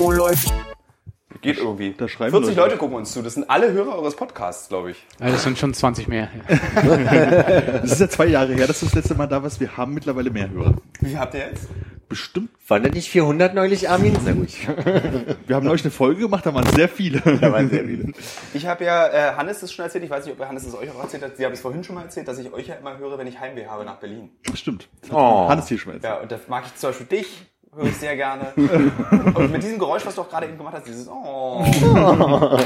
Oh, läuft. Geht irgendwie. Da schreiben 40 Leute. Gucken uns zu. Das sind alle Hörer eures Podcasts, glaube ich. Ja, das sind schon 20 mehr. Das ist ja zwei Jahre her, dass du das letzte Mal da warst. Wir haben mittlerweile mehr Hörer. Wie habt ihr jetzt? Bestimmt. Waren da nicht 400 neulich, Armin? Sehr gut. Wir haben neulich eine Folge gemacht, da waren sehr viele. Da waren sehr viele. Ich habe ja äh, Hannes das schon erzählt. Ich weiß nicht, ob Hannes das euch auch erzählt hat. Sie habe es vorhin schon mal erzählt, dass ich euch ja immer höre, wenn ich Heimweh habe nach Berlin. Stimmt. Oh. Hannes hier schon mal Ja, und da mag ich zum Beispiel dich. Höre ich sehr gerne. Und mit diesem Geräusch, was du auch gerade eben gemacht hast, dieses Oh.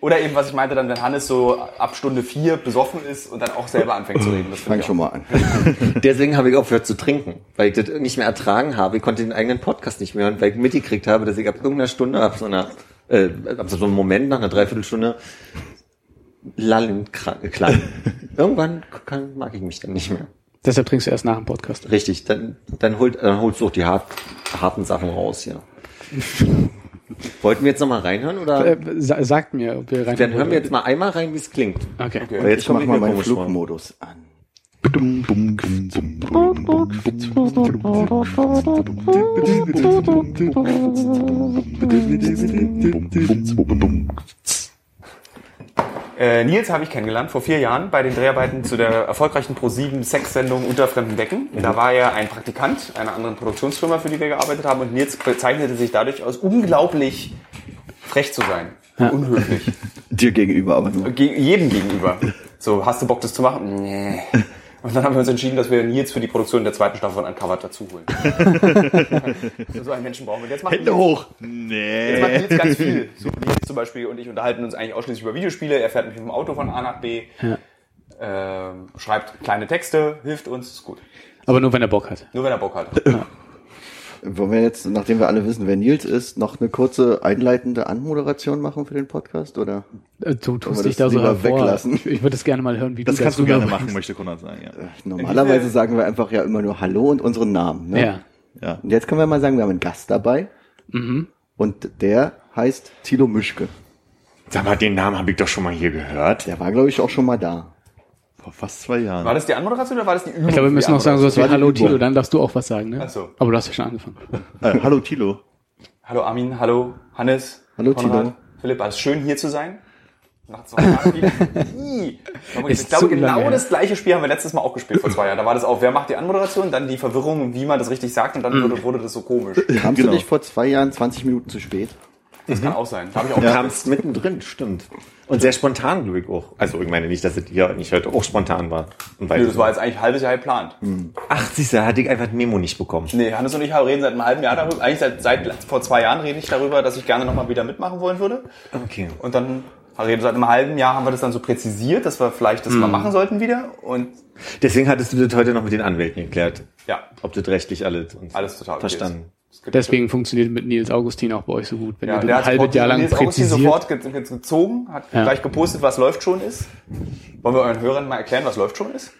Oder eben, was ich meinte, dann, wenn Hannes so ab Stunde vier besoffen ist und dann auch selber anfängt zu reden. Das Fang schon ich auch. mal an. Deswegen habe ich aufgehört zu trinken, weil ich das nicht mehr ertragen habe. Ich konnte den eigenen Podcast nicht mehr hören, weil ich mitgekriegt habe, dass ich ab irgendeiner Stunde, ab so einer, äh, ab so einem Moment, nach einer Dreiviertelstunde, lallend krank- klang. Irgendwann kann, mag ich mich dann nicht mehr. Deshalb trinkst du erst nach dem Podcast. Richtig, dann, dann, holt, dann holst du auch die hart, harten Sachen raus, ja. Wollten wir jetzt nochmal reinhören oder? Äh, sa sagt mir, ob wir rein. dann hören wir jetzt mal einmal rein, wie es klingt. Okay. Weil jetzt Ich mach komme ich mal meinen. Flugmodus an. Äh, Nils habe ich kennengelernt vor vier Jahren bei den Dreharbeiten zu der erfolgreichen Pro7 Sexsendung Unter fremden Decken. Da war er ein Praktikant einer anderen Produktionsfirma, für die wir gearbeitet haben. Und Nils bezeichnete sich dadurch aus, unglaublich frech zu sein. Unhöflich. Dir gegenüber aber nur. Ge jedem gegenüber. So, hast du Bock, das zu machen? Nee. Und dann haben wir uns entschieden, dass wir Nils für die Produktion der zweiten Staffel von Uncovered dazu holen. so einen Menschen brauchen wir. Jetzt machen Hände wir- hoch. Jetzt Nee. macht Nils ganz viel. So Nils zum Beispiel und ich unterhalten uns eigentlich ausschließlich über Videospiele. Er fährt mich mit dem Auto von A nach B, Ja. ähm, schreibt kleine Texte, hilft uns, ist gut. Aber nur wenn er Bock hat. Nur wenn er Bock hat. Wollen wir jetzt, nachdem wir alle wissen, wer Nils ist, noch eine kurze einleitende Anmoderation machen für den Podcast? Oder? Äh, Du wir tust das dich da so hervor. weglassen? Ich, ich würde es gerne mal hören, wie Das du kannst du das gerne machen, möchte Konrad sagen, ja. Normalerweise sagen wir einfach ja immer nur Hallo und unseren Namen. Ne? Ja. Ja. Und jetzt können wir mal sagen, wir haben einen Gast dabei. Und der heißt Thilo Mischke. Sag mal, den Namen habe ich doch schon mal hier gehört. Der war, glaube ich, auch schon mal da. Vor fast zwei Jahren. War das die Anmoderation oder war das die Übung? Ich glaube, wir müssen noch sagen, sowas wie Hallo. Tilo, dann darfst du auch was sagen, ne? Ach so. Aber du hast ja schon angefangen. Äh, hallo Tilo. Hallo Armin, hallo Hannes. Hallo, Konrad, Tilo. Philipp, alles schön hier zu sein. Nach zwei Jahren wieder. Ih. Ich Ist glaube, lange genau her. das gleiche Spiel haben wir letztes Mal auch gespielt vor zwei Jahren. Da war das auch, wer macht die Anmoderation, dann die Verwirrung, wie man das richtig sagt und dann wurde, wurde das so komisch. Kamst Genau. du dich vor zwei Jahren 20 Minuten zu spät? Das kann auch sein. Da habe ich auch kamst mittendrin, stimmt. Und sehr spontan, glaube ich auch. Also ich meine nicht, dass es hier nicht heute auch spontan war. Und Nee, das war jetzt eigentlich ein halbes Jahr geplant. Ach, siehst du, hatte ich einfach ein Memo nicht bekommen. Nee, Hannes und ich reden seit einem halben Jahr darüber. Eigentlich seit, seit vor zwei Jahren rede ich darüber, dass ich gerne nochmal wieder mitmachen wollen würde. Okay. Und dann reden seit einem halben Jahr haben wir das dann so präzisiert, dass wir vielleicht das mal machen sollten wieder. Und Deswegen hattest du das heute noch mit den Anwälten geklärt. ja, Ob das rechtlich alles, und alles total verstanden. Ist. Deswegen funktioniert mit Nils Augustin auch bei euch so gut. Wenn ja, ihr der ein hat halbes Jahr lang Nils Augustin sofort ge ge gezogen, hat Ja. gleich gepostet, was läuft schon ist. Wollen wir euren Hörern mal erklären, was läuft schon ist?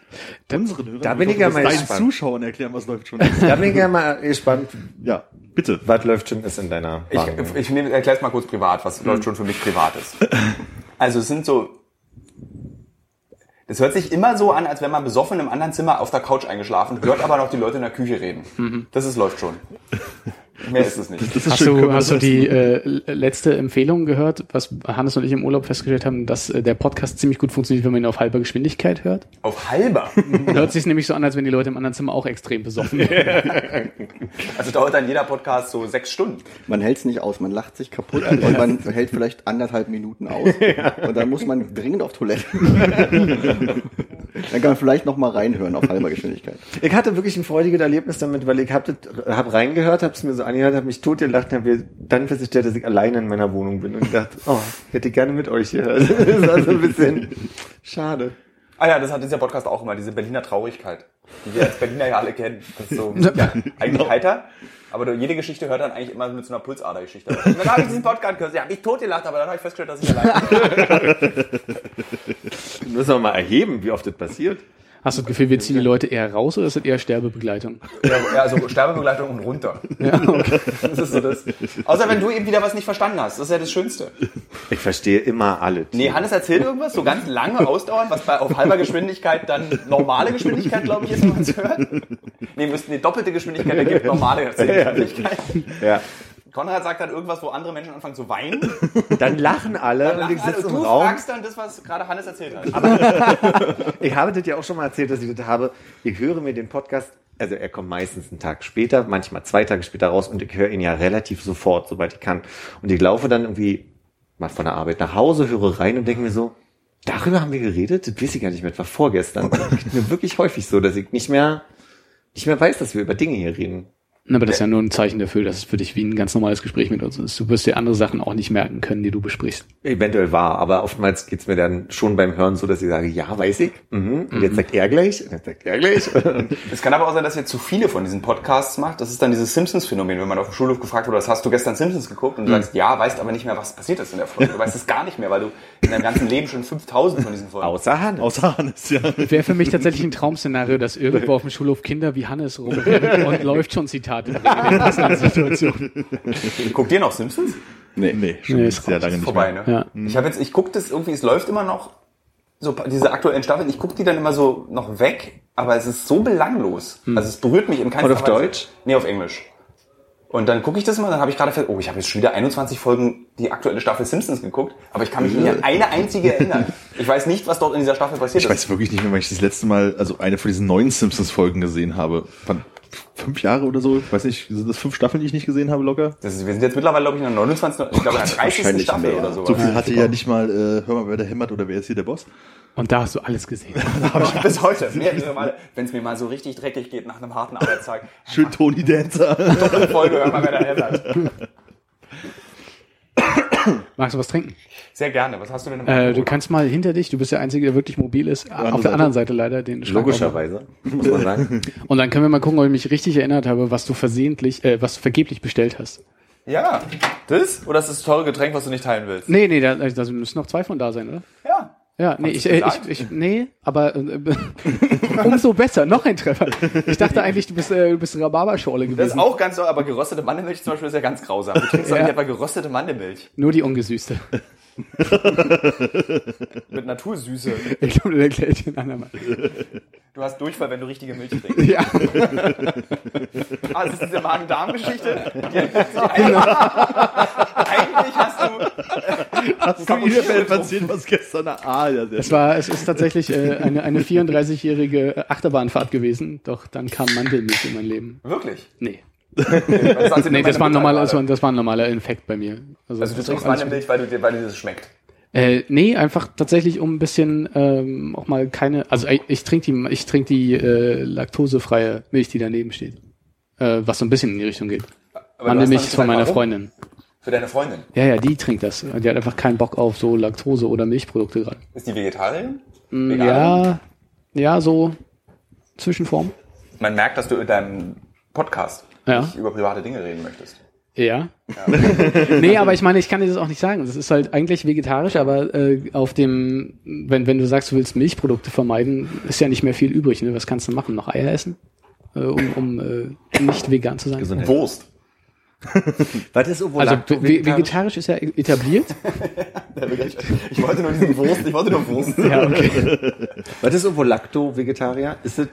Unseren Hörern. Da bin ich Ich ja mal gespannt. Zuschauern erklären, was läuft schon. Da bin ich ja mal gespannt, ja, bitte. was läuft schon ist in deiner Ich, Wahrnehmung. ich erkläre es mal kurz privat, was läuft schon für mich privat ist. Also es sind so. Das hört sich immer so an, als wenn man besoffen im anderen Zimmer auf der Couch eingeschlafen, hört aber noch die Leute in der Küche reden. Das ist läuft schon. Mehr ist es nicht. Das ist Hast schön. du, hast du das- die äh, letzte Empfehlung gehört, was Hannes und ich im Urlaub festgestellt haben, dass äh, der Podcast ziemlich gut funktioniert, wenn man ihn auf halber Geschwindigkeit hört? Auf halber. Hört sich nämlich so an, als wenn die Leute im anderen Zimmer auch extrem besoffen wären. Also dauert dann jeder Podcast so sechs Stunden. Man hält es nicht aus, man lacht sich kaputt und man hält vielleicht anderthalb Minuten aus. Und dann muss man dringend auf Toilette. Dann kann man vielleicht noch mal reinhören auf halber Geschwindigkeit. Ich hatte wirklich ein freudiges Erlebnis damit, weil ich hab, das, hab reingehört, hab's mir so angehört, hab mich totgelacht, hab mir dann festgestellt, dass ich alleine in meiner Wohnung bin und ich dachte, oh, ich hätte gerne mit euch gehört. Das war so ein bisschen schade. Ah ja, das hat dieser Podcast auch immer, diese Berliner Traurigkeit, die wir als Berliner ja alle kennen. Das ist so ja, eigentlich heiter, aber jede Geschichte hört dann eigentlich immer mit so einer Pulsadergeschichte. Und dann habe ich diesen Podcast gehört, ja, habe ich totgelacht, aber dann habe ich festgestellt, dass ich allein bin. Müssen wir mal erheben, wie oft das passiert. Hast du das Gefühl, wir ziehen die Leute eher raus oder ist das eher Sterbebegleitung? Ja, also Sterbebegleitung und runter. Ja, okay. Das ist so das. Außer wenn du eben wieder was nicht verstanden hast. Das ist ja das Schönste. Ich verstehe immer alles. Nee, Hannes erzählt irgendwas, so ganz lange ausdauern, was bei auf halber Geschwindigkeit dann normale Geschwindigkeit, glaube ich, ist, wenn man es hört. Nee, müsste eine doppelte Geschwindigkeit ergibt normale Erzählgeschwindigkeit. Ja. Konrad sagt dann irgendwas, wo andere Menschen anfangen zu weinen. Dann lachen alle Dann und ich lachen sitze im du Raum. fragst dann das, was gerade Hannes erzählt hat. Ich habe das ja auch schon mal erzählt, dass ich das habe. Ich höre mir den Podcast, also er kommt meistens einen Tag später, manchmal zwei Tage später raus und ich höre ihn ja relativ sofort, sobald ich kann. Und ich laufe dann irgendwie mal von der Arbeit nach Hause, höre rein und denke mir so, darüber haben wir geredet? Das weiß ich gar nicht mehr, das war vorgestern. Das geht mir wirklich häufig so, dass ich nicht mehr, nicht mehr weiß, dass wir über Dinge hier reden. Na, Aber das ist ja nur ein Zeichen dafür, dass es für dich wie ein ganz normales Gespräch mit uns ist. Du wirst dir andere Sachen auch nicht merken können, die du besprichst. Eventuell wahr, aber oftmals geht's mir dann schon beim Hören so, dass ich sage, ja, weiß ich. Mhm. Und jetzt sagt er gleich, und jetzt sagt er gleich. Es kann aber auch sein, dass ihr zu viele von diesen Podcasts macht. Das ist dann dieses Simpsons-Phänomen, wenn man auf dem Schulhof gefragt wurde, was hast du gestern Simpsons geguckt? Und du sagst, ja, weißt aber nicht mehr, was passiert ist in der Folge. Du weißt es gar nicht mehr, weil du in deinem ganzen Leben schon 5000 von diesen Folgen Außer Hannes. Außer Hannes, ja. Wäre für mich tatsächlich ein Traum-Szenario, dass irgendwo auf dem Schulhof Kinder wie Hannes rumrennen und läuft schon Zitate bringen in passenden Situationen. Guckt ihr noch Simpsons? Nee, nee, schon Nee, ist sehr lange nicht Vorbei, mehr. ne? Ja. Ich habe jetzt, ich gucke das irgendwie, es läuft immer noch, so diese aktuellen Staffeln, ich gucke die dann immer so noch weg, aber es ist so belanglos. Also es berührt mich in keiner Und auf Weise. Deutsch? Nee, auf Englisch. Und dann gucke ich das mal, dann habe ich gerade fest, oh, ich habe jetzt schon wieder 21 Folgen die aktuelle Staffel Simpsons geguckt, aber ich kann mich nicht an eine einzige erinnern. Ich weiß nicht, was dort in dieser Staffel passiert Ich ist. weiß wirklich nicht mehr, wann ich das letzte Mal, also eine von diesen neuen Simpsons-Folgen gesehen habe. Wann, fünf Jahre oder so? Ich weiß nicht, sind das fünf Staffeln, die ich nicht gesehen habe, locker? Das ist, wir sind jetzt mittlerweile, glaube ich, in der 29, ich glaube, in der 30. wahrscheinlich Staffel mehr. oder so. So viel hatte ja nicht mal, äh, hör mal, wer da hämmert oder wer ist hier der Boss? Und da hast du alles gesehen. Bis heute. Mehrere Male. Wenn es mir mal so richtig dreckig geht nach einem harten Arbeitstag. Schön Tony Dancer. Folge, hör mal, wer da hämmert. Magst du was trinken? Sehr gerne. Was hast du denn im Äh, du kannst mal hinter dich, du bist der Einzige, der wirklich mobil ist, auf der anderen Seite leider den Schrank. Logischerweise, muss man sagen. Und dann können wir mal gucken, ob ich mich richtig erinnert habe, was du versehentlich, äh, was du vergeblich bestellt hast. Ja. Das? Oder ist das teure Getränk, was du nicht teilen willst? Nee, nee, da, da müssen noch zwei von da sein, oder? Ja. Ja, nee, ich, äh, ich, ich, nee, aber äh, umso besser, noch ein Treffer. Ich dachte eigentlich, du bist, äh, du bist Rhabarberschorle Das ist gewesen. auch ganz so, aber geröstete Mandelmilch zum Beispiel ist ja ganz grausam. Du trinkst doch Ja. nicht etwa geröstete Mandelmilch Nur die ungesüßte. mit Natursüße. Ich glaube, das erkläre ich den anderen mal. Du hast Durchfall, wenn du richtige Milch trinkst. Ja, Ah, das ist diese Magen-Darm-Geschichte. Eigentlich hast du... Hast du Bielefeld erzählt, was gestern? Ah, ja, sehr es war, es ist tatsächlich äh, eine, eine 34-jährige Achterbahnfahrt gewesen, doch dann kam Mandelmilch in mein Leben. Wirklich? Nee. Nee, das war, ein normaler, das, war, das war ein normaler Infekt bei mir. Also du das trinkst Mandelmilch, weil, du, dir- weil dir das schmeckt. Äh, nee, einfach tatsächlich um ein bisschen ähm, auch mal keine, also ich, ich trinke die, ich trinke die äh, laktosefreie Milch, die daneben steht, äh, was so ein bisschen in die Richtung geht. Aber Mandelmilch ist nicht von meiner warum. Freundin. Für deine Freundin. Ja, ja, die trinkt das. Die hat einfach keinen Bock auf so Laktose oder Milchprodukte gerade. Ist die Vegetarierin? Mm? Ja, ja, so Zwischenform. Man merkt, dass du in deinem Podcast Ja. nicht über private Dinge reden möchtest. Ja. nee, aber ich meine, ich kann dir das auch nicht sagen. Das ist halt eigentlich vegetarisch, aber äh, auf dem, wenn, wenn du sagst, du willst Milchprodukte vermeiden, ist ja nicht mehr viel übrig. Ne? Was kannst du machen? Noch Eier essen? Äh, um um äh, nicht vegan zu sein? Wurst. Was ist Ovo Also Lacto ve- vegetarisch ist ja etabliert. Ich wollte nur diesen Wurst, ich wollte nur Wurst. ja, okay. Was ist Ovo-Lacto Vegetarier? Ist es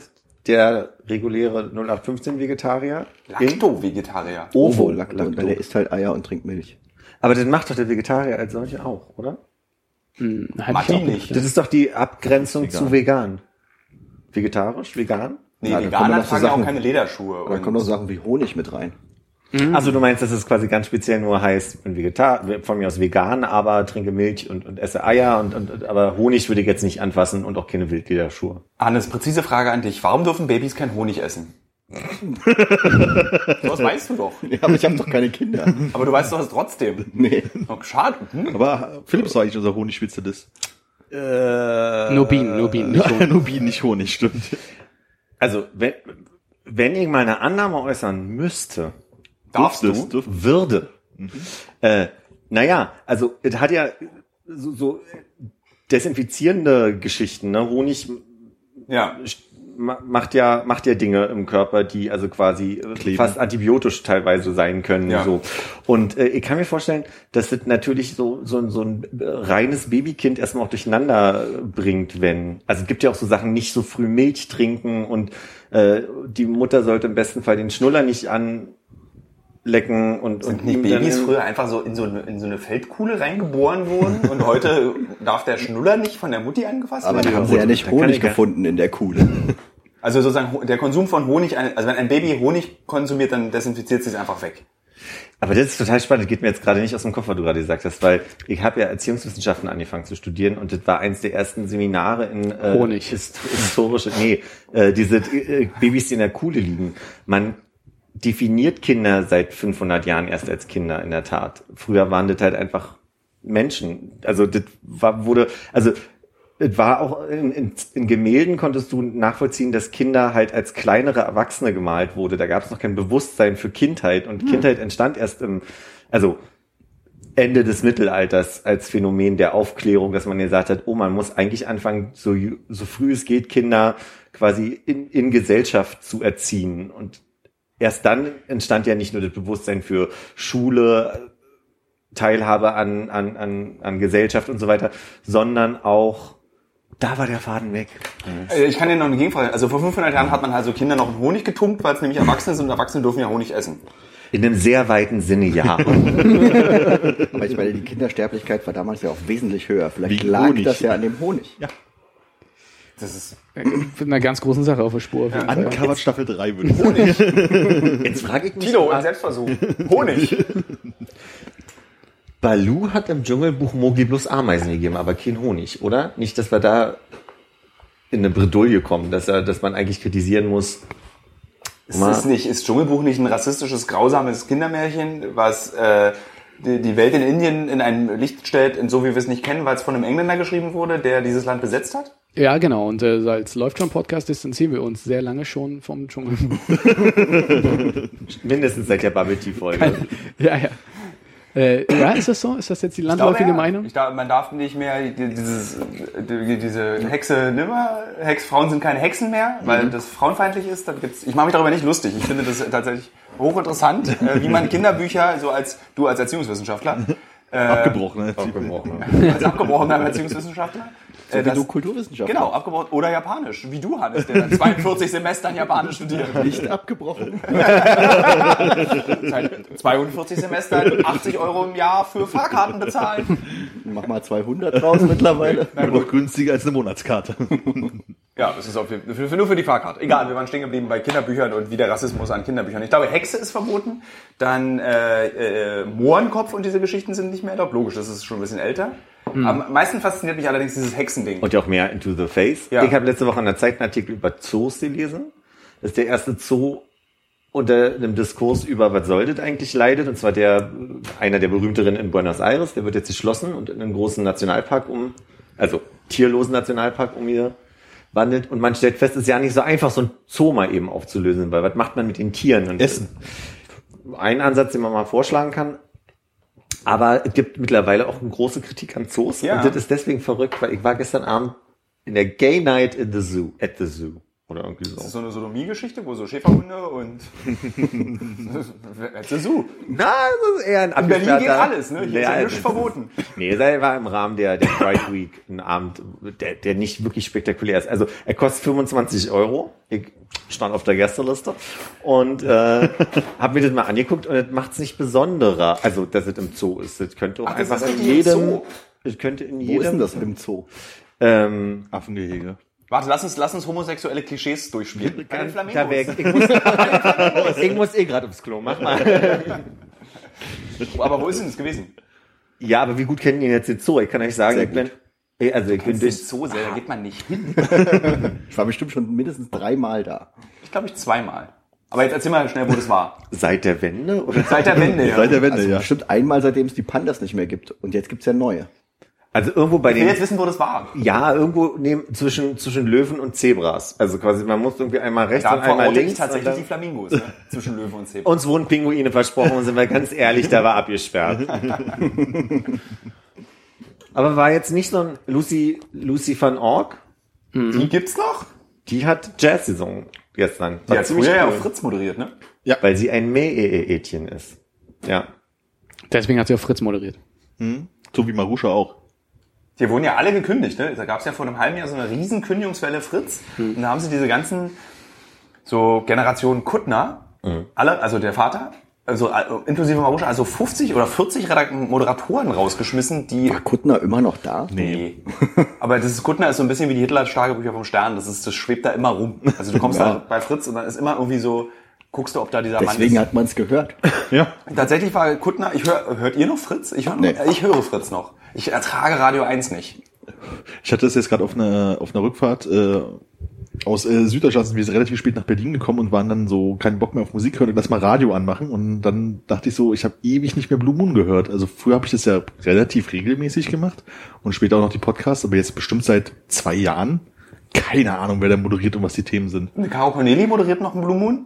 der reguläre 0815 Vegetarier? Lacto-Vegetarier. Ovo, Lack, Lack, weil der isst halt Eier und trinkt Milch. Aber das macht doch der Vegetarier als solche auch, oder? Hm, Halt ich nicht. Das ist doch die Abgrenzung zu vegan. Vegetarisch, vegan? Nee, Ja, Veganer tragen ja auch keine Lederschuhe. Da kommen noch Sachen wie Honig mit rein. Also du meinst, dass es quasi ganz speziell nur heißt, bin Vegetar, von mir aus vegan, aber trinke Milch und, und esse Eier und, und aber Honig würde ich jetzt nicht anfassen und auch keine Wildlederschuhe. Hannes, präzise Frage an dich. Warum dürfen Babys kein Honig essen? das weißt du doch. Ja, aber ich habe doch keine Kinder. Aber du weißt doch es trotzdem. Nee. Oh, schade. Hm? Aber Philips war eigentlich unser Honigspezialist. Äh, Nur Bienen, nur Bienen. Nicht Honig. Nur Bienen, nicht Honig, stimmt. Also, wenn, wenn ich mal eine Annahme äußern müsste, Darfst Dürftest, du? würde, äh, naja, also, es hat ja so, so desinfizierende Geschichten, ne? Honig Ja. ma- macht ja macht ja Dinge im Körper, die also quasi äh, Kleben. fast antibiotisch teilweise sein können. Ja. So und äh, ich kann mir vorstellen, dass das natürlich so so, so ein äh, reines Babykind erstmal auch durcheinander bringt, wenn also es gibt ja auch so Sachen nicht so früh Milch trinken und äh, die Mutter sollte im besten Fall den Schnuller nicht anlecken und Sind und nicht Babys früher einfach so in so, eine, in so eine Feldkuhle reingeboren worden und heute darf der Schnuller nicht von der Mutti angefasst Aber da werden? haben sie ja nicht Honig gefunden in der Kuhle. Also sozusagen der Konsum von Honig, also wenn ein Baby Honig konsumiert, dann desinfiziert es einfach weg. Aber das ist total spannend, das geht mir jetzt gerade nicht aus dem Kopf, was du gerade gesagt hast, weil ich habe ja Erziehungswissenschaften angefangen zu studieren und das war eins der ersten Seminare in äh, Honig. hist historische, nee, äh, diese äh, Babys, die in der Kuhle liegen. Man definiert Kinder seit 500 Jahren erst als Kinder in der Tat. Früher waren das halt einfach Menschen. Also das war, wurde, also es war auch in, in, in Gemälden konntest du nachvollziehen, dass Kinder halt als kleinere Erwachsene gemalt wurde. Da gab es noch kein Bewusstsein für Kindheit und Kindheit entstand erst im, also Ende des Mittelalters als Phänomen der Aufklärung, dass man gesagt hat, oh, man muss eigentlich anfangen, so, so früh es geht, Kinder quasi in, in Gesellschaft zu erziehen. Und erst dann entstand ja nicht nur das Bewusstsein für Schule, Teilhabe an, an, an, an Gesellschaft und so weiter, sondern auch, da war der Faden weg. Äh, Ich kann dir noch eine Gegenfrage. Also vor 500 Jahren hat man also Kinder noch in Honig getunkt, weil es nämlich Erwachsene sind und Erwachsene dürfen ja Honig essen. In einem sehr weiten Sinne, ja. Aber ich meine, die Kindersterblichkeit war damals ja auch wesentlich höher. Vielleicht Wie lag Honig. das ja an dem Honig. Das ist Mit einer ganz großen Sache auf der Spur. auf jeden Fall. Uncovered Staffel 3 würde ich sagen. Jetzt frage ich mich, Tilo, ein Selbstversuch. Honig. Balu hat im Dschungelbuch Mowgli bloß Ameisen gegeben, aber kein Honig, oder? Nicht, dass wir da in eine Bredouille kommen, dass, er, dass man eigentlich kritisieren muss. Ist, ist, nicht, ist Dschungelbuch nicht ein rassistisches, grausames Kindermärchen, was äh, die, die Welt in Indien in ein Licht stellt, in so wie wir es nicht kennen, weil es von einem Engländer geschrieben wurde, der dieses Land besetzt hat? Ja, genau. Und äh, als läuft schon Podcast distanzieren wir uns sehr lange schon vom Dschungel. Mindestens seit der Bubble Tea Folge. ja, ja. Äh, ja, ist das so? Ist das jetzt die landläufige ja. Meinung? Ich darf, man darf nicht mehr die- dieses, die, diese Hexe nimmer, Hex, Frauen sind keine Hexen mehr, weil das frauenfeindlich ist. Dann gibt's, ich mache mich darüber nicht lustig. Ich finde das tatsächlich hochinteressant, äh, wie man Kinderbücher, so als du als Erziehungswissenschaftler, Abgebrochen. Ne? als abgebrochener Erziehungswissenschaftler, äh, Wie das- du Kulturwissenschaftler. Genau, abgebrochen. Oder Japanisch, wie du, Hannes, der 42 Semestern Japanisch studiert. Nicht abgebrochen. Seit 42 Semestern 80 Euro im Jahr für Fahrkarten bezahlen. Mach mal 200 draus mittlerweile. Noch günstiger als eine Monatskarte. Ja, das ist auf jeden Fall für, nur für die Fahrkarte. Egal, wir waren stehen geblieben bei Kinderbüchern und wie der Rassismus an Kinderbüchern. Ich glaube, Hexe ist verboten. Dann äh, äh, Mohrenkopf und diese Geschichten sind nicht mehr erlaubt. Logisch, das ist schon ein bisschen älter. Am meisten fasziniert mich allerdings dieses Hexending. Und ja auch mehr into the face. Ja. Ich habe letzte Woche in der Zeit einen Artikel über Zoos gelesen. Das ist der erste Zoo unter einem Diskurs über, was soll das eigentlich leidet. Und zwar der, einer der berühmteren in Buenos Aires, der wird jetzt geschlossen und in einen großen Nationalpark um, also tierlosen Nationalpark umgewandelt. Und man stellt fest, es ist ja nicht so einfach, so ein Zoo mal eben aufzulösen, weil was macht man mit den Tieren? Und Essen. Ein Ansatz, den man mal vorschlagen kann. Aber es gibt mittlerweile auch eine große Kritik an Zoos. Ja. Und das ist deswegen verrückt, weil ich war gestern Abend in der Gay Night in the Zoo, at the Zoo. Oder irgendwie so. Das ist so eine Sodomie-Geschichte, wo so Schäferhunde und a Zoo. Na, das ist eher ein In Berlin geht alles, ne? Hier ist ja Ja, nichts verboten. Nee, es war im Rahmen der, der Pride Week ein Abend, der, der nicht wirklich spektakulär ist. Also er kostet 25 Euro. Ich stand auf der Gästeliste und äh, habe mir das mal angeguckt und es macht es nicht besonderer. Also, dass es im Zoo ist. Es könnte auch Ach, das einfach ist in jedem. Zoo? Es könnte in Wo ist jedem. denn das im Zoo? Ähm, Affengehege. Warte, lass uns, lass uns homosexuelle Klischees durchspielen. Keine da wär, Flamingos. ich, muss, ich muss eh gerade aufs Klo. Mach mal. Aber wo ist denn das gewesen? Ja, aber wie gut kennen die jetzt den Zoo? Ich kann euch sagen, Sehr ich bin. eh, Also ich bin durch, Zoo, da geht man nicht hin. Ich war bestimmt schon mindestens dreimal da. Ich glaube, ich zweimal. Aber jetzt erzähl mal schnell, wo das war. seit der Wende oder Seit der Wende, ja. Seit der Wende, Also ja. bestimmt einmal, seitdem es die Pandas nicht mehr gibt. Und jetzt gibt's ja neue. Also irgendwo bei Ich will den, jetzt wissen, wo das war. ja, irgendwo neben, zwischen, zwischen Löwen und Zebras. Also quasi, man muss irgendwie einmal rechts Da und einmal verorte ich links. tatsächlich die Flamingos, ne? zwischen Löwe und Zebra. uns wurden Pinguine versprochen und sind wir ganz ehrlich, da war abgesperrt. Aber war jetzt nicht so ein Lucy, Lucy van Ork? Die gibt's noch? Die hat Jazz-Saison gestern. Die hat ziemlich früher ja cool. auf Fritz moderiert, ne? Weil sie ein Mäh-Ätchen ist. Ja. Deswegen hat sie auf Fritz moderiert. So wie Marusha auch. Die wurden ja alle gekündigt, ne? Da gab's ja vor einem halben Jahr so eine riesen Kündigungswelle Fritz. Und da haben sie diese ganzen so Generation Kuttner, alle, also der Vater, also äh, inklusive Marusha, also 50 oder 40 Redak Moderatoren rausgeschmissen, die War Kuttner immer noch da? Nee. Aber das ist, Kuttner ist so ein bisschen wie die Hitler-Tagebücher vom Stern. Das ist, das schwebt da immer rum. Also du kommst da bei Fritz und dann ist immer irgendwie so, guckst du, ob da dieser Deswegen Mann hat man es gehört. Ja. Tatsächlich war Kuttner, ich hör, hört ihr noch Fritz? Ich höre Nee. ich höre Fritz noch. Ich ertrage Radio 1 nicht. Ich hatte das jetzt gerade auf einer auf einer Rückfahrt äh, aus äh, Süddeutschland sind wir relativ spät nach Berlin gekommen und waren dann so keinen Bock mehr auf Musik hören und lass mal Radio anmachen und dann dachte ich so, ich habe ewig nicht mehr Blue Moon gehört. Also früher habe ich das ja relativ regelmäßig gemacht und später auch noch die Podcasts, aber jetzt bestimmt seit zwei Jahren keine Ahnung, wer da moderiert und was die Themen sind. Caro Corneli moderiert noch einen Blue Moon.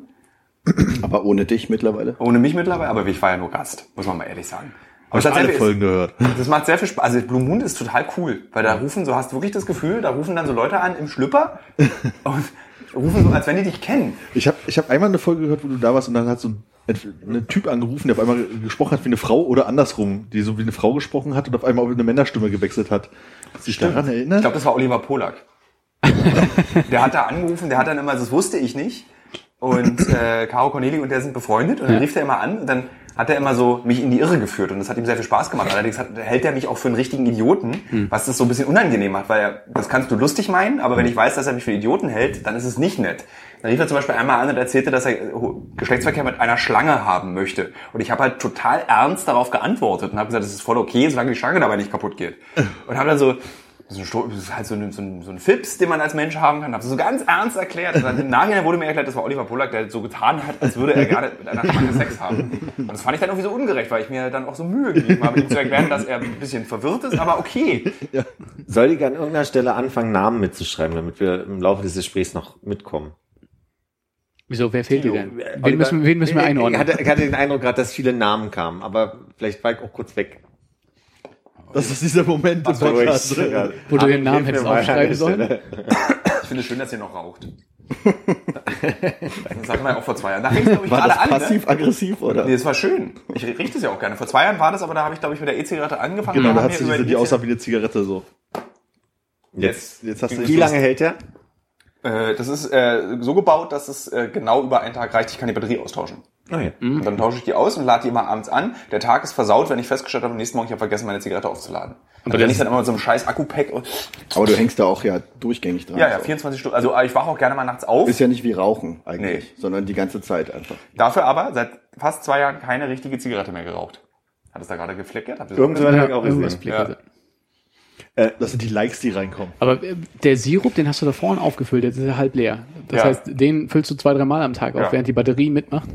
Aber ohne dich mittlerweile. Ohne mich mittlerweile, aber ich war ja nur Gast, muss man mal ehrlich sagen. Aber Habe ich alle tatsächlich Folgen gehört. das macht sehr viel Spaß. Also Blue Moon ist total cool, weil da rufen, so hast du wirklich das Gefühl, da rufen dann so Leute an im Schlüpper und rufen so, als wenn die dich kennen. Ich habe ich hab einmal eine Folge gehört, wo du da warst und dann hat so ein, Typ angerufen, der auf einmal gesprochen hat wie eine Frau oder andersrum, die so wie eine Frau gesprochen hat und auf einmal auf eine Männerstimme gewechselt hat. Sich daran Ich erinnert? glaube, das war Oliver Polak. der hat da angerufen, der hat dann immer, das wusste ich nicht. Und äh, Caro Corneli und der sind befreundet und dann rief der immer an und dann hat er immer so mich in die Irre geführt und das hat ihm sehr viel Spaß gemacht. Allerdings hat, hält er mich auch für einen richtigen Idioten, was das so ein bisschen unangenehm macht, weil er, das kannst du lustig meinen, aber wenn ich weiß, dass er mich für einen Idioten hält, dann ist es nicht nett. Dann rief er zum Beispiel einmal an und erzählte, dass er äh, Geschlechtsverkehr mit einer Schlange haben möchte. Und ich habe halt total ernst darauf geantwortet und habe gesagt, das ist voll okay, solange die Schlange dabei nicht kaputt geht. Und habe dann so, das ist, ein Sto- das ist halt so ein, so, ein, so ein Fips, den man als Mensch haben kann. Habe so ganz ernst erklärt. Und dann im Nachhinein wurde mir erklärt, das war Oliver Pollack, der so getan hat, als würde er gerne mit einer Schlange Sex haben. Und das fand ich dann irgendwie so ungerecht, weil ich mir dann auch so Mühe gegeben habe, ihm zu erklären, dass er ein bisschen verwirrt ist, aber okay. Soll ich an irgendeiner Stelle anfangen, Namen mitzuschreiben, damit wir im Laufe des Gesprächs noch mitkommen? Wieso, wer fehlt dir denn? Oliver- Wen müssen, wen müssen wir Ich einordnen? hatte, ich hatte den Eindruck gerade, dass viele Namen kamen, aber vielleicht war ich auch kurz weg. Das ist dieser Moment im Podcast. Ruhig. Wo du den Namen Hilf mir hättest aufschreiben sollen? Ich finde es schön, dass ihr noch raucht. Das hatten wir ja auch vor zwei Jahren. Da fängst glaube ich, War gerade das an. Ne? passiv-aggressiv oder? Nee, das war schön. Ich rieche es ja auch gerne. Vor zwei Jahren war das, aber da habe ich, glaube ich, mit der E-Zigarette angefangen. Genau, und da hat sie über diese, die aussah wie eine Zigarette so. Jetzt. Jetzt hast du Wie lange hält der? Äh, das ist äh, so gebaut, dass es äh, genau über einen Tag reicht. Ich kann die Batterie austauschen. Oh ja. Und dann tausche ich die aus und lade die immer abends an. Der Tag ist versaut, wenn ich festgestellt habe, am nächsten Morgen, ich habe vergessen, meine Zigarette aufzuladen. Und dann renne ich dann immer mit so einem scheiß Akku-Pack und, Aber du hängst da auch ja durchgängig dran. ja, ja, so. 24 Stunden. Also äh, ich wache auch gerne mal nachts auf. Ist ja nicht wie Rauchen eigentlich, Nee. sondern die ganze Zeit einfach. Dafür aber seit fast zwei Jahren keine richtige Zigarette mehr geraucht. Hat es da gerade gefleckert? Habt ihr das Irgendwann ich auch irgendwas gesehen. flickerte. Das sind die Likes, die reinkommen. Aber äh, der Sirup, den hast du da vorne aufgefüllt, jetzt ist er halb leer. Das Ja. heißt, den füllst du zwei, dreimal am Tag auf, Ja. während die Batterie mitmacht.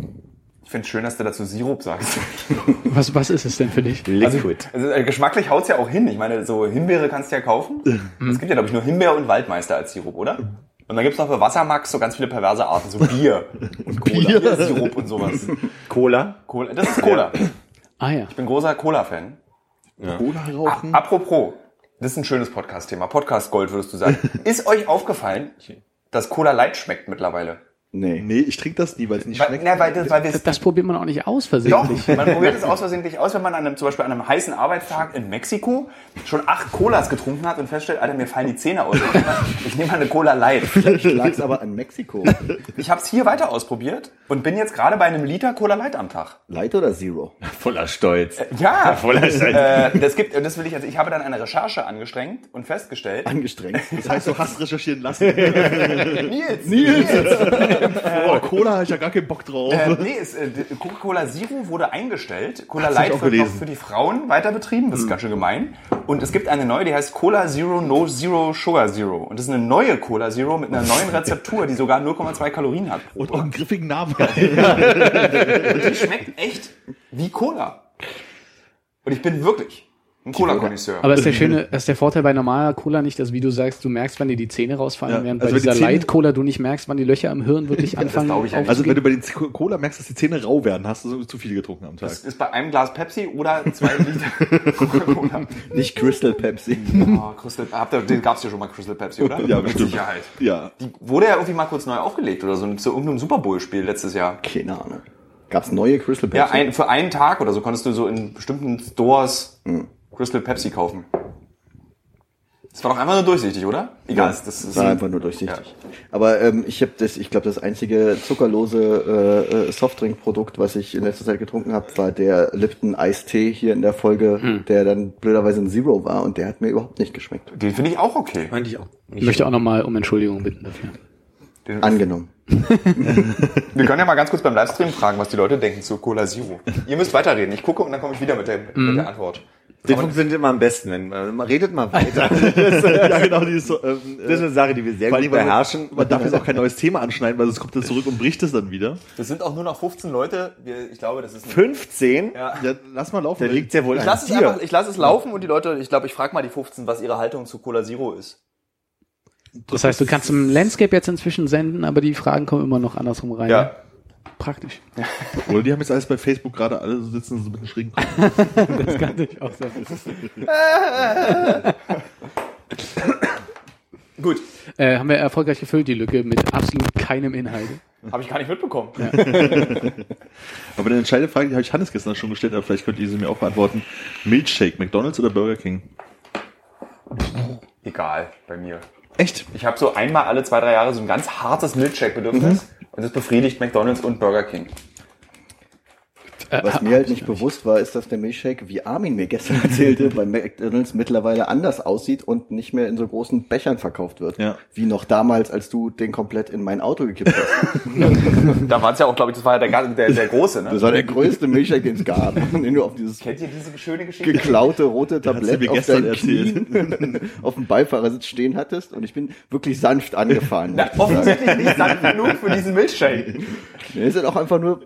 Ich finde es schön, dass du dazu Sirup sagst. Was, was ist es denn für dich? Liquid. Also, äh, geschmacklich haut's ja auch hin. Ich meine, so Himbeere kannst du ja kaufen. Es gibt ja, glaube ich, nur Himbeer und Waldmeister als Sirup, oder? Und dann gibt's noch für Wassermax so ganz viele perverse Arten, so Bier und Cola, Biersirup und sowas. Cola. Cola, das ist Cola. Ah ja. Ich bin großer Cola-Fan. Cola rauchen? Apropos, das ist ein schönes Podcast-Thema. Podcast Gold, würdest du sagen. Ist euch aufgefallen, dass Cola Light schmeckt mittlerweile? Nee. Nee, ich trinke das nie, weil es nicht Weil, schmeckt. na, weil, das, weil Das, das probiert man auch nicht aus Doch, versehentlich. man probiert es aus versehentlich aus, wenn man an einem, zum Beispiel an einem heißen Arbeitstag in Mexiko schon acht Colas getrunken hat und feststellt, Alter, mir fallen die Zähne aus. Ich nehme mal- eine Cola Light. Vielleicht lag's aber an Mexiko. Ich habe es hier weiter ausprobiert und bin jetzt gerade bei einem Liter Cola Light am Tag. Light oder Zero? Voller Stolz. Ja, Voller Stolz. äh, das gibt, und das will ich, also ich habe dann eine Recherche angestrengt und festgestellt, Angestrengt. Das heißt, du hast recherchieren lassen. Nils, Nils, Oh, Cola habe ich ja gar keinen Bock drauf. Äh, nee, es, äh, Coca-Cola Zero wurde eingestellt. Cola Hat's Light wird noch für die Frauen weiter betrieben. Das ist ganz schön gemein. Und es gibt eine neue, die heißt Cola Zero No Zero Sugar Zero. Und das ist eine neue Cola Zero mit einer neuen Rezeptur, die sogar 0,2 Kalorien hat. Und auch einen griffigen Namen. Und die schmeckt echt wie Cola. Und ich bin wirklich Ein Cola-Konisseur. Aber ist der schöne, ist der Vorteil bei normaler Cola nicht, dass wie du sagst, du merkst, wann dir die Zähne rausfallen, Ja, während also bei die dieser Zähne- Light Cola du nicht merkst, wann die Löcher im Hirn wirklich anfangen. ja nicht. Also wenn du bei den Cola merkst, dass die Zähne rau werden, hast du so zu viel getrunken am Tag. Das ist bei einem Glas Pepsi oder zwei Liter Coca-Cola. Nicht Crystal Pepsi. Oh, Crystal, habt ihr, den gab's ja schon mal Crystal Pepsi, oder? Ja, mit bestimmt. Sicherheit. Ja. Die wurde ja irgendwie mal kurz neu aufgelegt oder so zu irgendeinem Super Bowl-Spiel letztes Jahr. Keine Ahnung. Gab's neue Crystal Pepsi? Ja, ein, für einen Tag oder so konntest du so in bestimmten Stores Hm. Crystal Pepsi kaufen. Das war doch einfach nur durchsichtig, oder? Egal, das, das ist war einfach nur durchsichtig. Aber ähm, ich habe das, ich glaube, das einzige zuckerlose äh, äh, Softdrink-Produkt, was ich in letzter Zeit getrunken habe, war der Lipton Eistee hier in der Folge, der dann blöderweise ein Zero war und der hat mir überhaupt nicht geschmeckt. Den finde ich auch okay. Meinte ich auch. Ich möchte auch nochmal um Entschuldigung bitten dafür. Den, Angenommen. wir können ja mal ganz kurz beim Livestream fragen, was die Leute denken zu Cola Zero. Ihr müsst weiterreden. Ich gucke und dann komme ich wieder mit der, Mhm. mit der Antwort. Das funktioniert immer am besten, wenn man, man redet mal weiter. ja, genau, dieses so, ähm, Das ist eine Sache, die wir sehr gut beherrschen. Man, man darf jetzt auch kein neues Thema anschneiden, weil sonst kommt er zurück und bricht es dann wieder. Das sind auch nur noch 15 Leute. Wir, ich glaube, das ist ein 15? Ja. Ja, lass mal laufen. Da liegt ja wohl Ich an lasse es dir. einfach, ich lasse es laufen und die Leute, ich glaube, ich frage mal die 15, was ihre Haltung zu Cola Zero ist. Das heißt, du kannst im Landscape jetzt inzwischen senden, aber die Fragen kommen immer noch andersrum rein. Ja. Praktisch. Oder die haben jetzt alles bei Facebook gerade alle so sitzen so mit einem schrägen Kopf. Das kann durchaus sein. Gut. Äh, haben wir erfolgreich gefüllt, die Lücke, mit absolut keinem Inhalt. Habe ich gar nicht mitbekommen. Aber eine entscheidende Frage, die habe ich Hannes gestern schon gestellt, aber vielleicht könnt ihr sie mir auch beantworten. Milkshake, McDonalds oder Burger King? Egal, bei mir. Echt? Ich habe so einmal alle zwei, drei Jahre so ein ganz hartes Milkshake-Bedürfnis und das befriedigt McDonalds und Burger King. Was mir halt nicht bewusst war, ist, dass der Milchshake, wie Armin mir gestern erzählte, bei McDonalds mittlerweile anders aussieht und nicht mehr in so großen Bechern verkauft wird. Ja. Wie noch damals, als du den komplett in mein Auto gekippt hast. Da war es ja auch, glaube ich, das war ja der, der, der große, ne? Das war der größte Milchshake, den es gab. Den du auf dieses Kennt ihr diese schöne Geschichte? geklaute rote Tablett auf gestern deinen Knien auf dem Beifahrersitz stehen hattest und ich bin wirklich sanft angefahren. Na, offensichtlich nicht sanft genug für diesen Milkshake. Der ist dann auch einfach nur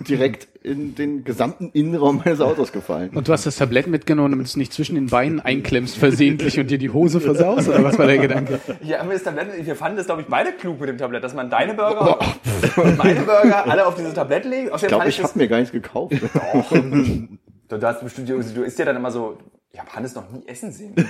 direkt in den gesamten Innenraum meines Autos gefallen. Und du hast das Tablett mitgenommen, damit du es nicht zwischen den Beinen einklemmst versehentlich und dir die Hose versaust? Oder was war der Gedanke? Hier haben wir das Tablett, wir fanden das, glaube ich, beide klug mit dem Tablett, dass man deine Burger und meine Burger alle auf dieses Tablett legt. Ich glaube, ich habe mir gar nichts gekauft. Du, du hast bestimmt, du, du isst ja dann immer so, ich habe Hannes noch nie essen sehen. Wir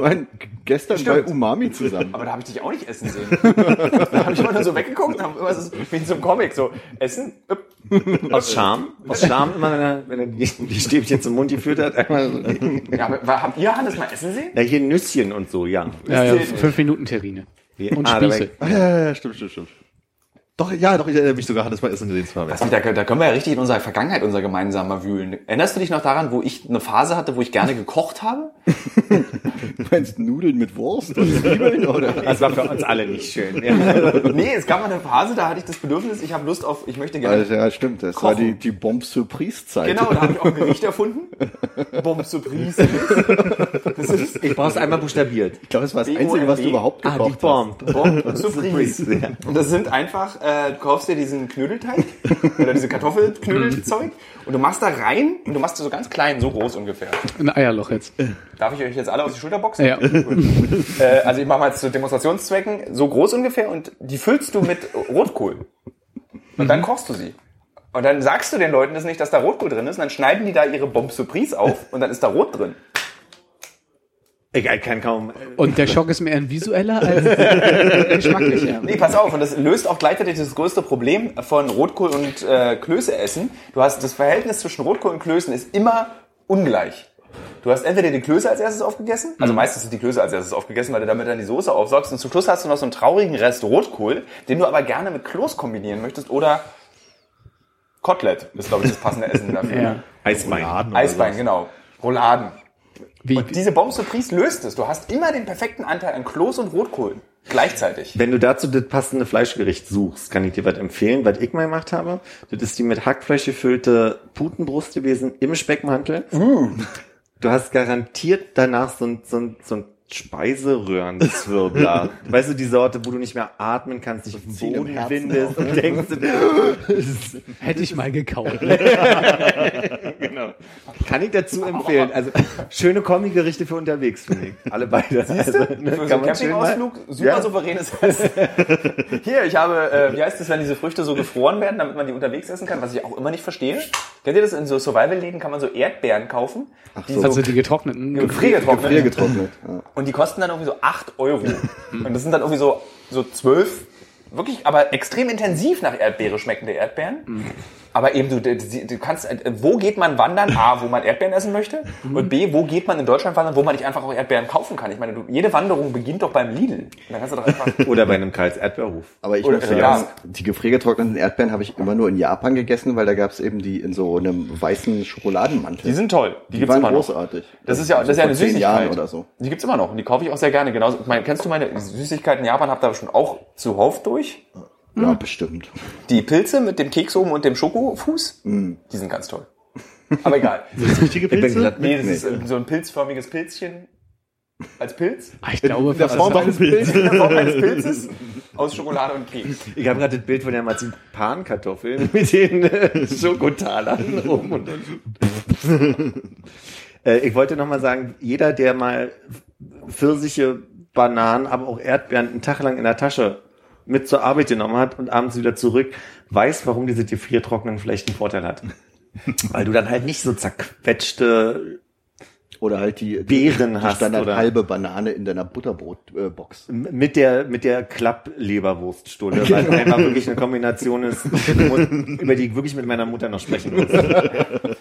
waren gestern Stimmt. bei Umami zusammen. Aber da habe ich dich auch nicht essen sehen. da habe ich immer nur so weggeguckt immer so, wie in so einem Comic, so, essen, üpp. Aus Scham. Aus Scham immer, wenn er, wenn er die, die Stäbchen zum Mund geführt hat. Einmal so. Ja, aber habt ihr Hannes mal essen sehen? Ja, hier Nüsschen und so, ja. Ja, ja, fünf Minuten Terrine. Und Ah, Spieße. Ah, ja, ja, ja, stimmt, stimmt, stimmt. Doch, ja, doch, ich erinnere mich sogar, Hannes mal Essen gesehen zu haben. Das, da, da können wir ja richtig in unserer Vergangenheit, unser gemeinsamer wühlen. Erinnerst du dich noch daran, wo ich eine Phase hatte, wo ich gerne gekocht habe? Du meinst Nudeln mit Wurst und Zwiebeln oder? Das war für uns alle nicht schön. Ja. Nee, es gab mal eine Phase, da hatte ich das Bedürfnis, ich habe Lust auf, ich möchte gerne Also, ja, stimmt. Das war Kochen. die, die Bomb-Surprise-Zeit. Genau, da habe ich auch ein Gericht erfunden. Bombe Surprise. Das ist Ich brauch's einmal buchstabiert. Ich glaube, das war das Einzige, was du überhaupt Ah, die gekocht hast. Bomb. Bombe Surprise. Und das sind einfach, äh, du kaufst dir diesen Knödelteig oder diese Kartoffelknödelzeug und du machst da rein und du machst so ganz klein, so groß ungefähr. Ein Eierloch jetzt. Darf ich euch jetzt alle aus die Schulter boxen? Ja. Äh, also ich mache mal jetzt zu Demonstrationszwecken so groß ungefähr und die füllst du mit Rotkohl. Und dann kochst du sie. Und dann sagst du den Leuten das nicht, dass da Rotkohl drin ist, und dann schneiden die da ihre Bombe Surprise auf und dann ist da Rot drin. Egal, kann kaum. Und der Schock ist mehr ein visueller als ein geschmacklicher. Nee, pass auf, und das löst auch gleichzeitig das größte Problem von Rotkohl und äh, Klöße essen. Du hast das Verhältnis zwischen Rotkohl und Klößen ist immer ungleich. Du hast entweder die Klöße als erstes aufgegessen, also meistens sind die Klöße als erstes aufgegessen, weil du damit dann die Soße aufsaugst und zum Schluss hast du noch so einen traurigen Rest Rotkohl, den du aber gerne mit Kloß kombinieren möchtest oder Kotelett ist, glaube ich, das passende Essen dafür. Ja. Eisbein. Eisbein, genau. Rouladen. Wie, Und diese Bombe Surprise löst es. Du hast immer den perfekten Anteil an Kloß und Rotkohl. Gleichzeitig. Wenn du dazu das passende Fleischgericht suchst, kann ich dir was empfehlen, was ich mal gemacht habe. Das ist die mit Hackfleisch gefüllte Putenbrust gewesen im Speckmantel. Du hast garantiert danach so ein, so ein, so ein Speiseröhrenzwirbler. weißt du, die Sorte, wo du nicht mehr atmen kannst, dich auf den im Boden windest und denkst, hätte ich mal gekauft. genau. Kann ich dazu empfehlen. Also schöne Kombi-Gerichte für unterwegs, finde ich. Alle beide. Also, ne, Für so einen Campingausflug, super Ja. souveränes Essen. Hier, ich habe, äh, wie heißt das, wenn diese Früchte so gefroren werden, damit man die unterwegs essen kann, was ich auch immer nicht verstehe. Kennt ihr das? In so Survival-Läden kann man so Erdbeeren kaufen. die so. Also die getrockneten. gefriergetrocknet. Gefrier getrocknet. Ja. Und die kosten dann irgendwie so 8 Euro. Und das sind dann irgendwie so, so 12, wirklich, aber extrem intensiv nach Erdbeere schmeckende Erdbeeren. Aber eben, du, du, du kannst, äh, wo geht man wandern? A, wo man Erdbeeren essen möchte. Und B, wo geht man in Deutschland wandern, wo man nicht einfach auch Erdbeeren kaufen kann? Ich meine, du, jede Wanderung beginnt doch beim Lidl. Dann kannst du doch einfach, Oder bei einem Karls Erdbeerhof. Aber ich Oder- muss ja. sagen, die gefriergetrockneten Erdbeeren habe ich immer nur in Japan gegessen, weil da gab es eben die in so einem weißen Schokoladenmantel. die sind toll. Die, Die gibt's waren immer noch. großartig. Das ist ja, das ist ja eine zehn Süßigkeit. Jahren oder so. Die gibt's immer noch und die kaufe ich auch sehr gerne. Genauso, ich meine, kennst du meine Süßigkeiten in Japan? Habt ihr schon auch zuhauf durch? Ja, bestimmt. Die Pilze mit dem Keks oben und dem Schokofuß, die sind ganz toll. Aber egal. Das richtige Pilze? Nee, das ist äh, so ein pilzförmiges Pilzchen als Pilz. Ah, Ich glaube, Der fast Form eines Pilzes. In der Form eines Pilzes aus Schokolade und Keks. Ich habe gerade das Bild von der Marzipankartoffel mit den äh, Schokotalern oben und unten. äh, ich wollte noch mal sagen, jeder, der mal Pfirsiche, Bananen, aber auch Erdbeeren einen Tag lang in der Tasche mit zur Arbeit genommen hat und abends wieder zurück, weiß, warum diese Gefriertrocknen vielleicht einen Vorteil hat. Weil du dann halt nicht so zerquetschte Oder halt die, Beeren die hast, Standard oder? halbe Banane in deiner Butterbrotbox. mit der mit der Klappleberwurststulle, weil es einfach wirklich eine Kombination ist, über die ich wirklich mit meiner Mutter noch sprechen muss.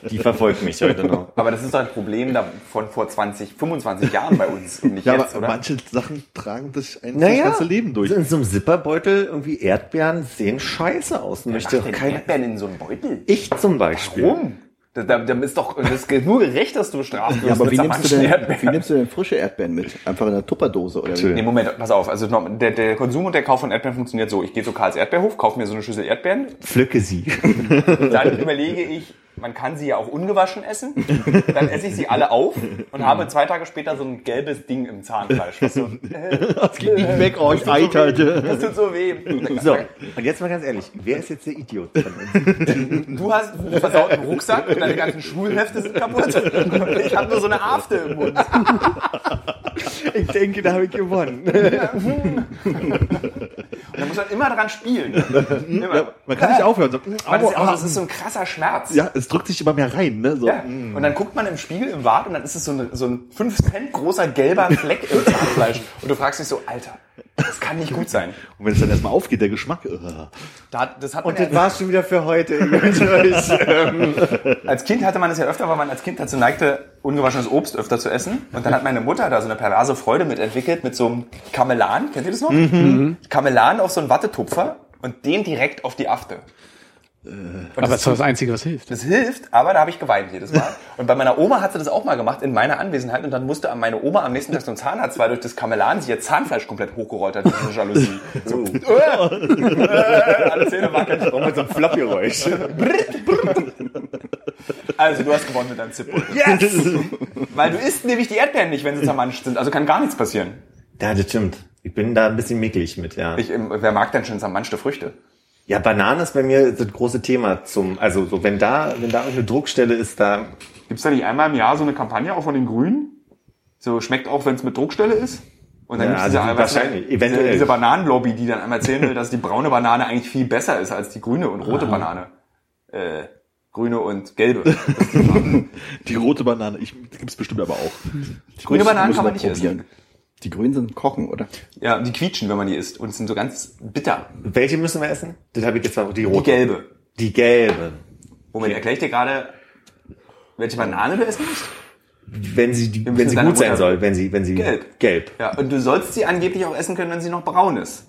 Die verfolgt mich heute noch. Aber das ist doch ein Problem da von vor 20, 25 Jahren bei uns und nicht Ja, jetzt, aber oder? manche Sachen tragen das ein Naja, das ganze Leben durch. In so einem Zipperbeutel irgendwie Erdbeeren sehen scheiße aus. Möchte kein Erdbeeren in so einem Beutel? ich zum Beispiel. Warum? Da, da, da ist doch das ist nur gerecht, dass du bestraft wirst Ja, aber wie nimmst, du denn, Erdbeeren. wie nimmst du denn frische Erdbeeren mit? Einfach in einer Tupperdose oder wie? Nee, Moment, pass auf. Also der, der Konsum und der Kauf von Erdbeeren funktioniert so. Ich gehe zu Karls Erdbeerhof, kaufe mir so eine Schüssel Erdbeeren. Pflücke sie. Dann überlege ich, man kann sie ja auch ungewaschen essen. Dann esse ich sie alle auf und habe zwei Tage später so ein gelbes Ding im Zahnfleisch. Was so, Das geht nicht weg, oh, ich eiterte. das tut so weh. So, und jetzt mal ganz ehrlich, wer ist jetzt der Idiot von uns? Du hast einen versauten Rucksack und deine ganzen Schulhefte sind kaputt. Und ich habe nur so eine Afte im Mund. Ich denke, da habe ich gewonnen. Und da muss man immer dran spielen. Immer. Man kann nicht aufhören. So, Aber das, ist, auch, au, das ist so ein krasser Schmerz. ja, es drückt sich immer mehr rein. Ne? So. Ja. Und dann guckt man im Spiegel im Bad und dann ist es so, eine, so ein 5 Cent großer gelber Fleck im Zahnfleisch. Und du fragst dich so, Alter, das kann nicht gut sein. Und wenn es dann erstmal aufgeht, der Geschmack. äh. Da, das hat Und das ja, war's schon wieder für heute. Ähm, als Kind hatte man das ja öfter, weil man als Kind dazu neigte, ungewaschenes Obst öfter zu essen. Und dann hat meine Mutter da so eine perverse Freude mitentwickelt mit so einem Kamelan. Kennt ihr das noch? Kamelan auf so einen Wattetupfer und den direkt auf die Afte. Und Aber das ist das Einzige, was hilft. das hilft, aber da habe ich geweint jedes Mal. Und bei meiner Oma hat sie das auch mal gemacht, in meiner Anwesenheit. Und dann musste meine Oma am nächsten Tag so einen Zahnarzt, weil durch das Kamelan sie ihr Zahnfleisch komplett hochgerollt hat, diese Jalousie. So, äh, alle Zähne wackeln. mit so einem Floppgeräusch. Also, du hast gewonnen mit deinem Zipbeutel. Yes! Weil du isst nämlich die Erdbeeren nicht, wenn sie zermanscht sind. Also kann gar nichts passieren. Ja, das stimmt. Ich bin da ein bisschen micklig mit, ja. Ich, ähm, wer mag denn schon zermanschte Früchte? Ja, Banane ist bei mir das große Thema zum, also so, wenn da, wenn da irgendeine Druckstelle ist, da, Gibt's da nicht einmal im Jahr so eine Kampagne auch von den Grünen? So schmeckt auch, wenn es mit Druckstelle ist? Und dann Ja, gibt's diese, also wahrscheinlich, diese, eventuell. diese Bananenlobby, die dann einmal erzählen will, dass die braune Banane eigentlich viel besser ist als die grüne und rote Banane. Äh, grüne und gelbe. Die rote Banane, ich, die gibt's bestimmt aber auch. Grüne Bananen kann man nicht essen. Die Grünen sind kochen, oder? Ja, die quietschen, wenn man die isst und sind so ganz bitter. welche müssen wir essen? Das habe ich jetzt mal, die Die rote. gelbe. Die gelbe. Moment, erkläre ich dir gerade, welche Banane du essen musst? Wenn sie, die, müssen wenn sie gut sein Mutter- soll, wenn sie, wenn sie, Gelb. gelb. Ja, und du sollst sie angeblich auch essen können, wenn sie noch braun ist.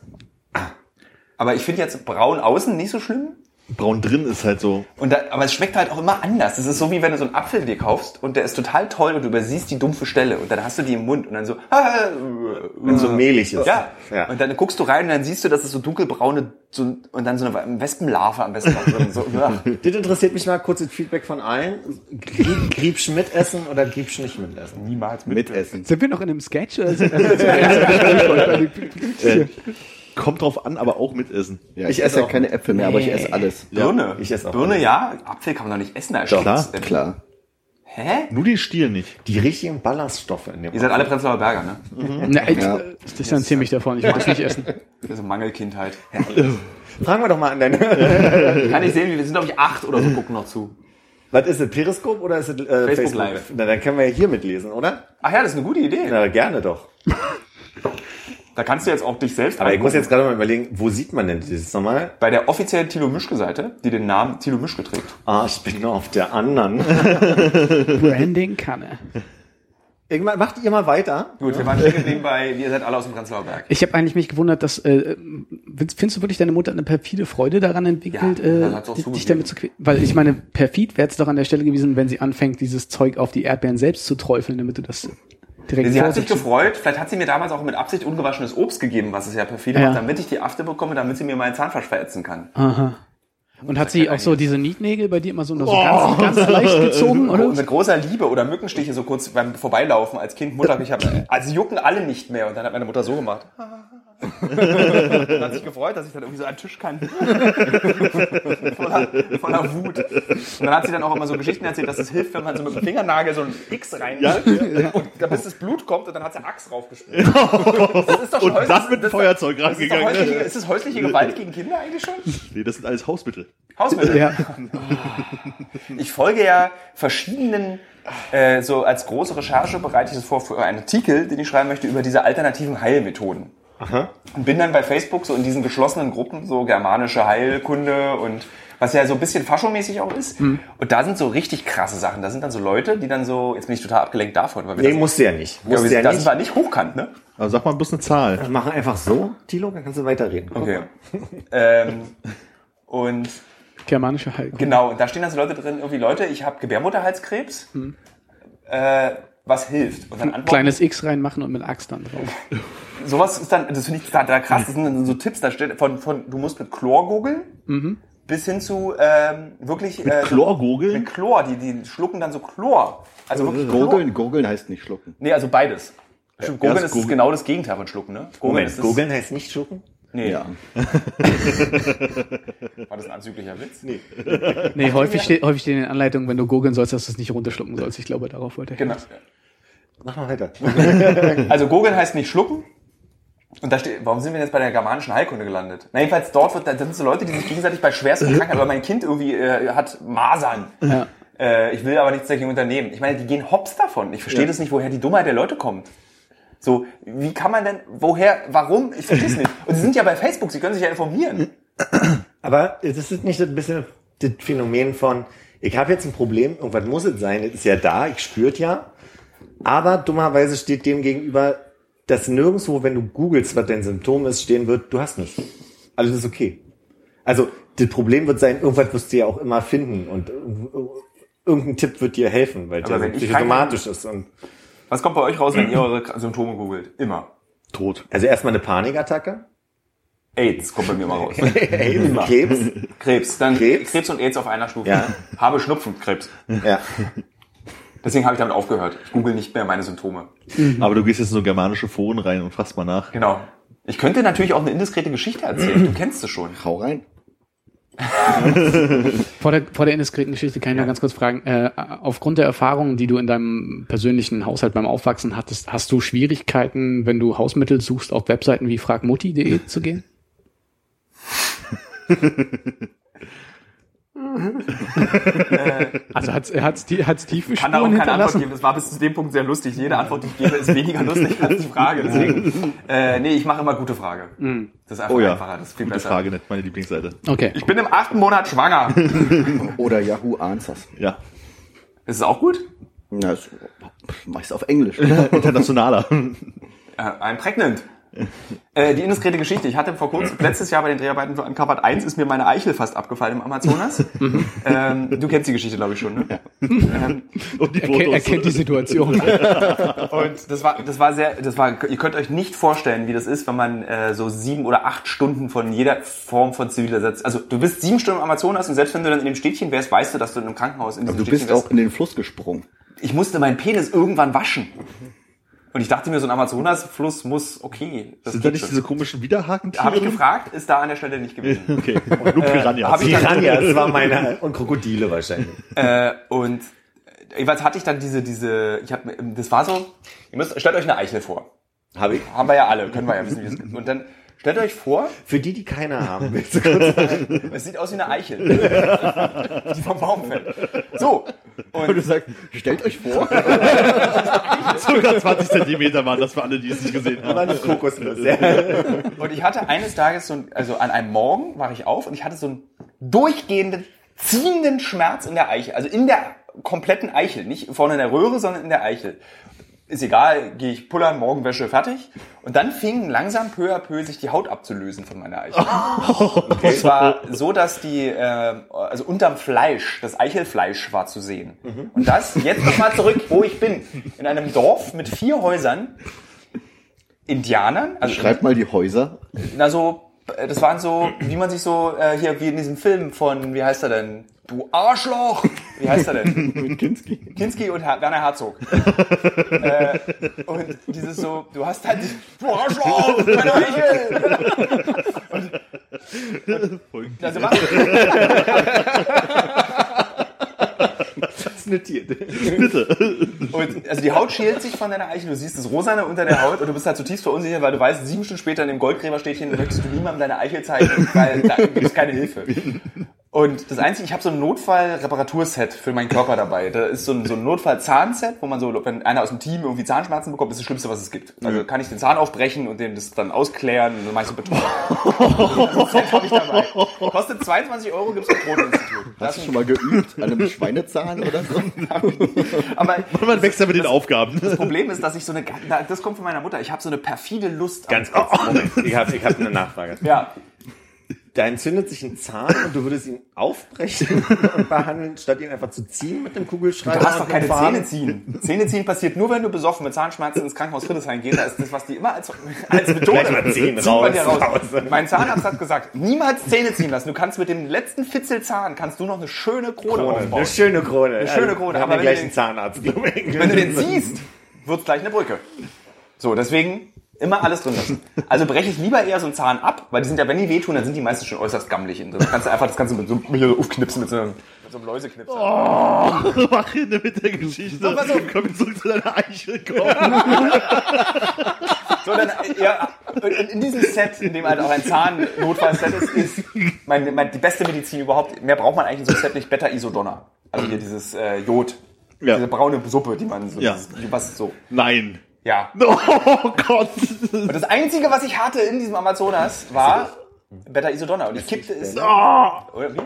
Aber ich finde jetzt braun außen nicht so schlimm. Braun drin ist halt so. Und da, aber es schmeckt halt auch immer anders. Das ist so wie wenn du so einen Apfel dir kaufst und der ist total toll und du übersiehst die dumpfe Stelle und dann hast du die im Mund und dann so, Wenn so mehlig ist. ja. ja. Und dann guckst du rein und dann siehst du, dass es so dunkelbraune so, und dann so eine Wespenlarve am besten drin. So, ja. Das interessiert mich mal kurzes Feedback von allen. Grieb, Griebsch mitessen oder Griebsch nicht mitessen? Niemals Mitessen. Sind wir noch in einem Sketch? Oder sind wir kommt drauf an, aber auch mitessen. Ja, ich, Ich esse ja auch. keine Äpfel mehr, aber ich esse alles. Birne. ich esse auch Birne alles. ja, Apfel kann man doch nicht essen. Da Doch, klar, Klar. Hä? Nur den Stiel nicht. Die richtigen Ballaststoffe in dem Ihr seid alle Prenzlauer Berger, ne? Na, ich, ich distanziere mich davon, ich will das nicht essen. Das ist eine Mangelkindheit. Fragen wir doch mal an deine. Kann ich sehen, wir sind glaube ich acht oder so, gucken noch zu. Was ist es, Periskop oder ist es äh, Facebook, Live. Na, dann können wir ja hier mitlesen, oder? Ach ja, das ist eine gute Idee. Na, gerne doch. Da kannst du jetzt auch dich selbst Aber ich muss angucken. jetzt gerade mal überlegen, wo sieht man denn dieses nochmal? bei der offiziellen Thilo Mischke-Seite, die den Namen Thilo Mischke trägt. Ah, ich bin nur auf der anderen. Branding kann er. Irgendwann macht ihr mal weiter. Gut, wir waren stehen geblieben bei, ihr seid alle aus dem Prenzlauer Berg. Ich habe eigentlich mich gewundert, dass äh, findest du wirklich deine Mutter eine perfide Freude daran entwickelt, Ja, äh, dich damit zu quälen? Weil ich meine, perfid wäre es doch an der Stelle gewesen, wenn sie anfängt, dieses Zeug auf die Erdbeeren selbst zu träufeln, damit du das direkt Sie hat sich gefreut, vielleicht hat sie mir damals auch mit Absicht ungewaschenes Obst gegeben, was es ja perfide Ja. macht, damit ich die Afte bekomme, damit sie mir meinen Zahnfleisch verätzen kann. Aha. Und hat sie auch so diese Nietnägel bei dir immer so, nur so ganz, ganz leicht gezogen, oder? Mit großer Liebe oder Mückenstiche so kurz beim Vorbeilaufen als Kind, Mutter, ich habe, also sie jucken alle nicht mehr und dann hat meine Mutter so gemacht. Und hat sich gefreut, dass ich dann irgendwie so einen Tisch kann. voller, voller Wut. Und dann hat sie dann auch immer so Geschichten erzählt, dass es hilft, wenn man so mit dem Fingernagel so ein X rein und da bis das Blut kommt und dann hat sie Axt raufgespielt. Das ist doch schon Und häuslich- dann mit dem das Feuerzeug das ist, rangegangen. häusliche, ist das häusliche Gewalt gegen Kinder eigentlich schon? Nee, das sind alles Hausmittel. Hausmittel. Ja. Ich folge ja verschiedenen, äh, so als große Recherche bereite ich das vor für einen Artikel, den ich schreiben möchte über diese alternativen Heilmethoden. Und bin dann bei Facebook so in diesen geschlossenen Gruppen, so germanische Heilkunde und was ja so ein bisschen faschomäßig auch ist. Und da sind so richtig krasse Sachen. Da sind dann so Leute, die dann so, jetzt bin ich total abgelenkt davon, weil wir Nee, das, musst du ja nicht. ja, Musst wir, du ja das nicht. war nicht hochkant, ne? Also sag mal bloß eine Zahl. Wir machen einfach so, Tilo, dann kannst du weiterreden. Guck Okay. ähm, und Germanische Heilkunde. Genau, und da stehen dann so Leute drin, irgendwie Leute, ich habe Gebärmutterhalskrebs, äh, was hilft? Und dann antworten, Kleines X reinmachen und mit Axt dann drauf. sowas ist dann, das finde ich total krass, das sind dann so Tipps, da steht von, von du musst mit Chlor googeln, bis hin zu ähm, wirklich äh, Chlor googeln? Mit Chlor, die, die schlucken dann so Chlor. Also wirklich Chlor. Gurgeln, gurgeln heißt nicht schlucken. Nee, also beides. Stimmt, Gurgeln ist googeln. genau das Gegenteil von Schlucken, ne? Gurgeln Moment, ist das, googeln heißt nicht schlucken? Nee, Ja. war das ein anzüglicher Witz? Nee. Nee, häufig steht, häufig steht in den Anleitungen, wenn du googeln sollst, dass du es nicht runterschlucken sollst. Ich glaube, darauf wollte er. Genau. Mach mal weiter. Also Gurgeln heißt nicht schlucken. Und da steht, warum sind wir jetzt bei der germanischen Heilkunde gelandet? Na, jedenfalls dort wird, da sind so Leute, die sich gegenseitig bei schwersten Krankheiten, aber mein Kind irgendwie äh, hat Masern. Ja. Äh, ich will aber nichts dagegen unternehmen. Ich meine, die gehen hops davon. Ich verstehe das nicht, woher die Dummheit der Leute kommt. So, wie kann man denn, woher, warum? Ich verstehe es nicht. Und sie sind ja bei Facebook, sie können sich ja informieren. Aber das ist nicht ein bisschen das Phänomen von, ich habe jetzt ein Problem, irgendwas muss es sein, es ist ja da, ich spürt ja. Aber dummerweise steht dem gegenüber, dass nirgendwo, wenn du googelst, was dein Symptom ist, stehen wird, du hast nichts. Alles ist okay. Also das Problem wird sein, irgendwas wirst du ja auch immer finden und irgendein Tipp wird dir helfen, weil der ich psychosomatisch ist. Und Was kommt bei euch raus, wenn ihr eure Symptome googelt? Immer. Tot. also erstmal eine Panikattacke, AIDS kommt bei mir mal raus. AIDS, Krebs, Krebs, dann Krebs? Krebs, und AIDS auf einer Stufe. Ja. Habe Schnupfen, Krebs. ja. Deswegen habe ich damit aufgehört. Ich google nicht mehr meine Symptome. Aber du gehst jetzt in so germanische Foren rein und fragst mal nach. Genau. Ich könnte natürlich auch eine indiskrete Geschichte erzählen. Du kennst es schon. Hau rein. Vor der, vor der indiskreten Geschichte kann ich noch ganz kurz fragen, äh, aufgrund der Erfahrungen, die du in deinem persönlichen Haushalt beim Aufwachsen hattest, hast du Schwierigkeiten, wenn du Hausmittel suchst, auf Webseiten wie fragmutti.de zu gehen? also hat's, hat's, die, hat's tiefe Ich kann da auch Spuren keine Antwort geben. Das war bis zu dem Punkt sehr lustig. Jede Antwort, die ich gebe, ist weniger lustig als die Frage. Deswegen, äh, nee, ich mache immer gute Frage. Das ist einfach Oh ja. einfacher. Das ist viel Gute besser. Frage, nicht meine Lieblingsseite. Okay. Ich bin im achten Monat schwanger. Oder Yahoo Answers. Ja. Ist es auch gut? Na, ich's auf Englisch. Internationaler. Äh, ein Pregnant. Äh, die indiskrete Geschichte. Ich hatte vor kurzem, letztes Jahr bei den Dreharbeiten für Uncovered 1 ist mir meine Eichel fast abgefallen im Amazonas. ähm, du kennst die Geschichte, glaube ich, schon, ne? Ähm, Und die Er, kennt- er kennt die Situation. Und das war, das war sehr, das war, ihr könnt euch nicht vorstellen, wie das ist, wenn man äh, so sieben oder acht Stunden von jeder Form von Zivilisation, also du bist sieben Stunden im Amazonas und selbst wenn du dann in dem Städtchen wärst, weißt du, dass du in einem Krankenhaus in diesem Du Städtchen bist wärst. auch in den Fluss gesprungen. Ich musste meinen Penis irgendwann waschen. Und ich dachte mir, so ein Amazonasfluss muss, okay. Das Sind da nicht schon. diese komischen Widerhakentiere? Habe ich gefragt, ist da an der Stelle nicht gewesen. Okay. Und nur Piranhas. hab ich dann- Piranha, das war meine, und Krokodile wahrscheinlich. äh, und jeweils hatte ich dann diese, diese, ich hab, das war so, ihr müsst, stellt euch eine Eichel vor. Habe ich. Haben wir ja alle, können wir ja wissen, wie es geht. Und dann stellt euch vor, Für die, die keiner haben, willst du kurz sagen? es sieht aus wie eine Eichel, die vom Baum fällt. So, Und du sagst, stellt euch vor, Sogar 20 Zentimeter waren das für alle, die es nicht gesehen haben. eine Kokosnuss. Und ich hatte eines Tages so ein, also an einem Morgen war ich auf und ich hatte so einen durchgehenden, ziehenden Schmerz in der Eichel. Also in der kompletten Eichel. Nicht vorne in der Röhre, sondern in der Eichel. Ist egal, gehe ich pullern, Morgenwäsche, fertig. Und dann fing langsam peu à peu sich die Haut abzulösen von meiner Eichel. Und zwar so, dass die, äh, also unterm Fleisch, das Eichelfleisch war zu sehen. Und das, jetzt nochmal zurück, wo ich bin. In einem Dorf mit vier Häusern, Indianern, also schreibt mal die Häuser. na so, das waren so, wie man sich so, äh, hier, wie in diesem Film von, wie heißt er denn? Du Arschloch! Wie heißt er denn? Mit Kinski. Kinski und Her Werner Herzog. äh, und dieses so, du hast halt, du Arschloch! Meine Eichel! Und, also was, Das ist notiert. Und also die Haut schält sich von deiner Eichel, du siehst das Rosane unter der Haut und du bist halt zutiefst verunsichert, weil du weißt, sieben Stunden später in dem Goldgräberstädtchen möchtest du niemandem deine Eichel zeigen, weil da gibt es keine Hilfe. Und das Einzige, ich habe so ein Notfall-Reparaturset für meinen Körper dabei. Da ist so ein, so ein Notfall-Zahnset, wo man so, wenn einer aus dem Team irgendwie Zahnschmerzen bekommt, ist das Schlimmste, was es gibt. Also kann ich den Zahn aufbrechen und dem das dann ausklären und dann mach ich so Beton. Das Set habe ich dabei. Kostet 22 Euro, gibt's im Brotinstitut. Hast du schon mal geübt an einem Schweinezahn oder so? Aber Man wächst ja mit den Aufgaben. das Problem ist, dass ich so eine, das kommt von meiner Mutter, ich habe so eine perfide Lust. Ganz kurz, Moment. Ich habe ich hab eine Nachfrage. Ja, Da entzündet sich ein Zahn und du würdest ihn aufbrechen und behandeln, statt ihn einfach zu ziehen mit dem Kugelschreiber. Du darfst doch keine. Zähne ziehen. Zähne ziehen passiert nur, wenn du besoffen mit Zahnschmerzen ins Krankenhaus Friedrichshain gehst. Da ist das, was die immer als, als Methode Gleich man raus, raus. raus. Mein Zahnarzt hat gesagt, niemals Zähne ziehen lassen. Du kannst mit dem letzten Fitzelzahn kannst du noch eine schöne Krone, Krone. aufbauen. Eine schöne Krone. Eine schöne Krone, haben aber den wenn gleichen du Zahnarzt, glaube ich. Wenn du den siehst, wird's gleich eine Brücke. So, deswegen immer alles drin lassen. Also breche ich lieber eher so einen Zahn ab, weil die sind ja, wenn die wehtun, dann sind die meistens schon äußerst gammelig. drin. Das kannst du einfach das Ganze mit so, mit so aufknipsen, mit so einem, mit so einem Läuseknipser. Mach Ende mit der Geschichte. pass auf. Komm zurück zu deiner Eichel. Komm. So, dann, ja, in, in diesem Set, in dem halt auch ein Zahnnotfallset ist, ist mein, mein, die beste Medizin überhaupt. Mehr braucht man eigentlich in so einem Set nicht. Beta-Isodonner. Also hier dieses äh, Jod. Ja. Diese braune Suppe, die man so, Ja. dieses, die was so. Nein. Ja. Oh Gott. Und das Einzige, was ich hatte in diesem Amazonas, war Beta-Isodonner. Und ich kippte es. Oder wie?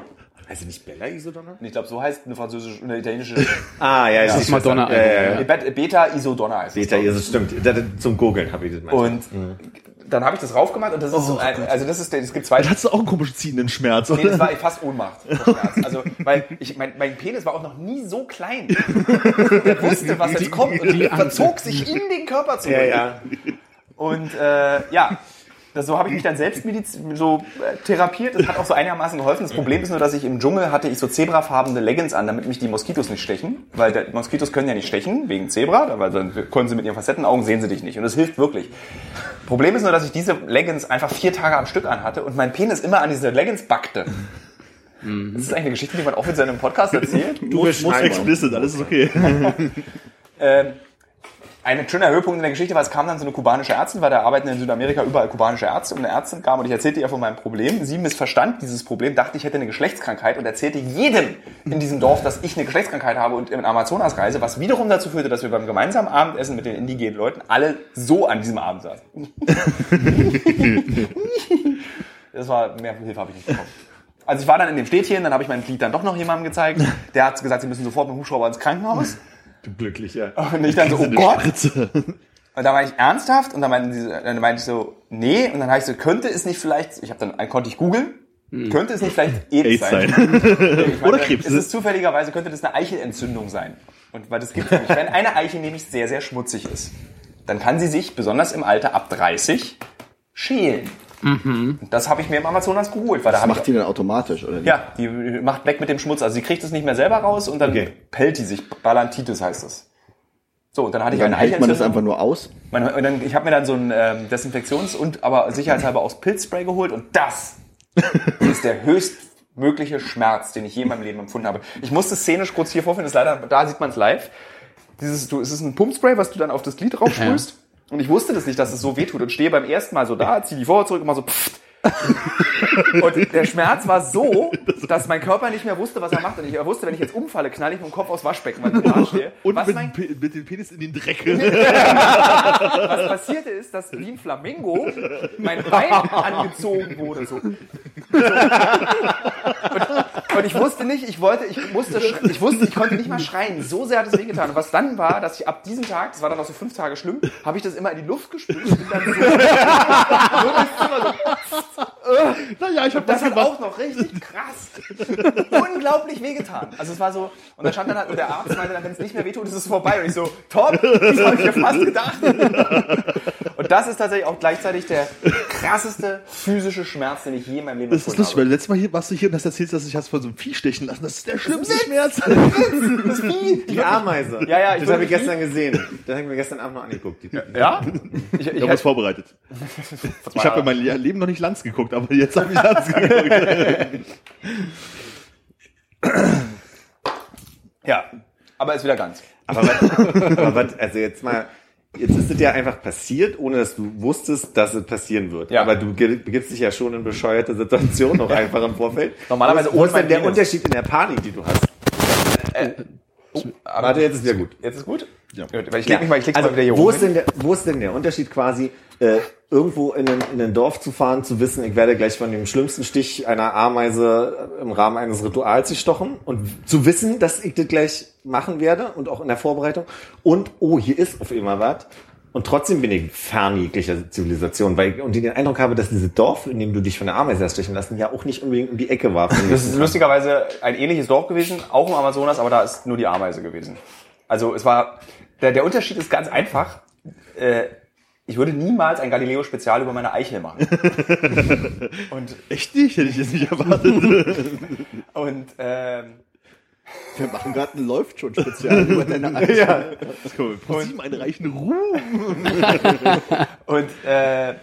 Heißt er nicht Bella Isodonner? Ich glaube, so heißt eine französische, eine italienische. Ah, ja, ja. Das ist Madonna Ja, ja, ja. eigentlich. Bet- Beta-Isodonner heißt es. Beta, das stimmt. Zum Googeln habe ich das mal. Und dann habe ich das raufgemacht und das ist so ein, also das ist der, es gibt zwei Dann hast du auch einen komischen ziehenden Schmerz. Nee, das war fast Ohnmacht. Also, weil ich, mein, mein Penis war auch noch nie so klein. Der wusste, was jetzt kommt und verzog sich in den Körper zurück. ja, ja. Und äh, ja, das, so habe ich mich dann selbst so äh, therapiert. Das hat auch so einigermaßen geholfen. Das Problem ist nur, dass ich im Dschungel hatte ich so zebrafarbene Leggings an, damit mich die Moskitos nicht stechen. Weil der, Moskitos können ja nicht stechen, wegen Zebra, weil dann können sie mit ihren Facettenaugen, sehen sie dich nicht. Und das hilft wirklich. Problem ist nur, dass ich diese Leggings einfach vier Tage am Stück anhatte und mein Penis immer an diese Leggings backte. Das ist eigentlich eine Geschichte, die man auch in seinem Podcast erzählt. Du bist Muss explicit, alles ist okay. Ähm, ein schöner Höhepunkt in der Geschichte war, es kam dann so eine kubanische Ärztin, weil da arbeiten in Südamerika überall kubanische Ärzte und eine Ärztin kam und ich erzählte ihr von meinem Problem. Sie missverstand dieses Problem, dachte, ich hätte eine Geschlechtskrankheit und erzählte jedem in diesem Dorf, dass ich eine Geschlechtskrankheit habe und im Amazonas reise, was wiederum dazu führte, dass wir beim gemeinsamen Abendessen mit den indigenen Leuten alle so an diesem Abend saßen. das war, mehr Hilfe habe ich nicht bekommen. Also ich war dann in dem Städtchen, dann habe ich mein Glied dann doch noch jemandem gezeigt. Der hat gesagt, sie müssen sofort mit dem Hubschrauber ins Krankenhaus. Du glücklicher. Und ich dann so, oh Gott. Spritze. Und da war ich ernsthaft und dann meinte, sie, dann meinte ich so, nee. Und dann habe ich so, könnte es nicht vielleicht, ich habe dann, konnte ich googeln, könnte es nicht vielleicht AIDS, AIDS sein? sein. Meine, Oder Krebs. Es ist zufälligerweise, könnte das eine Eichelentzündung sein. Und weil das gibt nämlich, wenn eine Eichel nämlich sehr, sehr schmutzig ist, dann kann sie sich, besonders im Alter ab 30, schälen. Und das habe ich mir im Amazonas geholt, weil da Das macht die dann automatisch, oder? ja, die macht weg mit dem Schmutz. Also sie kriegt es nicht mehr selber raus und dann Okay. pellt die sich. Balantitis heißt es. So, und dann hatte ich Dann eine hält man das einfach nur aus. Man, und dann, ich habe mir dann so ein ähm, Desinfektions- und aber sicherheitshalber auch Pilzspray geholt und das ist der höchst mögliche Schmerz, den ich je in meinem Leben empfunden habe. Ich musste szenisch kurz hier vorfinden, ist leider, da sieht man es live. Dieses, du, es ist ein Pumpspray, was du dann auf das Glied draufsprühst. Und ich wusste das nicht, dass es so wehtut und stehe beim ersten Mal so da, zieh die Vorhaut zurück und mal so pfft. und der Schmerz war so, dass mein Körper nicht mehr wusste, was er macht. Und ich wusste, wenn ich jetzt umfalle, knall ich mit dem Kopf aufs Waschbecken, weil ich da stehe. Und was mit, mein, mit dem Penis in den Dreck. was passierte ist, dass wie ein Flamingo mein Bein angezogen wurde. So. Und, und ich wusste nicht, ich wollte, ich musste, ich wusste, ich konnte nicht mal schreien. So sehr hat es wehgetan. Und was dann war, dass ich ab diesem Tag, das war dann auch so fünf Tage schlimm, habe ich das immer in die Luft gespült und bin dann so, so durchs Zimmer so naja, ich habe das hat auch noch richtig krass, unglaublich wehgetan. Also es war so, und dann stand dann halt, und der Arzt meinte dann, wenn es nicht mehr wehtut, ist es vorbei. Und ich so, top, das habe ich mir fast gedacht. Und das ist tatsächlich auch gleichzeitig der krasseste physische Schmerz, den ich je in meinem Leben Das ist lustig, weil letztes Mal hier warst du hier und hast erzählt, dass ich hast von so einem Vieh stechen lassen. Das ist der schlimmste Schmerz. Das Vieh. Die Ameise. Ja, ja, ich das habe ich gestern gesehen. Das habe ich mir gestern Abend noch angeguckt. Ja? Ich, ich, Ich habe was vorbereitet. Ich habe in meinem Leben noch nicht Lanz geguckt, aber jetzt habe ich Lanz geguckt. ja, aber ist wieder ganz. Aber was, aber was, also jetzt mal, jetzt ist es ja einfach passiert, ohne dass du wusstest, dass es passieren wird. Ja. Aber du begibst dich ja schon in bescheuerte Situationen auch einfach im Vorfeld. Normalerweise wo ohne ist denn der. Unterschied in der Panik, die du hast? Aber Warte, jetzt ist wieder gut. Jetzt ist gut? Ja. Gut, weil ich leg mich mal, ich also, mal wieder hier wo hoch. ist, denn der, wo ist denn der Unterschied quasi, äh, irgendwo in ein, in ein Dorf zu fahren, zu wissen, ich werde gleich von dem schlimmsten Stich einer Ameise im Rahmen eines Rituals gestochen und zu wissen, dass ich das gleich machen werde und auch in der Vorbereitung und, oh, hier ist auf einmal was. Und trotzdem bin ich fern jeglicher Zivilisation, weil ich und den Eindruck habe, dass dieses Dorf, in dem du dich von der Ameise hast stechen lassen, ja auch nicht unbedingt um die Ecke war. Das ist lustigerweise ein ähnliches Dorf gewesen, auch im Amazonas, aber da ist nur die Ameise gewesen. Also es war, der, der Unterschied ist ganz einfach. Äh, ich würde niemals ein Galileo-Spezial über meine Eichel machen. und Echt nicht? Hätte ich jetzt nicht erwartet. und ähm, Wir machen gerade ein Läuft schon Spezial über deine Eichel. ja, ProSieben einen reichen Ruhm. und, äh,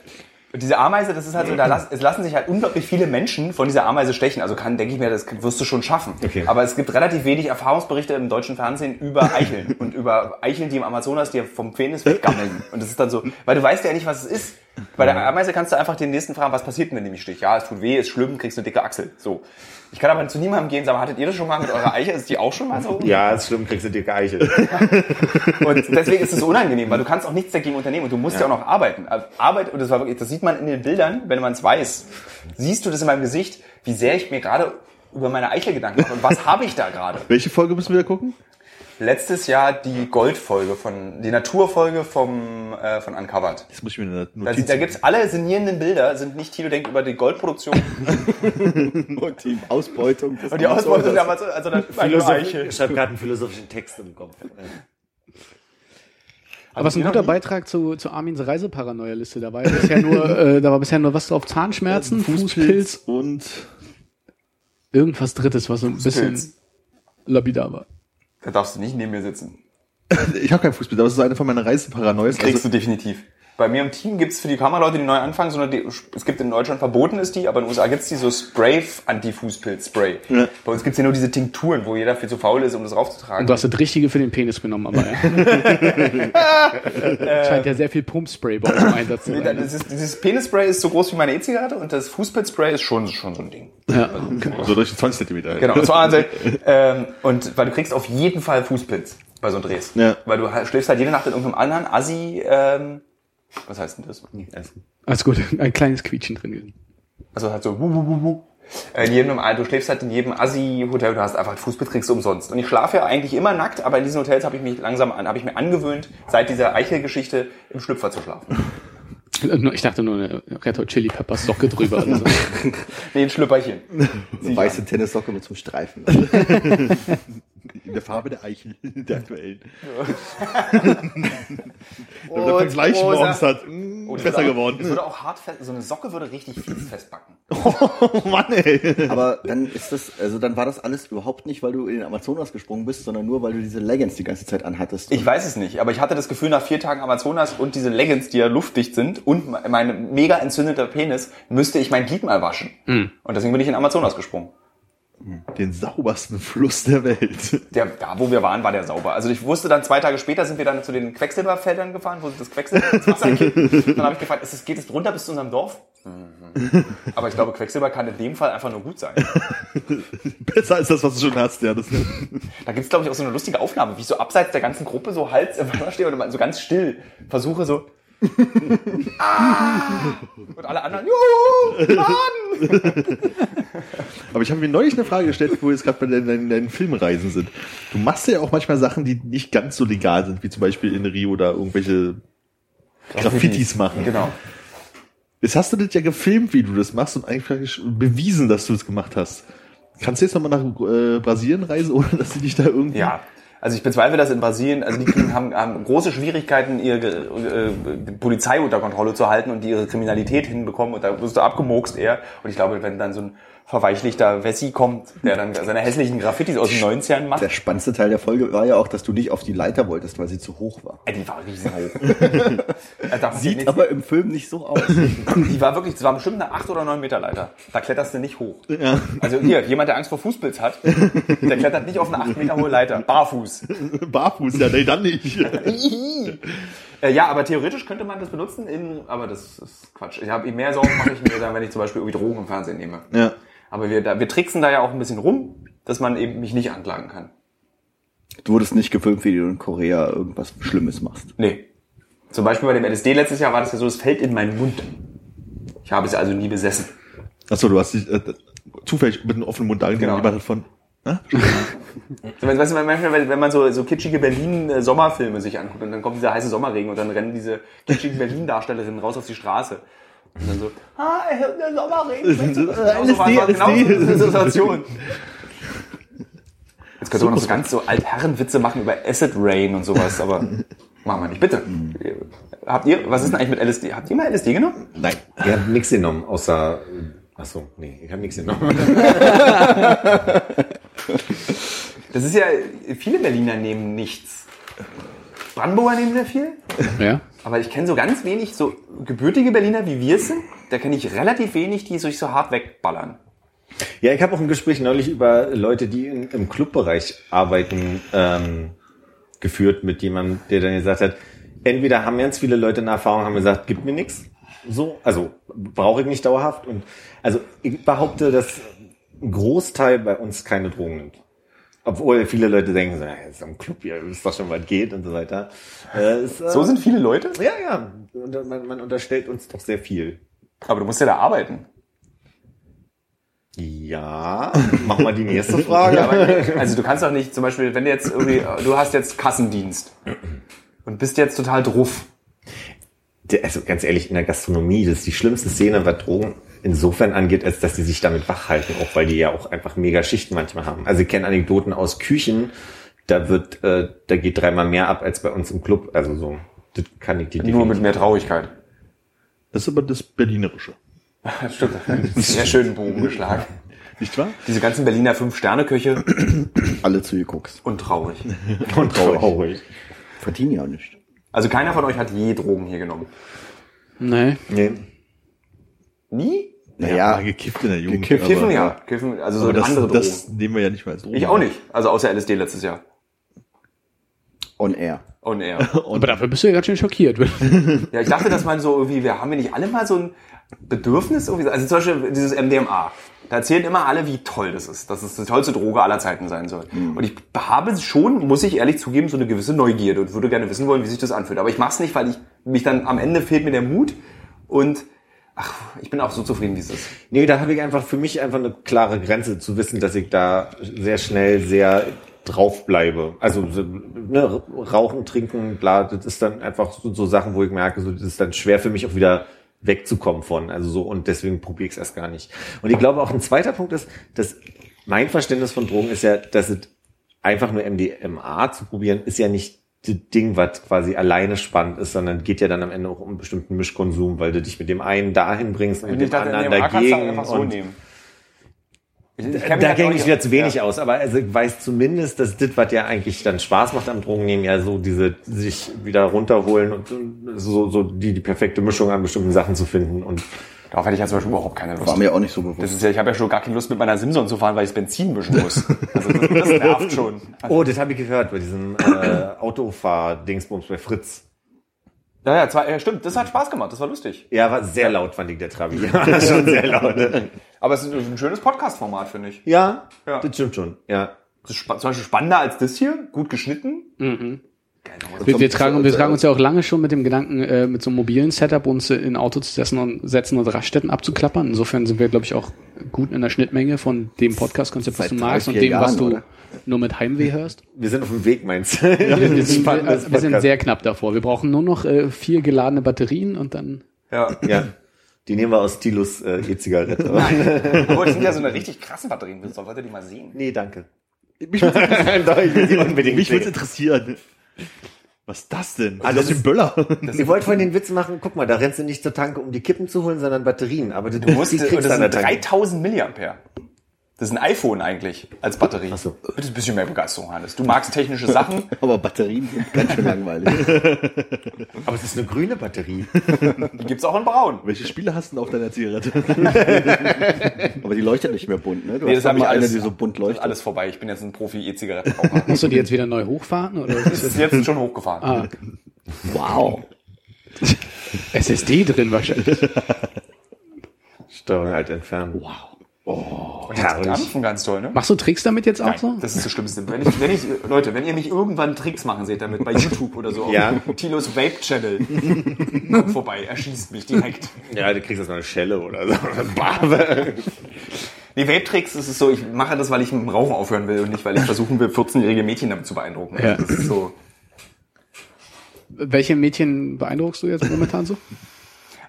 und diese Ameise, das ist halt so, da las, es lassen sich halt unglaublich viele Menschen von dieser Ameise stechen. Also kann, denke ich mir, das wirst du schon schaffen. Okay. Aber es gibt relativ wenig Erfahrungsberichte im deutschen Fernsehen über Eicheln und über Eicheln, die im Amazonas dir vom Penis weggammeln. Und das ist dann so, weil du weißt ja nicht, was es ist. Bei der Ameise kannst du einfach den nächsten fragen, was passiert wenn die mich sticht? Ja, es tut weh, ist schlimm, kriegst eine dicke Achsel. So. Ich kann aber zu niemandem gehen sagen, hattet ihr das schon mal mit eurer Eiche? Ist die auch schon mal so? Ja, ist schlimm, kriegst du dicke Eichel. Und deswegen ist es so unangenehm, weil du kannst auch nichts dagegen unternehmen und du musst ja, auch noch arbeiten. Also Arbeit, und das war wirklich, das sieht man in den Bildern, wenn man es weiß, siehst du das in meinem Gesicht, wie sehr ich mir gerade über meine Eichel Gedanken mache und was habe ich da gerade. Welche Folge müssen wir da gucken? Letztes Jahr die Goldfolge von, die Naturfolge vom, äh, von Uncovered. Das muss ich mir in der Da, Notiz. da gibt's alle sinnierenden Bilder, sind nicht Tilo denkt über die Goldproduktion Und die Ausbeutung und die Ausbeutung. Amazon, also das Eiche. Ich schreibe gerade einen philosophischen Text im Kopf. Aber es ist ein guter Beitrag zu, zu Armins Reiseparanoia-Liste. Da war ja bisher nur, äh, da war bisher nur was drauf, Zahnschmerzen, Fußpilz, und irgendwas Drittes, was so ein bisschen Fußpilz. lapidar war. Da darfst du nicht neben mir sitzen. ich habe kein Fußball, das ist eine von meinen Reiseparanoias. Kriegst Also, du definitiv. Bei mir im Team gibt's für die Kameraleute, die neu anfangen, so eine, die- es gibt in Deutschland verboten ist die, aber in den USA gibt's die so Spray, Anti-Fußpilz-Spray. Ja. Bei uns gibt's ja nur diese Tinkturen, wo jeder viel zu faul ist, um das raufzutragen. Und du hast das Richtige für den Penis genommen, aber ja. Scheint ja sehr viel Pumpspray bei uns im Einsatz zu sein. das ist, dieses Penisspray ist so groß wie meine E-Zigarette und das Fußpilz-Spray ist schon, schon so ein Ding. Ja. so durch 20 Zentimeter. Genau, zur anderen Seite. Ähm, und weil du kriegst auf jeden Fall Fußpilz bei so einem Drehs. Ja. Weil du halt- schläfst halt jede Nacht in irgendeinem anderen Assi, ähm, was heißt denn das? Alles gut, ein kleines Quietschen drin. gewesen. Also halt so, wu, wu, wu, wu. Äh, In jedem, du schläfst halt in jedem Assi-Hotel, du hast einfach du umsonst. Und ich schlafe ja eigentlich immer nackt, aber in diesen Hotels habe ich mich langsam an, habe ich mir angewöhnt, seit dieser Eichel-Geschichte im Schlüpfer zu schlafen. Ich dachte nur eine Red Hot Chili Peppers Socke drüber. Also. Nee, ein Schlüpperchen. Eine weiße Tennissocke mit so einem Streifen. In der Farbe der Eichel, der aktuellen. Damit er gleich Rosa. morgens hat. Oh, besser auch- geworden. Das würde auch hart fest, so eine Socke würde richtig fies festbacken. Oh Mann, ey. Aber dann ist das, also dann war das alles überhaupt nicht, weil du in den Amazonas gesprungen bist, sondern nur, weil du diese Leggings die ganze Zeit anhattest. Ich weiß es nicht, aber ich hatte das Gefühl, nach vier Tagen Amazonas und diese Leggings, die ja luftdicht sind und mein mega entzündeter Penis, müsste ich mein Glied mal waschen. Und deswegen bin ich in Amazonas gesprungen. Den saubersten Fluss der Welt. Der, da, wo wir waren, war der sauber. Also ich wusste dann, zwei Tage später sind wir dann zu den Quecksilberfeldern gefahren, wo das Quecksilber ins Wasser geht. Dann habe ich gefragt, ist es, geht es runter bis zu unserem Dorf? Mhm. Aber ich glaube, Quecksilber kann in dem Fall einfach nur gut sein. Besser als das, was du schon hast, ja. Das, Da gibt's glaube ich, auch so eine lustige Aufnahme, wie ich so abseits der ganzen Gruppe so Hals im Wasser stehe und so ganz still versuche so... ah! Und alle anderen, juhu, Mann! aber ich habe mir neulich eine Frage gestellt, wo wir jetzt gerade bei deinen, deinen, deinen Filmreisen sind. Du machst ja auch manchmal Sachen, die nicht ganz so legal sind, wie zum Beispiel in Rio da irgendwelche Graffitis machen. Genau. Jetzt hast du das ja gefilmt, wie du das machst und eigentlich bewiesen, dass du das gemacht hast. Kannst du jetzt nochmal nach äh, Brasilien reisen, ohne dass sie dich da irgendwie... Ja. Also ich bezweifle, dass in Brasilien, also die kriegen, haben, haben große Schwierigkeiten, ihre äh, Polizei unter Kontrolle zu halten und die ihre Kriminalität hinbekommen und da wirst du abgemokst eher. Und ich glaube, wenn dann so ein verweichlichter Wessi kommt, der dann seine hässlichen Graffitis aus den 90ern macht, Der spannendste Teil der Folge war ja auch, dass du nicht auf die Leiter wolltest, weil sie zu hoch war. ey, die war riesenhoch. Äh, da- Sieht aber im Film nicht so aus. die war wirklich, das war bestimmt eine 8 oder 9 Meter Leiter. Da kletterst du nicht hoch. Also hier, jemand, der Angst vor Fußpilz hat, der klettert nicht auf eine 8 Meter hohe Leiter, barfuß. Barfuß, ja, nee, dann nicht. Äh, ja, aber theoretisch könnte man das benutzen, in, aber das ist Quatsch. Ich habe mehr Sorgen mache ich mir dann, wenn ich zum Beispiel irgendwie Drogen im Fernsehen nehme. ja. Aber wir, da, wir tricksen da ja auch ein bisschen rum, dass man eben mich nicht anklagen kann. Du wurdest nicht gefilmt, wie du in Korea irgendwas Schlimmes machst. Nee. Zum Beispiel bei dem LSD letztes Jahr war das ja so, es fällt in meinen Mund. Ich habe es also nie besessen. Achso, du hast dich äh, zufällig mit einem offenen Mund da Genau. jemand hat von... So, Weißt du, manchmal, wenn wenn man so, so kitschige Berlin-Sommerfilme sich anguckt und dann kommt dieser heiße Sommerregen und dann rennen diese kitschigen Berlin-Darstellerinnen raus auf die Straße. Und dann so, ah, der Sommerregen. Genau so war, war genau so diese Situation. Jetzt könnte man noch so ganz so Altherrenwitze machen über Acid Rain und sowas, aber machen wir nicht. Bitte. Habt ihr, was ist denn eigentlich mit LSD? Habt ihr mal LSD genommen? Nein, ihr habt nichts genommen, außer. Ach so, nee, ich habe nichts genommen. Das ist ja, viele Berliner nehmen nichts. Brandenburger nehmen sehr viel. Ja. Aber ich kenne so ganz wenig so gebürtige Berliner, wie wir es sind. Da kenne ich relativ wenig, die sich so hart wegballern. Ja, ich habe auch ein Gespräch neulich über Leute, die in, im Clubbereich arbeiten, ähm, geführt mit jemandem, der dann gesagt hat, entweder haben ganz viele Leute eine Erfahrung, haben gesagt, gibt mir nichts, so, also brauche ich nicht dauerhaft. Und also ich behaupte, dass ein Großteil bei uns keine Drogen nimmt. Obwohl viele Leute denken, so, ja, jetzt am Club hier, wisst doch schon, was geht und so weiter. Äh, ist, äh, So sind viele Leute. ja, ja, und man, man unterstellt uns doch sehr viel. Aber du musst ja da arbeiten. Ja, machen wir die nächste Frage. Ja, aber, also du kannst doch nicht, zum Beispiel, wenn du jetzt irgendwie, du hast jetzt Kassendienst und bist jetzt total druff. Also ganz ehrlich, in der Gastronomie, das ist die schlimmste Szene, was Drogen insofern angeht, als dass sie sich damit wach halten, auch weil die ja auch einfach mega Schichten manchmal haben. Also ich kenne Anekdoten aus Küchen, da wird, äh, da geht dreimal mehr ab als bei uns im Club. Also so, das kann ich dir Nur mit mehr Traurigkeit. Das ist aber das Berlinerische. Das stimmt. Sehr schönen Bogen geschlagen. Nicht wahr? Diese ganzen Berliner Fünf-Sterne-Küche Alle zu geguckt. und traurig. und traurig. Verdienen ja nicht. Also keiner von euch hat je Drogen hier genommen. Nee. Nee. Nie? Naja, gekifft in der Jugend. gekifft. aber- Kiffen ja. Kiffen, also so das, andere Drogen. das nehmen wir ja nicht mehr als Drogen. ich auch nicht. Also außer LSD letztes Jahr. on air. On air. Aber dafür bist du ja ganz schön schockiert. Ja, ich dachte, dass man so irgendwie, wir haben wir nicht alle mal so ein Bedürfnis irgendwie, also zum Beispiel dieses MDMA. Da erzählen immer alle, wie toll das ist, dass es die tollste Droge aller Zeiten sein soll. Und ich habe schon, muss ich ehrlich zugeben, so eine gewisse Neugierde und würde gerne wissen wollen, wie sich das anfühlt. Aber ich mache es nicht, weil ich mich dann am Ende fehlt mir der Mut und ach, ich bin auch so zufrieden, wie es ist. Nee, da habe ich einfach für mich einfach eine klare Grenze zu wissen, dass ich da sehr schnell sehr drauf bleibe. Also so, ne, Rauchen, Trinken, bla, das ist dann einfach so, so Sachen, wo ich merke, so, das ist dann schwer für mich auch wieder wegzukommen von. Also so, und deswegen probiere ich es erst gar nicht. Und ich glaube auch ein zweiter Punkt ist, dass mein Verständnis von Drogen ist ja, dass es einfach nur MDMA zu probieren, ist ja nicht Ding, was quasi alleine spannend ist, sondern geht ja dann am Ende auch um einen bestimmten Mischkonsum, weil du dich mit dem einen dahin bringst und mit dem anderen dagegen. und nehmen. Ich, ich da halt kenne ich wieder zu wenig Ja. aus, aber also ich weiß zumindest, dass das, was ja eigentlich dann Spaß macht am Drogennehmen, ja so diese sich wieder runterholen und so, so die, die perfekte Mischung an bestimmten Sachen zu finden und Darauf hätte ich ja zum Beispiel überhaupt keine Lust. War mir auch nicht so Das bewusst. ist ja, ich habe ja schon gar keine Lust mit meiner Simson zu fahren, weil ich das Benzin mischen muss. Also das, das nervt schon. Oh, das habe ich gehört bei diesem äh, Autofahr-Dingsbums bei Fritz. Ja, ja, zwar, ja, stimmt. Das hat Spaß gemacht. Das war lustig. Ja, war sehr laut, fand ich, der Trabi. Ja, schon sehr laut. Aber es ist ein schönes Podcast-Format, finde ich. Ja, Ja. das stimmt schon. Ja. Das ist zum Beispiel spannender als das hier. Gut geschnitten. Wir, wir, tragen, wir tragen uns ja auch lange schon mit dem Gedanken, äh, mit so einem mobilen Setup uns in ein Auto zu setzen und, setzen und Raststätten abzuklappern. Insofern sind wir, glaube ich, auch gut in der Schnittmenge von dem Podcast-Konzept, was du magst und dem, was Jahren, du oder? nur mit Heimweh hörst. Wir sind auf dem Weg, meinst du? Wir, wir, sind, wir, wir sind Podcast. sehr knapp davor. Wir brauchen nur noch äh, vier geladene Batterien und dann Ja. Ja. Die nehmen wir aus Tilus äh, E-Zigarette. Aber das sind ja so eine richtig krassen Batterien. Das soll Leute die mal sehen. nee, danke. Mich würde Doch, ich will sie unbedingt mich sehen. interessieren. Was ist das denn? Also das das ist ein Böller. Ich wollte vorhin den Witz machen, guck mal, da rennst du nicht zur Tanke, um die Kippen zu holen, sondern Batterien. Aber du, Du musst, die das kriegst an der sind Tanke. 3000 Milliampere. Das ist ein iPhone eigentlich als Batterie. Ach so. Bitte ein bisschen mehr Begeisterung, Hannes. Du magst technische Sachen. Aber Batterien sind ganz schön langweilig. Aber es ist eine grüne Batterie. Die gibt's auch in braun. Welche Spiele hast du denn auf deiner Zigarette? Aber die leuchtet nicht mehr bunt, ne? Du Nee, das habe ich alles, eine, die so bunt leuchtet. alles vorbei. Ich bin jetzt ein Profi-E-Zigarettenraucher. musst du die jetzt wieder neu hochfahren oder Das ist jetzt schon hochgefahren. ah, Wow. SSD drin wahrscheinlich. Steuerung halt entfernen. Wow. Oh, herrlich. Dampfen ganz toll, ne? Machst du Tricks damit jetzt auch Nein, so? das ist das Schlimmste. Wenn ich, wenn ich, Leute, wenn ihr mich irgendwann Tricks machen seht damit, bei YouTube oder so, Ja. auf Tilos Vape Channel, kommt vorbei, erschießt mich direkt. Ja, du kriegst jetzt mal eine Schelle oder so. Nee, Vape-Tricks, das ist so, ich mache das, weil ich mit dem Rauchen aufhören will und nicht, weil ich versuchen will, 14-jährige Mädchen damit zu beeindrucken. Ja. Das ist so. Welche Mädchen beeindruckst du jetzt momentan so?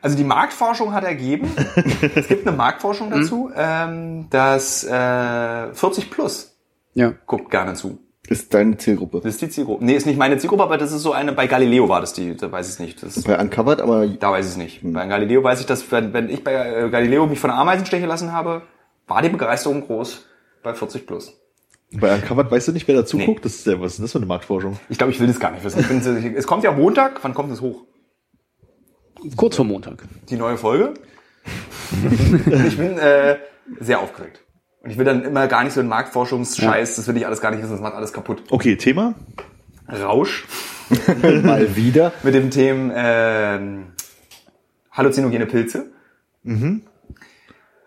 Also die Marktforschung hat ergeben, es gibt eine Marktforschung dazu, ähm, dass äh, 40 plus Ja. guckt gerne zu. Ist deine Zielgruppe. Das ist die Zielgruppe. Nee, ist nicht meine Zielgruppe, aber das ist so eine, bei Galileo war das die, da weiß ich es nicht. Das, Bei Uncovered, aber da weiß ich es nicht. Bei Galileo weiß ich, dass wenn, wenn ich bei äh, Galileo mich von Ameisen stechen lassen habe, war die Begeisterung groß bei 40 plus. Bei Uncovered weißt du nicht, wer dazu Nee. guckt? Das ist ja, was ist das für eine Marktforschung? Ich glaube, ich will das gar nicht wissen. Es kommt ja Montag, wann kommt es hoch? Kurz vor Montag. Die neue Folge. ich bin äh, sehr aufgeregt. Und ich will dann immer gar nicht so einen Marktforschungsscheiß, das will ich alles gar nicht wissen, das macht alles kaputt. Okay, Thema. Rausch mal wieder. mit dem Thema ähm, halluzinogene Pilze.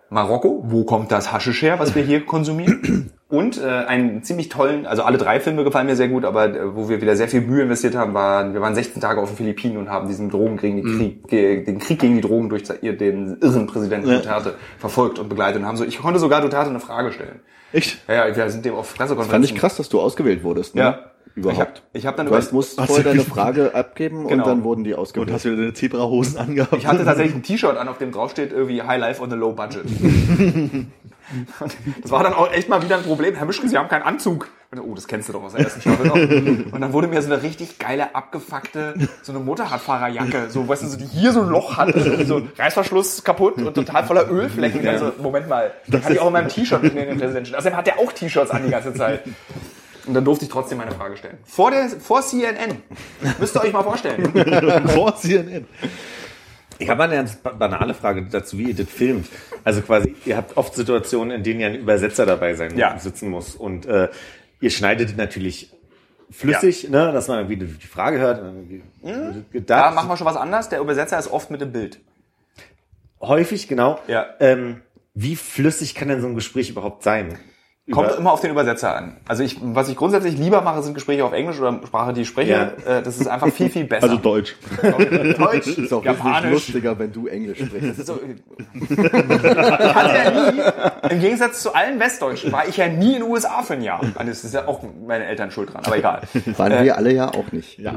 Marokko, wo kommt das Haschisch her, was wir hier konsumieren? Und äh, einen ziemlich tollen, also alle drei Filme gefallen mir sehr gut, aber äh, wo wir wieder sehr viel Mühe investiert haben, waren, wir waren 16 Tage auf den Philippinen und haben diesen Drogen gegen den Krieg, ge, den Krieg gegen die Drogen durch ihr- den irren Präsidenten Ja. Duterte verfolgt und begleitet und haben so, ich konnte sogar Duterte eine Frage stellen. Echt? Ja, ja, wir sind dem auf Pressekonferenzen. Fand ich krass, dass du ausgewählt wurdest. Ne? Ja. Überhaupt. Ich hab- ich hab dann du hast, musst Hast vorher du- deine Frage abgeben Genau. und dann wurden die Und ausgewählt. hast du deine Zebrahosen angehabt? Ich hatte tatsächlich ein T-Shirt an, auf dem drauf steht irgendwie High Life on a Low Budget. Das war dann auch echt mal wieder ein Problem. Herr Mischke, Sie haben keinen Anzug. Ich, Oh, das kennst du doch aus der ersten Staffel. auch. Und dann wurde mir so eine richtig geile, abgefuckte, so eine Motorradfahrerjacke, so, weißt du, so, die hier so ein Loch hat, so Reißverschluss kaputt und total voller Ölflecken. Also, Moment mal, die hatte ich auch in meinem T-Shirt mit in den Präsidenten. Außerdem hat der auch T-Shirts an die ganze Zeit. Und dann durfte ich trotzdem meine Frage stellen. Vor der, vor CNN. Müsst ihr euch mal vorstellen. Vor CNN. Ich habe eine ganz ba- banale Frage dazu, wie ihr das filmt. Also quasi, ihr habt oft Situationen, in denen ja ein Übersetzer dabei sein Ja. sitzen muss. Und äh, ihr schneidet natürlich flüssig, ne, dass man irgendwie die Frage hört. irgendwie Da gedacht. machen wir schon was anderes. Der Übersetzer ist oft mit dem Bild. Häufig, genau. Ja. Ähm, wie flüssig kann denn so ein Gespräch überhaupt sein? Kommt Über- immer auf den Übersetzer an. Also ich, was ich grundsätzlich lieber mache, sind Gespräche auf Englisch oder Sprache, die ich spreche. Äh, das ist einfach viel, viel besser. Also Deutsch. Deutsch, ist auch Japanisch. lustiger, wenn du Englisch sprichst. So, ich hatte ja nie, im Gegensatz zu allen Westdeutschen, war ich ja nie in den USA für ein Jahr. Also Das ist ja auch meine Eltern schuld dran, aber egal. Waren wir alle ja auch nicht. Ja.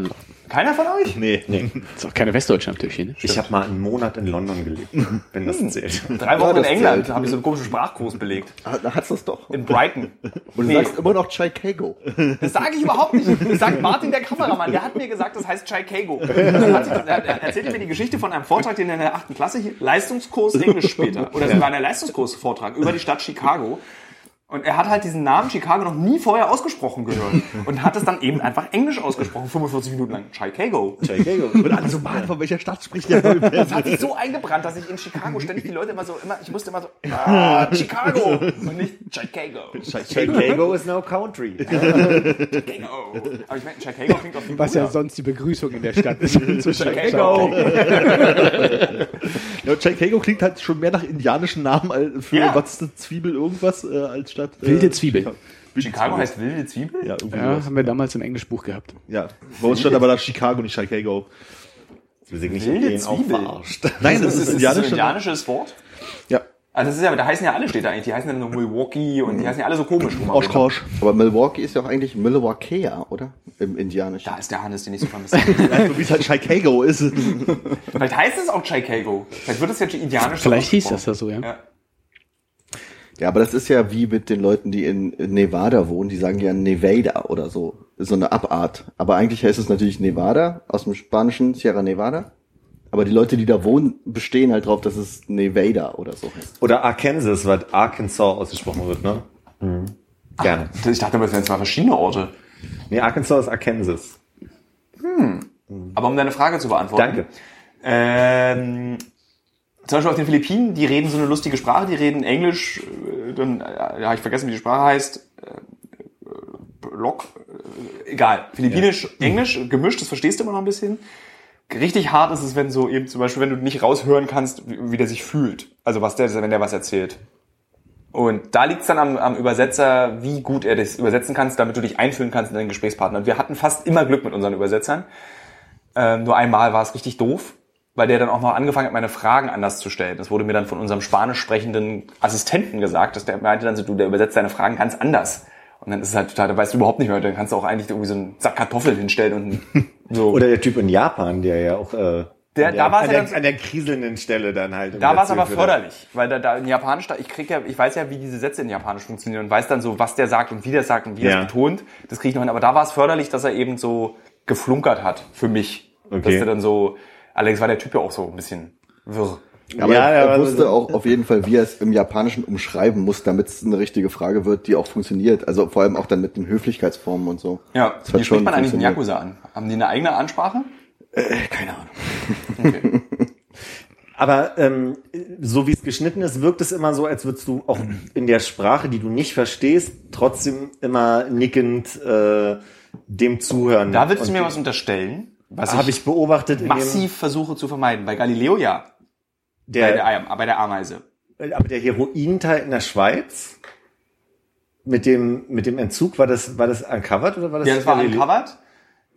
Keiner von euch? Nee. nee. Ist auch keine Westdeutsche am Tisch hier, ne? Ich habe mal einen Monat in London gelebt, wenn das zählt. Drei Wochen in das England habe ich so einen komischen Sprachkurs belegt. Ah, Da hat's das doch. In Brighton. Und du Nee. sagst immer noch Chicago. Das sage ich überhaupt nicht. Das sagt Martin, der Kameramann. Der hat mir gesagt, das heißt Chicago. Er er erzählte mir die Geschichte von einem Vortrag, den er in der achten Klasse, hier, Leistungskurs Englisch später, oder es war ein Leistungskursvortrag über die Stadt Chicago. Und er hat halt diesen Namen Chicago noch nie vorher ausgesprochen gehört. Und hat es dann eben einfach Englisch ausgesprochen, 45 Minuten lang. Chicago. Chicago. Und alle so, Mann, von welcher Stadt spricht der? Das hat sich so eingebrannt, dass ich in Chicago ständig die Leute immer so, immer, ich musste immer so, ah, Chicago und nicht Chicago. Chicago is no country. Chicago. Aber ich meine, Chicago klingt auf jeden Fall Was ja sonst die Begrüßung in der Stadt ist. Zu Chicago. Ja, Chicago klingt halt schon mehr nach indianischen Namen als für Ja. was ist das, Zwiebel irgendwas äh, als Stadt. Wilde äh, Zwiebel. Wilde Chicago Zwiebel. heißt wilde Zwiebel? Ja, Ja, haben wir damals im Englischbuch gehabt. ja. Bei uns stand aber da Chicago, nicht Chicago. Wir sind nicht Wilde Zwiebel. verarscht. Nein, Das ist, ist das ein indianische- indianisches Wort? Ja. Also das ist ja, da heißen ja alle Städte eigentlich. Die heißen ja nur Milwaukee und die heißen ja alle so komisch. Oshkosh. Aber Milwaukee ist ja auch eigentlich Milwaukee, oder? Im Indianischen. Da ist der Hannes, den ich so vermisse. Also, wie es halt Chicago ist. Vielleicht heißt es auch Chicago. Vielleicht wird es ja indianisch. Vielleicht hieß das ja so, ja. Ja. Aber das ist ja wie mit den Leuten, die in Nevada wohnen, die sagen ja Nevada oder so. So eine Abart. Aber eigentlich heißt es natürlich Nevada, aus dem Spanischen Sierra Nevada. Aber die Leute, die da wohnen, bestehen halt drauf, dass es Nevada oder so heißt. Oder Arkansas, was Arkansas ausgesprochen wird, ne? Gerne. Ich dachte, das wären zwei verschiedene Orte. Nee, Arkansas ist Arkansas. Aber um deine Frage zu beantworten. Danke. Ähm, zum Beispiel auf den Philippinen, die reden so eine lustige Sprache, die reden Englisch, äh, dann, äh, ja, ich vergessen, wie die Sprache heißt. Äh, Block, äh, egal. Philippinisch, Englisch, gemischt, das verstehst du immer noch ein bisschen. Richtig hart ist es, wenn so eben zum Beispiel, wenn du nicht raushören kannst, wie, wie der sich fühlt. Also was der, wenn der was erzählt. Und da liegt es dann am, am Übersetzer, wie gut er das übersetzen kannst, damit du dich einfühlen kannst in deinen Gesprächspartner. Und wir hatten fast immer Glück mit unseren Übersetzern. Ähm, nur einmal war es richtig doof, weil der dann auch noch angefangen hat, meine Fragen anders zu stellen. Das wurde mir dann von unserem spanisch sprechenden Assistenten gesagt, dass der meinte dann so, du, der übersetzt deine Fragen ganz anders. Und dann ist es halt total, da weißt du überhaupt nicht mehr, dann kannst du auch eigentlich irgendwie so einen Sack Kartoffeln hinstellen und so. Oder der Typ in Japan, der ja auch äh, Der- an, da war's an, ja der, an der kriselnden Stelle dann halt. Da war es aber förderlich, weil da, da in Japanisch, da, ich krieg ja, ich weiß ja, wie diese Sätze in Japanisch funktionieren und weiß dann so, was der sagt und wie der sagt und wie er Ja. es betont. Das kriege ich noch hin. Aber da war es förderlich, dass er eben so geflunkert hat für mich. Okay. Dass er dann so, allerdings war der Typ ja auch so ein bisschen wirr. Aber Ja, er, ja, er aber- wusste auch auf jeden Fall, wie er es im Japanischen umschreiben muss, damit es eine richtige Frage wird, die auch funktioniert. Also vor allem auch dann mit den Höflichkeitsformen und so. Ja, Das wie schon spricht man eigentlich den. Yakuza an? Haben die eine eigene Ansprache? Keine Ahnung. Aber ähm, so wie es geschnitten ist, wirkt es immer so, als würdest du auch in der Sprache, die du nicht verstehst, trotzdem immer nickend äh, dem zuhören. Da willst du mir was unterstellen, was habe ich beobachtet massiv versuche zu vermeiden. Bei Galileo ja, dem, bei, der, der, bei der Ameise. aber der Herointeil in der Schweiz mit dem mit dem Entzug war das war das uncovered oder war das Ja, das war Galileo? uncovered.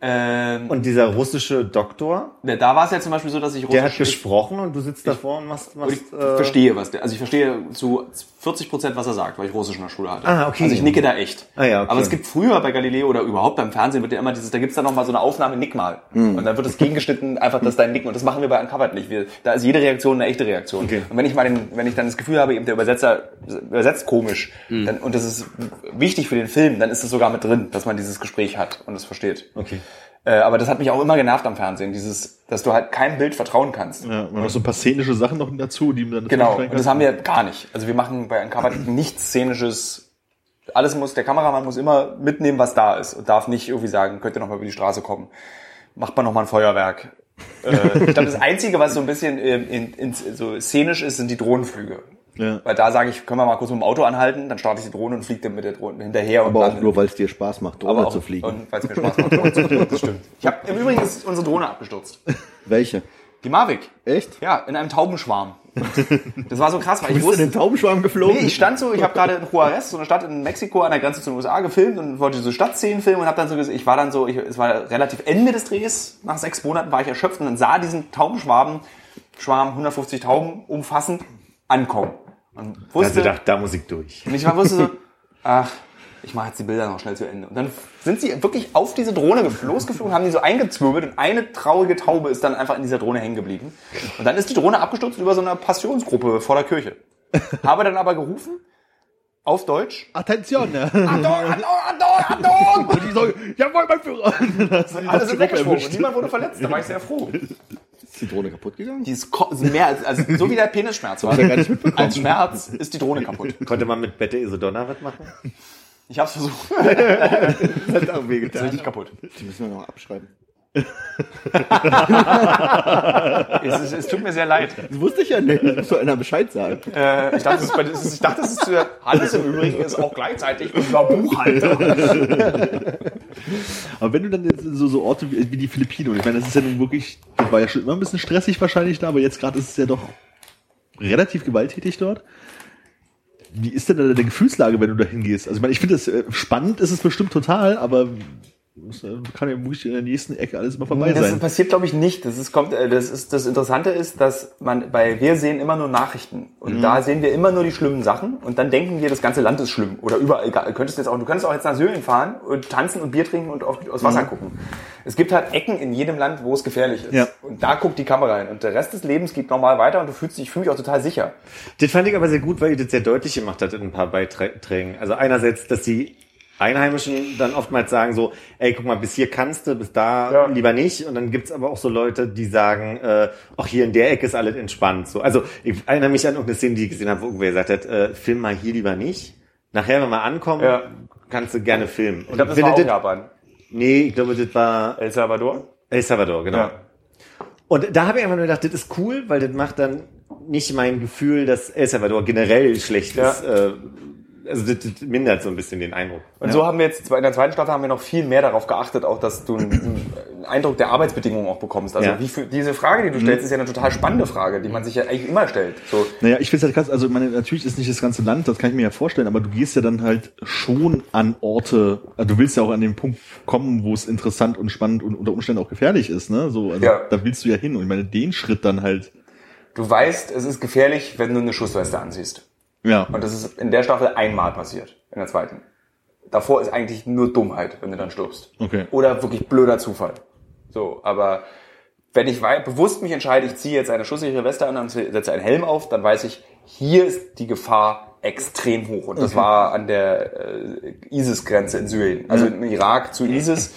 Ähm, Und dieser russische Doktor, da- da war es ja zum Beispiel so, dass ich der hat Russisch- gesprochen und du sitzt davor und machst, Und machst ich äh, verstehe, was der, also ich verstehe zu 40 Prozent, was er sagt, weil ich Russisch in der Schule hatte. Ah, okay. Also ich nicke da echt. Ah, ja, okay. Aber es gibt früher bei Galileo oder überhaupt beim Fernsehen wird ja immer dieses, da gibt's dann noch mal so eine Aufnahme, nick mal. Hm. Und dann wird es gegengeschnitten, einfach das dein Nicken. Und das machen wir bei Uncovered nicht. Wir, da ist jede Reaktion eine echte Reaktion. Okay. Und wenn ich mal den, wenn ich dann das Gefühl habe, eben der Übersetzer übersetzt komisch, Hm. dann, und das ist wichtig für den Film, dann ist es sogar mit drin, dass man dieses Gespräch hat und es versteht. Okay. Äh, aber das hat mich auch immer genervt am Fernsehen, dieses, dass du halt keinem Bild vertrauen kannst. Ja, und noch so ein paar szenische Sachen noch dazu, die man dann Genau, und das haben wir gar nicht. Also wir machen bei Uncovered nichts Szenisches. Alles muss, der Kameramann muss immer mitnehmen, was da ist und darf nicht irgendwie sagen, könnt ihr noch mal über die Straße kommen. Macht man noch mal ein Feuerwerk. äh, ich glaube, das Einzige, was so ein bisschen ähm, in, in, so szenisch ist, sind die Drohnenflüge. Ja. Weil da sage ich, können wir mal kurz mit dem Auto anhalten, dann starte ich die Drohne und fliege dann mit der Drohne hinterher. und Aber auch nur, weil es dir Spaß macht, Drohne Aber auch, zu fliegen. Und weil es mir Spaß macht, Drohne zu fliegen. Das stimmt. Ich hab, Im Übrigen ist unsere Drohne abgestürzt. Welche? Die Mavic. Echt? Ja, in einem Taubenschwarm. Das war so krass, weil ich Bist du in wusste, den Taubenschwarm geflogen? Nee, ich stand so, ich habe gerade in Juarez, so eine Stadt in Mexiko an der Grenze zu den USA gefilmt und wollte so Stadtszenen filmen und habe dann so gesehen, ich war dann so, ich, es war relativ Ende des Drehs, nach sechs Monaten war ich erschöpft und dann sah diesen Taubenschwarm, Schwarm 150 Tauben umfassend ankommen. Und Da hast wusste, du gedacht, da muss ich durch. und ich war wusste so, ach, ich mache jetzt die Bilder noch schnell zu Ende. Und dann sind sie wirklich auf diese Drohne gef- losgeflogen, haben die so eingezwirbelt und eine traurige Taube ist dann einfach in dieser Drohne hängen geblieben. Und dann ist die Drohne abgestürzt über so eine Passionsgruppe vor der Kirche. Habe dann aber gerufen, auf Deutsch, Attention! Ne? Achtung, Achtung, Achtung, Achtung! Und die so, jawohl, mein Führer! Alle sind weggesprungen und niemand wurde verletzt, da war ich sehr froh. Ist die Drohne kaputt gegangen? Die ist mehr als, also so wie der Penisschmerz war. Als Schmerz ist die Drohne kaputt. Konnte man mit Bette Isodonna was machen? Ich hab's versucht. Hat auch wehgetan. Richtig kaputt. Die müssen wir noch abschreiben. Es, ist, es tut mir sehr leid. Das wusste ich ja nicht. Das muss doch einer Bescheid sagen. Äh, ich dachte, das ist, ich dachte, das ist für Hannes im Übrigen ist auch gleichzeitig unser Buchhalter. Aber wenn du dann jetzt so, so Orte wie, wie die Philippinen, ich meine, das ist ja nun wirklich, das war ja schon immer ein bisschen stressig wahrscheinlich da, aber jetzt gerade ist es ja doch relativ gewalttätig dort. Wie ist denn da deine Gefühlslage, wenn du da hingehst? Also ich meine, ich finde das äh, spannend ist es bestimmt total, aber es kann ja wirklich in der nächsten Ecke alles immer vorbei Das sein. passiert, glaube ich, nicht. Das ist, kommt, äh, das ist, das Interessante ist, dass man, bei, wir sehen immer nur Nachrichten. Und da sehen wir immer nur die schlimmen Sachen. Und dann denken wir, das ganze Land ist schlimm. Oder überall, egal. Du könntest jetzt auch, du könntest auch jetzt nach Syrien fahren und tanzen und Bier trinken und auf, aufs Wasser gucken. Es gibt halt Ecken in jedem Land, wo es gefährlich ist. Ja. Und da guckt die Kamera hin. Und der Rest des Lebens geht normal weiter und du fühlst dich, ich fühle mich auch total sicher. Das fand ich aber sehr gut, weil ihr das sehr deutlich gemacht hat in ein paar Beiträgen. Also einerseits, dass die Einheimischen dann oftmals sagen so, ey, guck mal, bis hier kannst du, bis da Ja. lieber nicht. Und dann gibt's aber auch so Leute, die sagen, äh, auch hier in der Ecke ist alles entspannt. So, also ich erinnere mich an irgendeine Szene, die ich gesehen habe, wo irgendwer gesagt hat, äh, film mal hier lieber nicht. Nachher, wenn wir ankommen, Ja. kannst du gerne filmen. Ich glaube, das war auch Japan. Nee, ich glaube, das war El Salvador? El Salvador, genau. Ja. Und da habe ich einfach nur gedacht, das ist cool, weil das macht dann nicht mein Gefühl, dass El Salvador generell schlecht ist. Äh, also das, das mindert so ein bisschen den Eindruck. Und so haben wir jetzt, in der zweiten Staffel haben wir noch viel mehr darauf geachtet, auch dass du einen, einen Eindruck der Arbeitsbedingungen auch bekommst. Also Ja. wie für, diese Frage, die du stellst, ist ja eine total spannende Frage, die man sich ja eigentlich immer stellt. So, Naja, ich finde es halt krass, also meine, natürlich ist nicht das ganze Land, das kann ich mir ja vorstellen, aber du gehst ja dann halt schon an Orte, also du willst ja auch an den Punkt kommen, wo es interessant und spannend und unter Umständen auch gefährlich ist, ne? So, also Ja. da willst du ja hin. Und ich meine, den Schritt dann halt, du weißt, es ist gefährlich, wenn du eine Schussweste anziehst. Ja. Und das ist in der Staffel einmal passiert, in der zweiten. Davor ist eigentlich nur Dummheit, wenn du dann stirbst. Okay. Oder wirklich blöder Zufall. So, aber wenn ich bewusst mich entscheide, ich ziehe jetzt eine schusssichere Weste an und setze einen Helm auf, dann weiß ich, hier ist die Gefahr extrem hoch. Und das war an der äh, ISIS-Grenze in Syrien, also im Irak zu ISIS.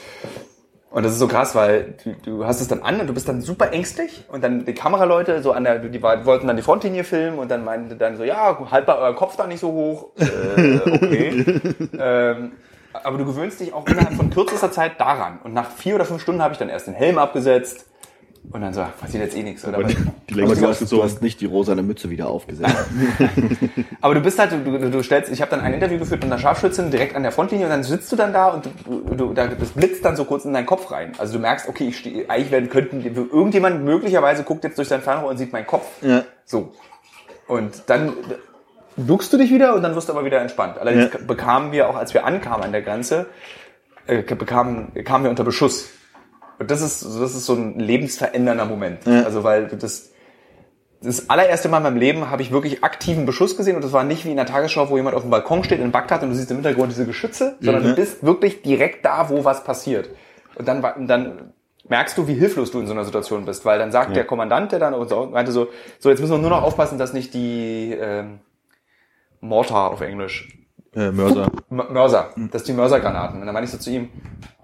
Und das ist so krass, weil du, du hast es dann an und du bist dann super ängstlich und dann die Kameraleute so an der, die wollten dann die Frontlinie filmen und dann meinten dann so, ja, halt mal euren Kopf da nicht so hoch. Äh, okay. ähm, aber du gewöhnst dich auch innerhalb von kürzester Zeit daran. Und nach vier oder fünf Stunden habe ich dann erst den Helm abgesetzt und dann so, passiert jetzt eh nichts. Oder? die Aber Länge du hast, du hast nicht die rosane Mütze wieder aufgesetzt. Aber du bist halt, du, du, du stellst, ich habe dann ein Interview geführt mit einer Scharfschützin direkt an der Frontlinie und dann sitzt du dann da und du, du, da, das blitzt dann so kurz in deinen Kopf rein. Also du merkst, okay, ich stehe, eigentlich werden könnten, irgendjemand möglicherweise guckt jetzt durch sein Fernrohr und sieht meinen Kopf. Ja. So. Und dann duckst du dich wieder und dann wirst du aber wieder entspannt. Allerdings Ja. bekamen wir auch, als wir ankamen an der Grenze, äh, bekamen, kamen wir unter Beschuss. Und das ist, das ist so ein lebensverändernder Moment. Also weil das, das allererste Mal in meinem Leben habe ich wirklich aktiven Beschuss gesehen und das war nicht wie in der Tagesschau, wo jemand auf dem Balkon steht in Bagdad und du siehst im Hintergrund diese Geschütze, sondern du bist wirklich direkt da, wo was passiert. Und dann, dann merkst du, wie hilflos du in so einer Situation bist, weil dann sagt der Kommandant, der dann und so, meinte so, so jetzt müssen wir nur noch aufpassen, dass nicht die ähm, Mortar auf Englisch, Äh, Mörser. Mörser, dass die Mörsergranaten. Und dann meine ich so zu ihm,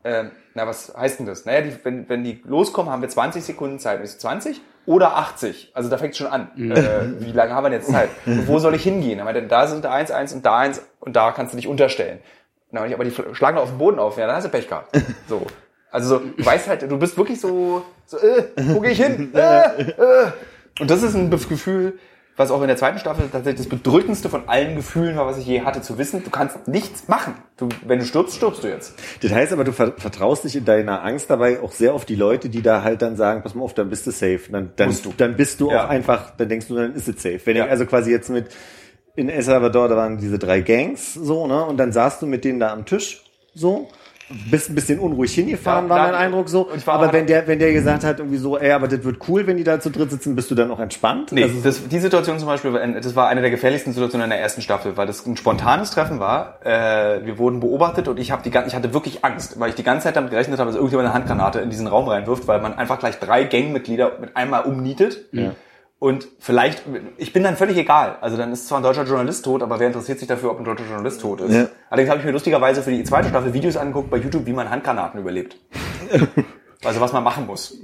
ähm, na, was heißt denn das? Naja, die, wenn, wenn die loskommen, haben wir 20 Sekunden Zeit. Und ich so, 20 oder 80? Also da fängt schon an. Äh, wie lange haben wir denn jetzt Zeit? Und wo soll ich hingehen? Er meinte, da sind da eins, eins und da eins und da kannst du dich unterstellen. Und dann meinte ich, aber die schlagen auf den Boden auf. Ja, dann hast du Pech gehabt. So. Also so, du weißt halt, du bist wirklich so, so äh, wo gehe ich hin? Äh, äh. Und das ist ein Gefühl, was auch in der zweiten Staffel tatsächlich das bedrückendste von allen Gefühlen war, was ich je hatte, zu wissen, du kannst nichts machen. Du, wenn du stirbst, stirbst du jetzt. Das heißt aber, du ver- vertraust dich in deiner Angst dabei auch sehr auf die Leute, die da halt dann sagen, pass mal auf, dann bist du safe. Dann, dann, Musst du. dann bist du Ja. auch einfach, dann denkst du, dann ist es safe. Wenn Ja. ich also quasi jetzt mit, in El Salvador, da waren diese drei Gangs, so, ne, und dann saßt du mit denen da am Tisch, so, bist ein bisschen unruhig hingefahren, Ja, war mein Eindruck so. aber wenn der, wenn der gesagt hat, irgendwie so, ey, aber das wird cool, wenn die da zu dritt sitzen, bist du dann auch entspannt? Nee, Also, das, die Situation zum Beispiel, das war eine der gefährlichsten Situationen in der ersten Staffel, weil das ein spontanes Treffen war. Äh, wir wurden beobachtet und ich, hab die, ich hatte wirklich Angst, weil ich die ganze Zeit damit gerechnet habe, dass irgendjemand eine Handgranate in diesen Raum reinwirft, weil man einfach gleich drei Gangmitglieder mit einmal umnietet. Und vielleicht, ich bin dann völlig egal. Also dann ist zwar ein deutscher Journalist tot, aber wer interessiert sich dafür, ob ein deutscher Journalist tot ist? Ja. Allerdings habe ich mir lustigerweise für die zweite Staffel Videos angeguckt bei YouTube, wie man Handgranaten überlebt. also was man machen muss.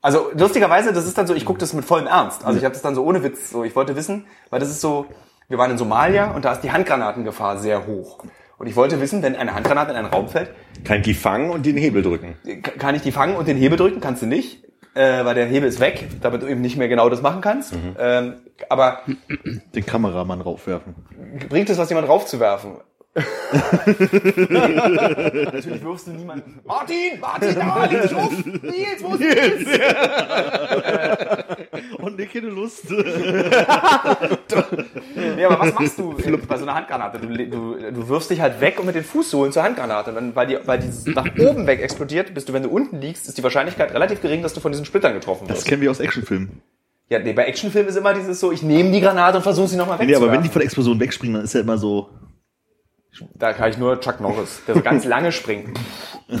Also lustigerweise, das ist dann so, ich gucke das mit vollem Ernst. Also ich habe das dann so ohne Witz, so ich wollte wissen, weil das ist so, wir waren in Somalia und da ist die Handgranatengefahr sehr hoch. Und ich wollte wissen, wenn eine Handgranate in einen Raum fällt, Kann ich die fangen und den Hebel drücken. kann ich die fangen und den Hebel drücken? Kannst du nicht, äh, weil der Hebel ist weg, damit du eben nicht mehr genau das machen kannst. Ähm, aber Den Kameramann raufwerfen. bringt es was, jemand raufzuwerfen? Natürlich wirfst du niemanden. Martin, Martin, da, dich auf! Nils, wo ist Nils? Und ne, keine Lust. Nee, aber was machst du äh, bei so einer Handgranate? Du, du, du wirfst dich halt weg und mit den Fußsohlen zur Handgranate. Und dann, weil die, weil die nach oben weg explodiert, bist du, wenn du unten liegst, ist die Wahrscheinlichkeit relativ gering, dass du von diesen Splittern getroffen Das wirst. kennen wir aus Actionfilmen. Ja, nee, bei Actionfilmen ist immer dieses so, ich nehme die Granate und versuche sie nochmal Nee, wegzuwerfen. aber wenn die von der Explosion wegspringen, dann ist ja immer so. Da kann ich nur Chuck Norris, der so ganz lange springt.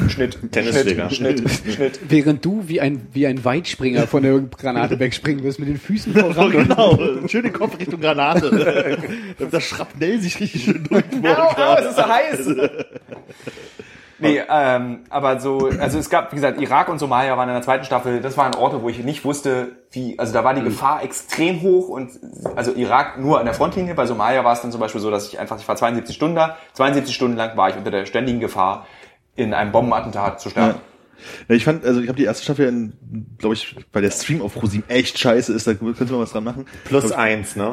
Schnitt, Tennisschläger. Schnitt, Schnitt, Schnitt. Während du wie ein, wie ein Weitspringer von der Granate wegspringen wirst mit den Füßen voran. genau, schön den Kopf Richtung Granate. Damit das Schrapnell sich richtig schön drückt. Au, au, es ist so heiß. Nee, ähm, aber so, also es gab, wie gesagt, Irak und Somalia waren in der zweiten Staffel, das waren Orte, wo ich nicht wusste, wie, also da war die Gefahr extrem hoch und also Irak nur an der Frontlinie, bei Somalia war es dann zum Beispiel so, dass ich einfach, ich war 72 Stunden da, 72 Stunden lang war ich unter der ständigen Gefahr, in einem Bombenattentat zu sterben. Ja, ich fand, also ich habe die erste Staffel, glaube ich, weil der Stream auf ProSieben echt scheiße ist, da könnte man was dran machen. Plus eins, ne?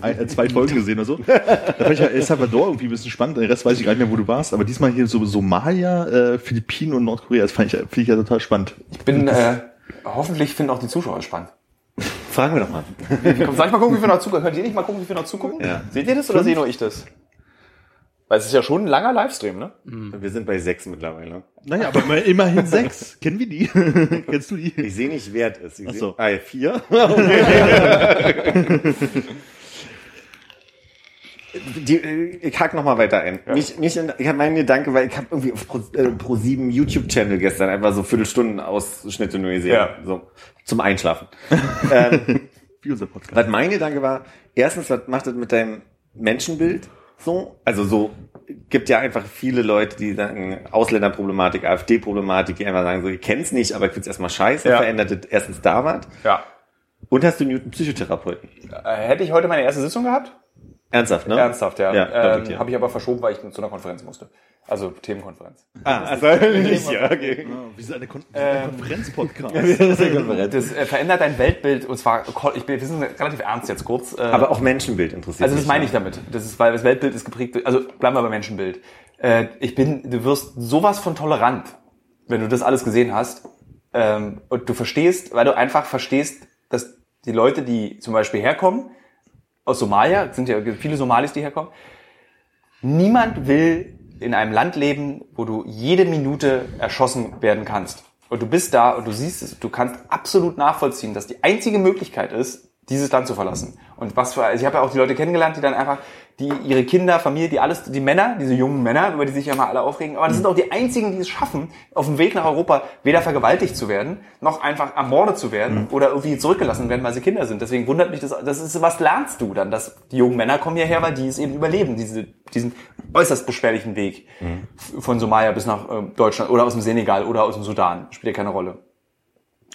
Ein, äh, zwei Folgen gesehen oder so. Da fand ich ja El Salvador irgendwie ein bisschen spannend, den Rest weiß ich gar nicht mehr, wo du warst, aber diesmal hier so Somalia, äh, Philippinen und Nordkorea, das fand ich, finde ich ja total spannend. Ich bin, äh, hoffentlich finden auch die Zuschauer spannend. Fragen wir doch mal. Komm, Soll ich mal gucken, wie wir noch zugucken? Könnt ihr nicht mal gucken, wie wir noch zugucken? Ja. Seht ihr das oder sehe nur ich das? Weil es ist ja schon ein langer Livestream, ne? Wir sind bei sechs mittlerweile. Naja, aber immer- immerhin sechs. Kennen wir die? Kennst du die? Ich sehe nicht, wer es ist. Ich Ach seh- so. Ah, ja, vier? Die, äh, ich hack noch mal weiter ein. Mich, mich, in- ich habe meinen Gedanke, weil ich habe irgendwie auf Pro, äh, Pro 7 YouTube-Channel gestern einfach so Viertelstunden Ausschnitte nur gesehen. Ja. So, zum Einschlafen. ähm, Wie unser Podcast. was mein Gedanke war, erstens, was macht das mit deinem Menschenbild so? Also so, gibt ja einfach viele Leute, die sagen, Ausländerproblematik, AfD-Problematik, die einfach sagen so, ich kenn's nicht, aber ich find's erstmal scheiße, Ja. verändert erstens da was. Ja. Und hast du Newton Psychotherapeuten? Äh, hätte ich heute meine erste Sitzung gehabt? Ernsthaft, ne? Ernsthaft, ja. Ja, ähm. Habe ich aber verschoben, weil ich zu einer Konferenz musste. Also Themenkonferenz. Ah, also nicht, ja, okay. Wie ist eine, Kon Ähm, Konferenzpodcast? Das äh, verändert dein Weltbild und zwar, ich bin, wir sind relativ ernst jetzt kurz. Äh, Aber auch Menschenbild interessiert also das mich. meine ich damit. Das ist, weil das Weltbild ist geprägt. Also bleiben wir bei Menschenbild. Äh, ich bin, du wirst sowas von tolerant, wenn du das alles gesehen hast ähm, und du verstehst, weil du einfach verstehst, dass die Leute, die zum Beispiel herkommen aus Somalia, es sind ja viele Somalis, die herkommen, niemand will in einem Land leben, wo du jede Minute erschossen werden kannst. Und du bist da und du siehst es, du kannst absolut nachvollziehen, dass die einzige Möglichkeit ist, dieses Land zu verlassen. Und was für, also ich habe ja auch die Leute kennengelernt, die dann einfach, die ihre Kinder, Familie, die alles, die Männer, diese jungen Männer, über die sich ja mal alle aufregen, aber das sind auch die einzigen, die es schaffen, auf dem Weg nach Europa weder vergewaltigt zu werden, noch einfach ermordet zu werden oder irgendwie zurückgelassen werden, weil sie Kinder sind. Deswegen wundert mich das, das ist, was lernst du dann, dass die jungen Männer kommen hierher, weil die es eben überleben, diese, diesen äußerst beschwerlichen Weg f- von Somalia bis nach äh, Deutschland oder aus dem Senegal oder aus dem Sudan, spielt ja keine Rolle.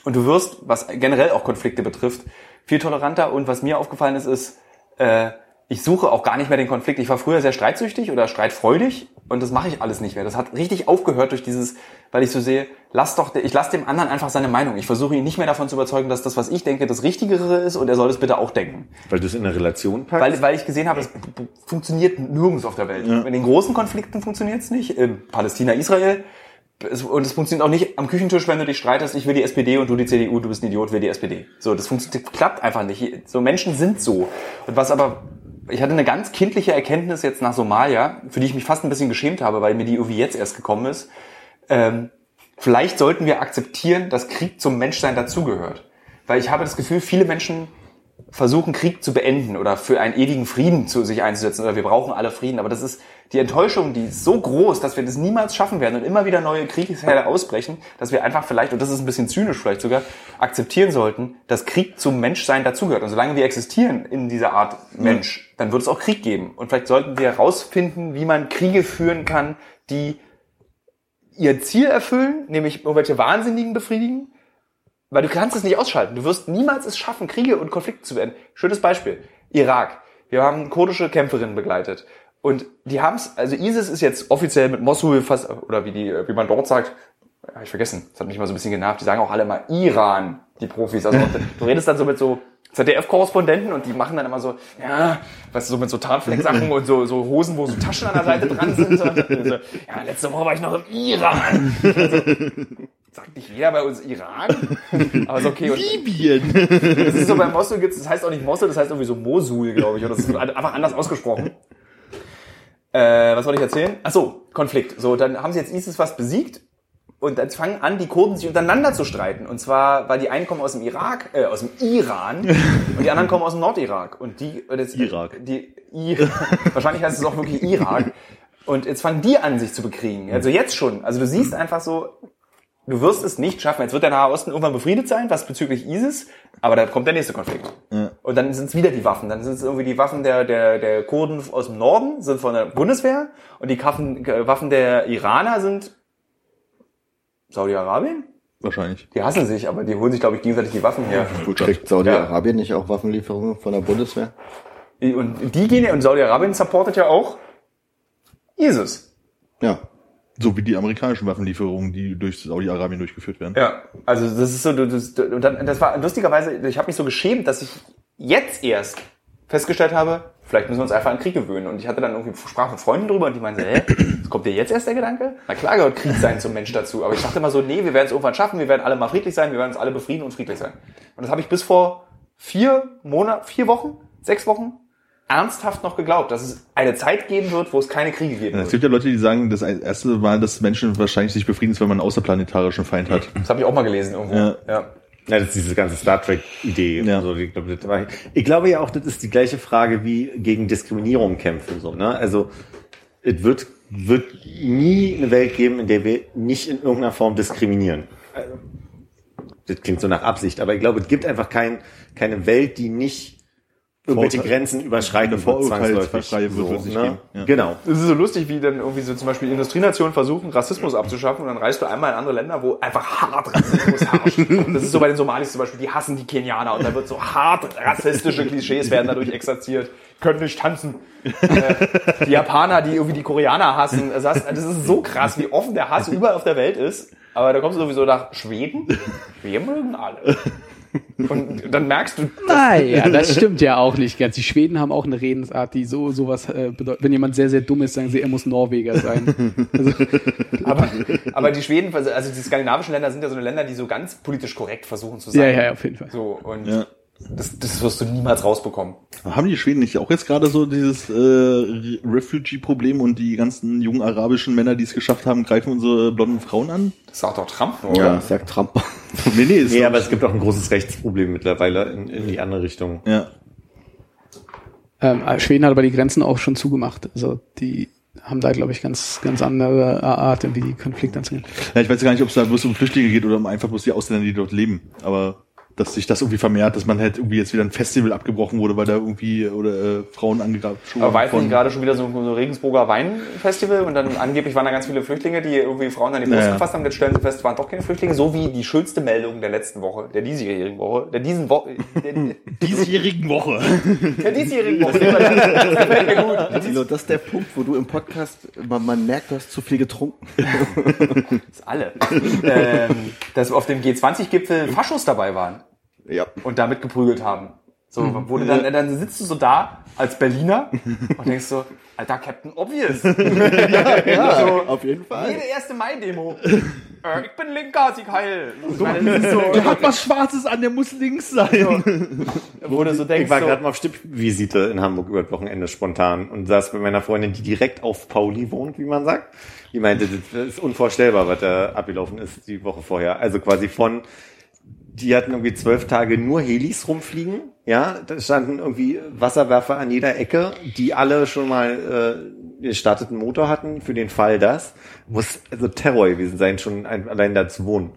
Und du wirst, was generell auch Konflikte betrifft, viel toleranter. Und was mir aufgefallen ist, ist, äh, ich suche auch gar nicht mehr den Konflikt. Ich war früher sehr streitsüchtig oder streitfreudig und das mache ich alles nicht mehr. Das hat richtig aufgehört durch dieses, weil ich so sehe, lass doch, ich lass dem anderen einfach seine Meinung. Ich versuche ihn nicht mehr davon zu überzeugen, dass das, was ich denke, das Richtigere ist und er soll es bitte auch denken. Weil du es in eine Relation packst? Weil, weil ich gesehen habe, es funktioniert nirgends auf der Welt. In den großen Konflikten funktioniert es nicht. In Palästina, Israel. Und es funktioniert auch nicht am Küchentisch, wenn du dich streitest, ich will die SPD und du die CDU, du bist ein Idiot, will die SPD. So, das funktioniert, klappt einfach nicht. So Menschen sind so. Und was aber, ich hatte eine ganz kindliche Erkenntnis jetzt nach Somalia, für die ich mich fast ein bisschen geschämt habe, weil mir die irgendwie jetzt erst gekommen ist. Ähm, vielleicht sollten wir akzeptieren, dass Krieg zum Menschsein dazugehört. Weil ich habe das Gefühl, viele Menschen versuchen, Krieg zu beenden oder für einen ewigen Frieden zu sich einzusetzen oder wir brauchen alle Frieden. Aber das ist die Enttäuschung, die ist so groß, dass wir das niemals schaffen werden und immer wieder neue Kriegsherde ausbrechen, dass wir einfach vielleicht, und das ist ein bisschen zynisch vielleicht sogar, akzeptieren sollten, dass Krieg zum Menschsein dazugehört. Und solange wir existieren in dieser Art Mensch, dann wird es auch Krieg geben. Und vielleicht sollten wir herausfinden, wie man Kriege führen kann, die ihr Ziel erfüllen, nämlich irgendwelche Wahnsinnigen befriedigen, Weil du kannst es nicht ausschalten. Du wirst niemals es schaffen, Kriege und Konflikte zu werden. Schönes Beispiel. Irak. Wir haben kurdische Kämpferinnen begleitet. Und die haben es, also ISIS ist jetzt offiziell mit Mosul fast, oder wie die, wie man dort sagt, hab ich vergessen, das hat mich mal so ein bisschen genervt, die sagen auch alle mal Iran, die Profis. Also du redest dann so mit so ZDF-Korrespondenten und die machen dann immer so, ja, weißt du, so mit so Tarnfleck-Sachen und so, so Hosen, wo so Taschen an der Seite dran sind. Und so, ja, letzte Woche war ich noch im Iran. Also, sagt nicht jeder bei uns Iran, aber ist okay. Und Libyen. das ist so bei Mosul gibt's, das heißt auch nicht Mosul, das heißt irgendwie so Mosul, glaube ich, oder das ist einfach anders ausgesprochen. Äh, was wollte ich erzählen? Ach so, Konflikt. So, dann haben sie jetzt ISIS was besiegt und dann fangen an, die Kurden sich untereinander zu streiten. Und zwar, weil die einen kommen aus dem Irak, äh, aus dem Iran und die anderen kommen aus dem Nordirak. Und die, das, Irak. Die, I, wahrscheinlich heißt es auch wirklich Irak. Und jetzt fangen die an, sich zu bekriegen. Also jetzt schon. Also du siehst einfach so, du wirst es nicht schaffen. Jetzt wird der Nahe Osten irgendwann befriedet sein, was bezüglich ISIS, aber dann kommt der nächste Konflikt. Und dann sind es wieder die Waffen. Dann sind es irgendwie die Waffen der, der, der Kurden aus dem Norden, sind von der Bundeswehr, und die Kaffen, äh, Waffen der Iraner sind Saudi-Arabien? Wahrscheinlich. Die hassen sich, aber die holen sich, glaube ich, gegenseitig die Waffen her. Kriegt Saudi-Arabien nicht auch Waffenlieferungen von der Bundeswehr? Und die gehen ja, und Saudi-Arabien supportet ja auch ISIS. Ja. So wie die amerikanischen Waffenlieferungen, die durch Saudi-Arabien durchgeführt werden. Ja, also das ist so, das, das war lustigerweise, ich habe mich so geschämt, dass ich jetzt erst festgestellt habe, vielleicht müssen wir uns einfach an Krieg gewöhnen. Und ich hatte dann irgendwie sprach mit Freunden drüber und die meinten, hä, kommt dir jetzt erst der Gedanke? Na klar gehört Krieg sein zum Mensch dazu. Aber ich dachte immer so, nee, wir werden es irgendwann schaffen, wir werden alle mal friedlich sein, wir werden uns alle befrieden und friedlich sein. Und das habe ich bis vor vier Monate, vier Wochen, sechs Wochen ernsthaft noch geglaubt, dass es eine Zeit geben wird, wo es keine Kriege geben Es wird. gibt ja Leute, die sagen, das erste Mal, dass Menschen wahrscheinlich sich befrieden, ist, wenn man einen außerplanetarischen Feind hat. Das habe ich auch mal gelesen irgendwo. Ja. ja. Ja, das ist diese ganze Star Trek-Idee. Ja. Also, ich, glaube, ich glaube ja auch, das ist die gleiche Frage wie gegen Diskriminierung kämpfen. So, ne? Also es wird, wird nie eine Welt geben, in der wir nicht in irgendeiner Form diskriminieren. Also, Das klingt so nach Absicht, aber ich glaube, es gibt einfach kein, keine Welt, die nicht irgendwelche Vorurteil- Grenzen überschreiten zwangsläufig. nicht ne? ja. Genau. Es ist so lustig, wie dann irgendwie so zum Beispiel Industrienationen versuchen, Rassismus abzuschaffen und dann reist du einmal in andere Länder, wo einfach hart Rassismus herrscht. Das ist so bei den Somalis zum Beispiel, die hassen die Kenianer und da wird so hart rassistische Klischees werden dadurch exerziert. Können nicht tanzen. Äh, Die Japaner, die irgendwie die Koreaner hassen. Das heißt, das ist so krass, wie offen der Hass überall auf der Welt ist. Aber da kommst du sowieso nach Schweden. Wir mögen alle. Und dann merkst du, Naja, das stimmt ja auch nicht ganz. Die Schweden haben auch eine Redensart, die so sowas äh, bedeutet. Wenn jemand sehr, sehr dumm ist, sagen sie, er muss Norweger sein. Also, aber, aber die Schweden, also die skandinavischen Länder sind ja so eine Länder, die so ganz politisch korrekt versuchen zu ja, sein. ja, auf jeden Fall. So, und Ja. Das, das wirst du niemals rausbekommen. Haben die Schweden nicht auch jetzt gerade so dieses äh, Re- Refugee-Problem und die ganzen jungen arabischen Männer, die es geschafft haben, greifen unsere blonden Frauen an? Das sagt doch Trump, nur, Ja, oder? sagt Trump. Nee, nee, ist Nee, aber es gibt auch ein großes Rechtsproblem mittlerweile in, in die andere Richtung. ja. Ähm, Schweden hat aber die Grenzen auch schon zugemacht. Also die haben da, glaube ich, ganz, ganz andere Art, irgendwie die Konflikte anzugehen. ja, ich weiß gar nicht, ob es da bloß um Flüchtlinge geht oder um einfach bloß die Ausländer, die dort leben. Aber dass sich das irgendwie vermehrt, dass man halt irgendwie jetzt wieder ein Festival abgebrochen wurde, weil da irgendwie oder äh, Frauen angegraben Aber war jetzt nicht gerade schon wieder so, so ein Regensburger Weinfestival und dann angeblich waren da ganz viele Flüchtlinge, die irgendwie Frauen an die Brust Ja, ja. gefasst haben. Jetzt stellen sie fest, es waren doch keine Flüchtlinge, so wie die schönste Meldung der letzten Woche, der diesjährigen Woche, der diesen Woche, der, diesjährigen Woche. der diesjährigen Woche. Das gefällt mir gut. Thilo, das ist der Punkt, wo du im Podcast, man, man merkt, du hast zu viel getrunken. Das alle. ähm, dass auf dem G20-Gipfel Faschos dabei waren. Ja. und damit geprügelt haben. So, wo du dann, dann sitzt du so da als Berliner und denkst so, Alter, Captain Obvious. Ja, So, auf jeden Fall. Jede 1. Mai-Demo. äh, ich bin Linker, Sieg heil. Ist so, Der hat was Schwarzes an, der muss links sein. wo du so denkst, Ich war so, gerade mal auf Stippvisite in Hamburg über das Wochenende spontan und saß bei meiner Freundin, die direkt auf Pauli wohnt, wie man sagt. Die meinte, das ist unvorstellbar, was da abgelaufen ist die Woche vorher. Also quasi von, die hatten irgendwie zwölf Tage nur Helis rumfliegen. Ja, da standen irgendwie Wasserwerfer an jeder Ecke, die alle schon mal äh, gestarteten Motor hatten für den Fall das. Muss also Terror gewesen sein, schon ein, allein da zu wohnen.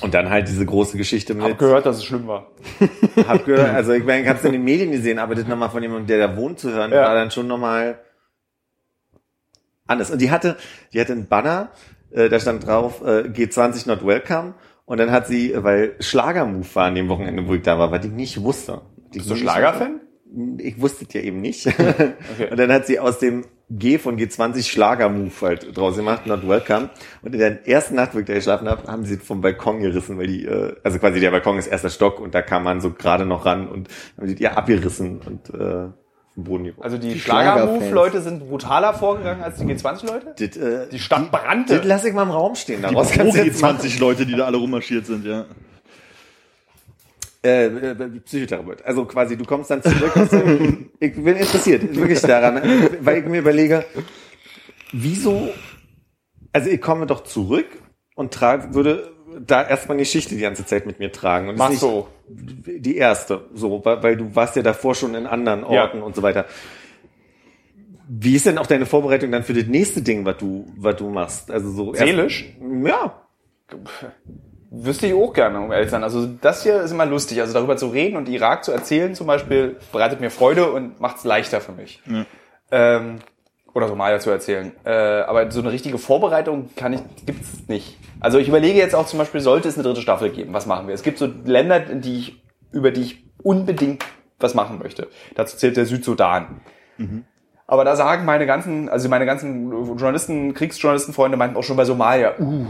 Und dann halt diese große Geschichte mit hab gehört, dass es schlimm war. hab gehört, also ich meine, ich hab's in den Medien gesehen, aber das nochmal von jemandem, der da wohnt, zu hören, Ja. war dann schon nochmal anders. Und die hatte, die hatte einen Banner, äh, da stand drauf, äh, G20 not welcome. Und dann hat sie, weil Schlagermove war an dem Wochenende, wo ich da war, was ich nicht wusste. Bist du Schlagerfan? Ich wusste es ja eben nicht. Und dann hat sie aus dem G von G20 Schlagermove halt draus gemacht, Not Welcome. Und in der ersten Nacht, wo ich da geschlafen habe, haben sie vom Balkon gerissen, weil die, äh, also quasi der Balkon ist erster Stock und da kam man so gerade noch ran und haben sie die abgerissen und äh, vom Boden geworfen. Also die, Die Schlagermove-Leute sind brutaler vorgegangen als die G20-Leute? Das, äh, Die Stadt brannte. das lasse ich mal im Raum stehen. Die Daraus kannst du Profi jetzt machen. 20 Leute, die da alle rummarschiert sind, ja. äh, äh, Psychotherapeut. Also quasi, du kommst dann zurück. Dem, ich bin interessiert, wirklich daran, weil ich mir überlege, wieso, also ich komme doch zurück und trage, würde da erstmal eine Geschichte die ganze Zeit mit mir tragen. Und Mach so. Die erste, so, weil, weil du warst ja davor schon in anderen Ja. Orten und so weiter. Wie ist denn auch deine Vorbereitung dann für das nächste Ding, was du, was du machst? Also so erst- Seelisch? Ja. Wüsste ich auch gerne, um ehrlich zu sein. Also das hier ist immer lustig. Also darüber zu reden und Irak zu erzählen zum Beispiel, bereitet mir Freude und macht es leichter für mich. Ähm, oder Somalia zu erzählen. Äh, aber so eine richtige Vorbereitung kann ich, gibt's nicht. Also ich überlege jetzt auch zum Beispiel, sollte es eine dritte Staffel geben, was machen wir? Es gibt so Länder, die ich, über die ich unbedingt was machen möchte. Dazu zählt der Südsudan. Aber da sagen meine ganzen, also meine ganzen Journalisten, Kriegsjournalistenfreunde meinten auch schon bei Somalia, uh,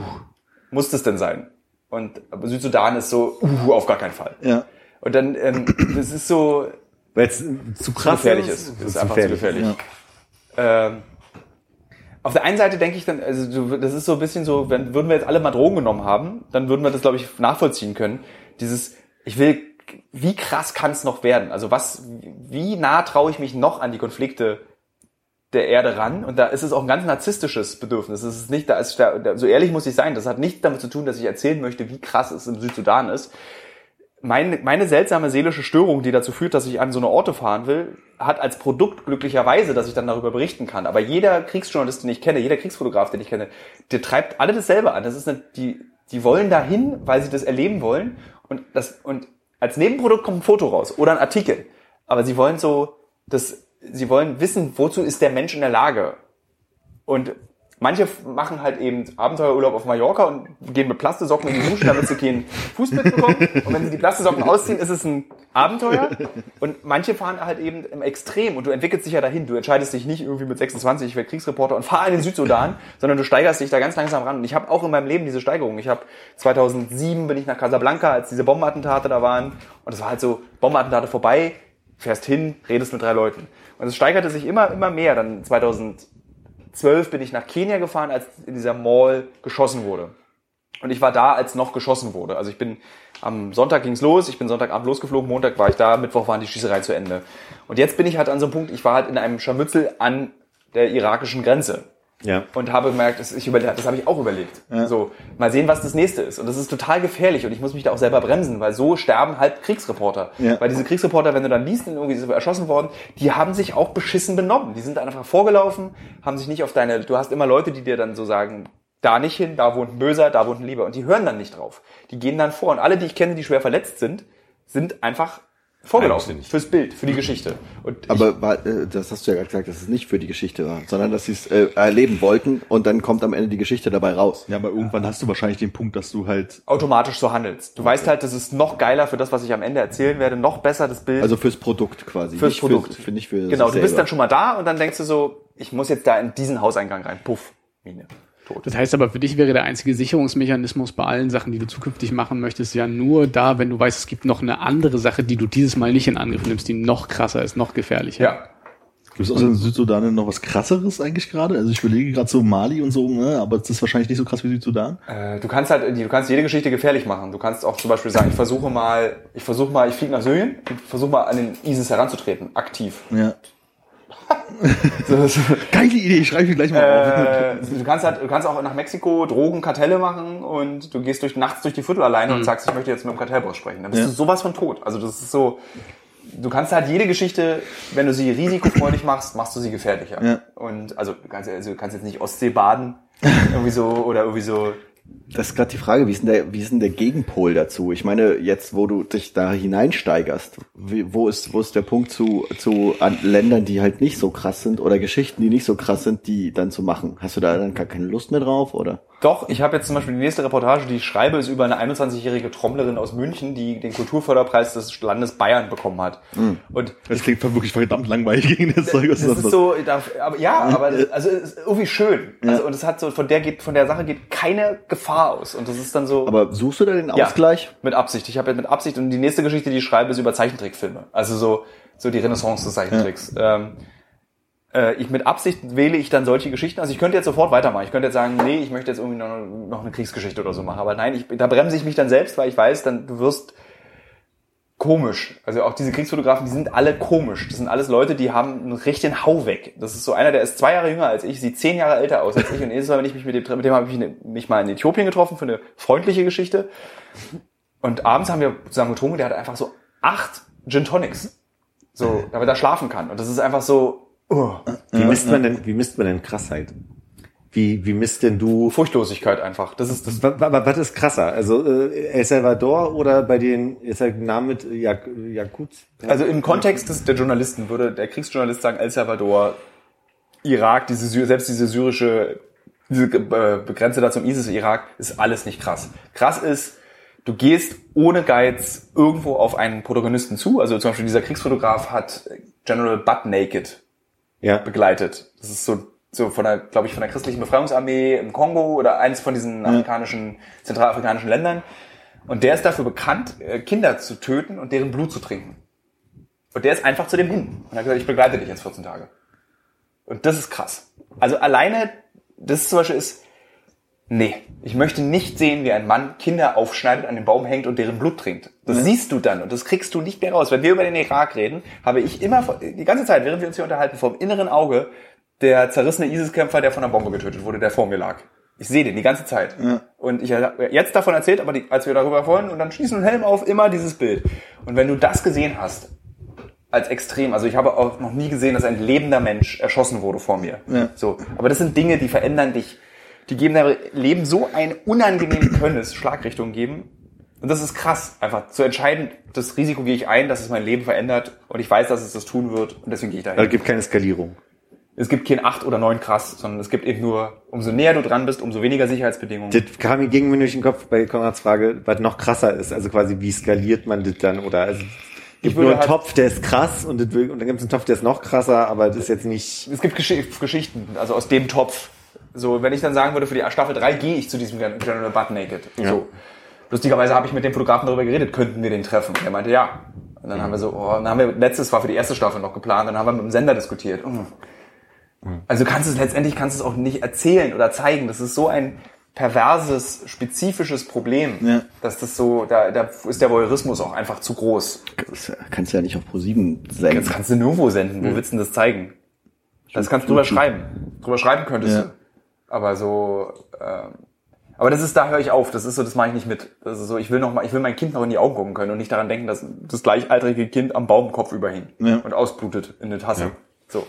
muss das denn sein? Und Südsudan ist so, uh, auf gar keinen Fall. Ja. Und dann, ähm, das ist so Weil es zu krass gefährlich ist. Das ist einfach zu gefährlich. Ähm, auf der einen Seite denke ich dann, also das ist so ein bisschen so, wenn würden wir jetzt alle mal Drogen genommen haben, dann würden wir das, glaube ich, nachvollziehen können. Dieses, ich will, wie krass kann es noch werden? Also was, wie nah traue ich mich noch an die Konflikte der Erde ran? Und da ist es auch ein ganz narzisstisches Bedürfnis. Es ist nicht, da ist, da, so ehrlich muss ich sein, das hat nichts damit zu tun, dass ich erzählen möchte, wie krass es im Südsudan ist, meine, meine seltsame seelische Störung, die dazu führt, dass ich an so eine Orte fahren will, hat als Produkt glücklicherweise, dass ich dann darüber berichten kann. Aber jeder Kriegsjournalist, den ich kenne, jeder Kriegsfotograf, den ich kenne, der treibt alle dasselbe an. Das ist eine, die, die wollen dahin, weil sie das erleben wollen. Und das, und als Nebenprodukt kommt ein Foto raus oder ein Artikel. Aber sie wollen so, das, sie wollen wissen, wozu ist der Mensch in der Lage? Und manche machen halt eben Abenteuerurlaub auf Mallorca und gehen mit Plastesocken in die Dusche, damit sie keinen Fußbild bekommen. Und wenn sie die Plastesocken ausziehen, ist es ein Abenteuer. Und manche fahren halt eben im Extrem und du entwickelst dich ja dahin. Du entscheidest dich nicht irgendwie mit 26, ich werde Kriegsreporter und fahre in den Südsudan, sondern du steigerst dich da ganz langsam ran. Und ich habe auch in meinem Leben diese Steigerung. Ich habe 2007 bin ich nach Casablanca, als diese Bombenattentate da waren. Und es war halt so, Bombenattentate vorbei, fährst hin, redest mit drei Leuten. Und es steigerte sich immer, immer mehr. Dann 2012 bin ich nach Kenia gefahren, als in dieser Mall geschossen wurde. Und ich war da, als noch geschossen wurde. Also ich bin am Sonntag ging's los, ich bin Sonntagabend losgeflogen, Montag war ich da, Mittwoch waren die Schießerei zu Ende. Und jetzt bin ich halt an so einem Punkt, ich war halt in einem Scharmützel an der irakischen Grenze Ja. und habe gemerkt, das, ich überle das habe ich auch überlegt. So, mal sehen, was das nächste ist. Und das ist total gefährlich und ich muss mich da auch selber bremsen, weil so sterben halt Kriegsreporter. Ja. Weil diese Kriegsreporter, wenn du dann liest, irgendwie sind erschossen worden, die haben sich auch beschissen benommen. Die sind einfach vorgelaufen, haben sich nicht auf deine, du hast immer Leute, die dir dann so sagen, da nicht hin, da wohnt ein Böser, da wohnt ein Lieber. Und die hören dann nicht drauf. Die gehen dann vor. Und alle, die ich kenne, die schwer verletzt sind, sind einfach vorgelaufen. Fürs Bild, für die Geschichte. Und ich, Aber war, äh, das hast du ja gerade gesagt, dass es nicht für die Geschichte war, sondern dass sie es äh, erleben wollten und dann kommt am Ende die Geschichte dabei raus. Ja, aber irgendwann hast du wahrscheinlich den Punkt, dass du halt automatisch so handelst. Du weißt halt, das ist noch geiler für das, was ich am Ende erzählen werde, noch besser das Bild. Also fürs Produkt quasi. fürs nicht Produkt. Für, für nicht für genau, du bist dann schon mal da und dann denkst du so, ich muss jetzt da in diesen Hauseingang rein. Puff, Mine. Tot. Das heißt aber, für dich wäre der einzige Sicherungsmechanismus bei allen Sachen, die du zukünftig machen möchtest, ja nur da, wenn du weißt, es gibt noch eine andere Sache, die du dieses Mal nicht in Angriff nimmst, die noch krasser ist, noch gefährlicher. Ja. Gibt es außer in Südsudan noch was krasseres eigentlich gerade? Also ich überlege gerade so Mali und so, ne? aber das ist wahrscheinlich nicht so krass wie Südsudan. Äh, du kannst halt, du kannst jede Geschichte gefährlich machen. Du kannst auch zum Beispiel sagen, ich versuche mal, ich versuche mal, ich fliege nach Syrien und versuche mal an den ISIS heranzutreten, aktiv. Ja. Geile Idee, ich schreibe die gleich mal auf. Äh, du kannst halt, du kannst auch nach Mexiko Drogenkartelle machen und du gehst durch, nachts durch die Viertel alleine und sagst, ich möchte jetzt mit dem Kartellboss sprechen. Dann bist Ja. du sowas von tot. Also das ist so, du kannst halt jede Geschichte, wenn du sie risikofreudig machst, machst du sie gefährlicher. Ja. Und also du kannst, also du kannst jetzt nicht Ostsee baden, irgendwie so, oder irgendwie so Das ist gerade die Frage, wie ist, denn der, wie ist denn der Gegenpol dazu? Ich meine, jetzt, wo du dich da hineinsteigerst, wie, wo ist, wo ist der Punkt zu, zu an Ländern, die halt nicht so krass sind oder Geschichten, die nicht so krass sind, die dann zu machen? Hast du da dann gar keine Lust mehr drauf, oder? Doch, ich habe jetzt zum Beispiel die nächste Reportage, die ich schreibe, ist über eine 21-jährige Trommlerin aus München, die den Kulturförderpreis des Landes Bayern bekommen hat. Und Das klingt wirklich verdammt langweilig gegen das Zeug. das ist so, da, aber, ja, aber das, also es ist irgendwie schön. Also, und es hat so von der geht von der Sache geht keine Gefahr aus und das ist dann so. Aber suchst du da den Ja, Ausgleich? mit Absicht. Ich habe ja mit Absicht und die nächste Geschichte, die ich schreibe, ist über Zeichentrickfilme. Also so so die Renaissance des Zeichentricks. Ähm, äh, ich mit Absicht wähle ich dann solche Geschichten. Also ich könnte jetzt sofort weitermachen. Ich könnte jetzt sagen, nee, ich möchte jetzt irgendwie noch, noch eine Kriegsgeschichte oder so machen. Aber nein, ich, da bremse ich mich dann selbst, weil ich weiß, dann du wirst komisch. Also auch diese Kriegsfotografen, die sind alle komisch. Das sind alles Leute, die haben einen richtigen Hau weg. Das ist so einer, der ist zwei Jahre jünger als ich, sieht zehn Jahre älter aus als ich. Und jedes Mal, wenn ich mich mit dem, mit dem habe ich mich mal in Äthiopien getroffen für eine freundliche Geschichte. Und abends haben wir zusammen getrunken, der hat einfach so acht Gin Tonics. So, damit er schlafen kann. Und das ist einfach so, uh, Wie misst man denn, wie misst man denn Krassheit? Wie, wie misst denn du, Furchtlosigkeit einfach. Das ist das. was, was, was ist krasser? Also, äh, El Salvador oder bei den, ist der Name mit Jak Jakuts? Also im Kontext des, der Journalisten würde der Kriegsjournalist sagen, El Salvador, Irak, diese, selbst diese syrische, diese äh, Begrenze da zum ISIS, Irak, ist alles nicht krass. Krass ist, du gehst ohne Geiz irgendwo auf einen Protagonisten zu. Also zum Beispiel dieser Kriegsfotograf hat General Butt Naked Ja. begleitet. Das ist so, so von der, glaube ich, von der christlichen Befreiungsarmee im Kongo oder eines von diesen afrikanischen, zentralafrikanischen Ländern. Und der ist dafür bekannt, äh, Kinder zu töten und deren Blut zu trinken. Und der ist einfach zu dem hin. Und hat gesagt, ich begleite dich jetzt 14 Tage. Und das ist krass. Also alleine, das zum Beispiel ist, nee, ich möchte nicht sehen, wie ein Mann Kinder aufschneidet, an den Baum hängt und deren Blut trinkt. Das siehst du dann und das kriegst du nicht mehr raus. Wenn wir über den Irak reden, habe ich immer, die ganze Zeit, während wir uns hier unterhalten, vor dem inneren Auge der zerrissene ISIS-Kämpfer, der von einer Bombe getötet wurde, der vor mir lag. Ich sehe den die ganze Zeit. Und ich habe jetzt davon erzählt, aber die, als wir darüber wollen und dann schießen und Helm auf, immer dieses Bild. Und wenn du das gesehen hast, als extrem. Also ich habe auch noch nie gesehen, dass ein lebender Mensch erschossen wurde vor mir. Ja. So, aber das sind Dinge, die verändern dich. Die geben deinem Leben so eine unangenehme Könnes, Schlagrichtung geben. Und das ist krass, einfach zu entscheiden, das Risiko gehe ich ein, dass es mein Leben verändert und ich weiß, dass es das tun wird und deswegen gehe ich dahin. Also gibt keine Skalierung. Es gibt kein acht oder neun krass, sondern es gibt eben nur, umso näher du dran bist, umso weniger Sicherheitsbedingungen. Das kam mir gegen mir durch den Kopf bei Konrads Frage, was noch krasser ist. Also quasi, wie skaliert man das dann? Oder also, es gibt nur einen halt- Topf, der ist krass und, will- und dann gibt es einen Topf, der ist noch krasser, aber das ist jetzt nicht. es gibt Gesch Geschichten, also aus dem Topf. So, wenn ich dann sagen würde, für die Staffel 3 gehe ich zu diesem General Butt Naked. So. Lustigerweise habe ich mit dem Fotografen darüber geredet, könnten wir den treffen? Er meinte, ja. Und dann haben wir so, oh, dann haben wir, letztes war für die erste Staffel noch geplant, dann haben wir mit dem Sender diskutiert. Mm. Also kannst du es letztendlich kannst du es auch nicht erzählen oder zeigen. Das ist so ein perverses, spezifisches Problem, Ja. dass das so, da, da ist der Voyeurismus auch einfach zu groß. Das kannst du ja nicht auf Pro7 senden. Das kannst du nirgendwo senden. Wo willst du denn das zeigen? Das kannst du drüber schreiben. Drüber schreiben könntest Ja. du. Aber so, ähm, aber das ist, da höre ich auf. Das ist so, das mache ich nicht mit. Das ist so, ich will noch mal, ich will mein Kind noch in die Augen gucken können und nicht daran denken, dass das gleichaltrige Kind am Baum Kopf überhing Ja. und ausblutet in eine Tasse. So.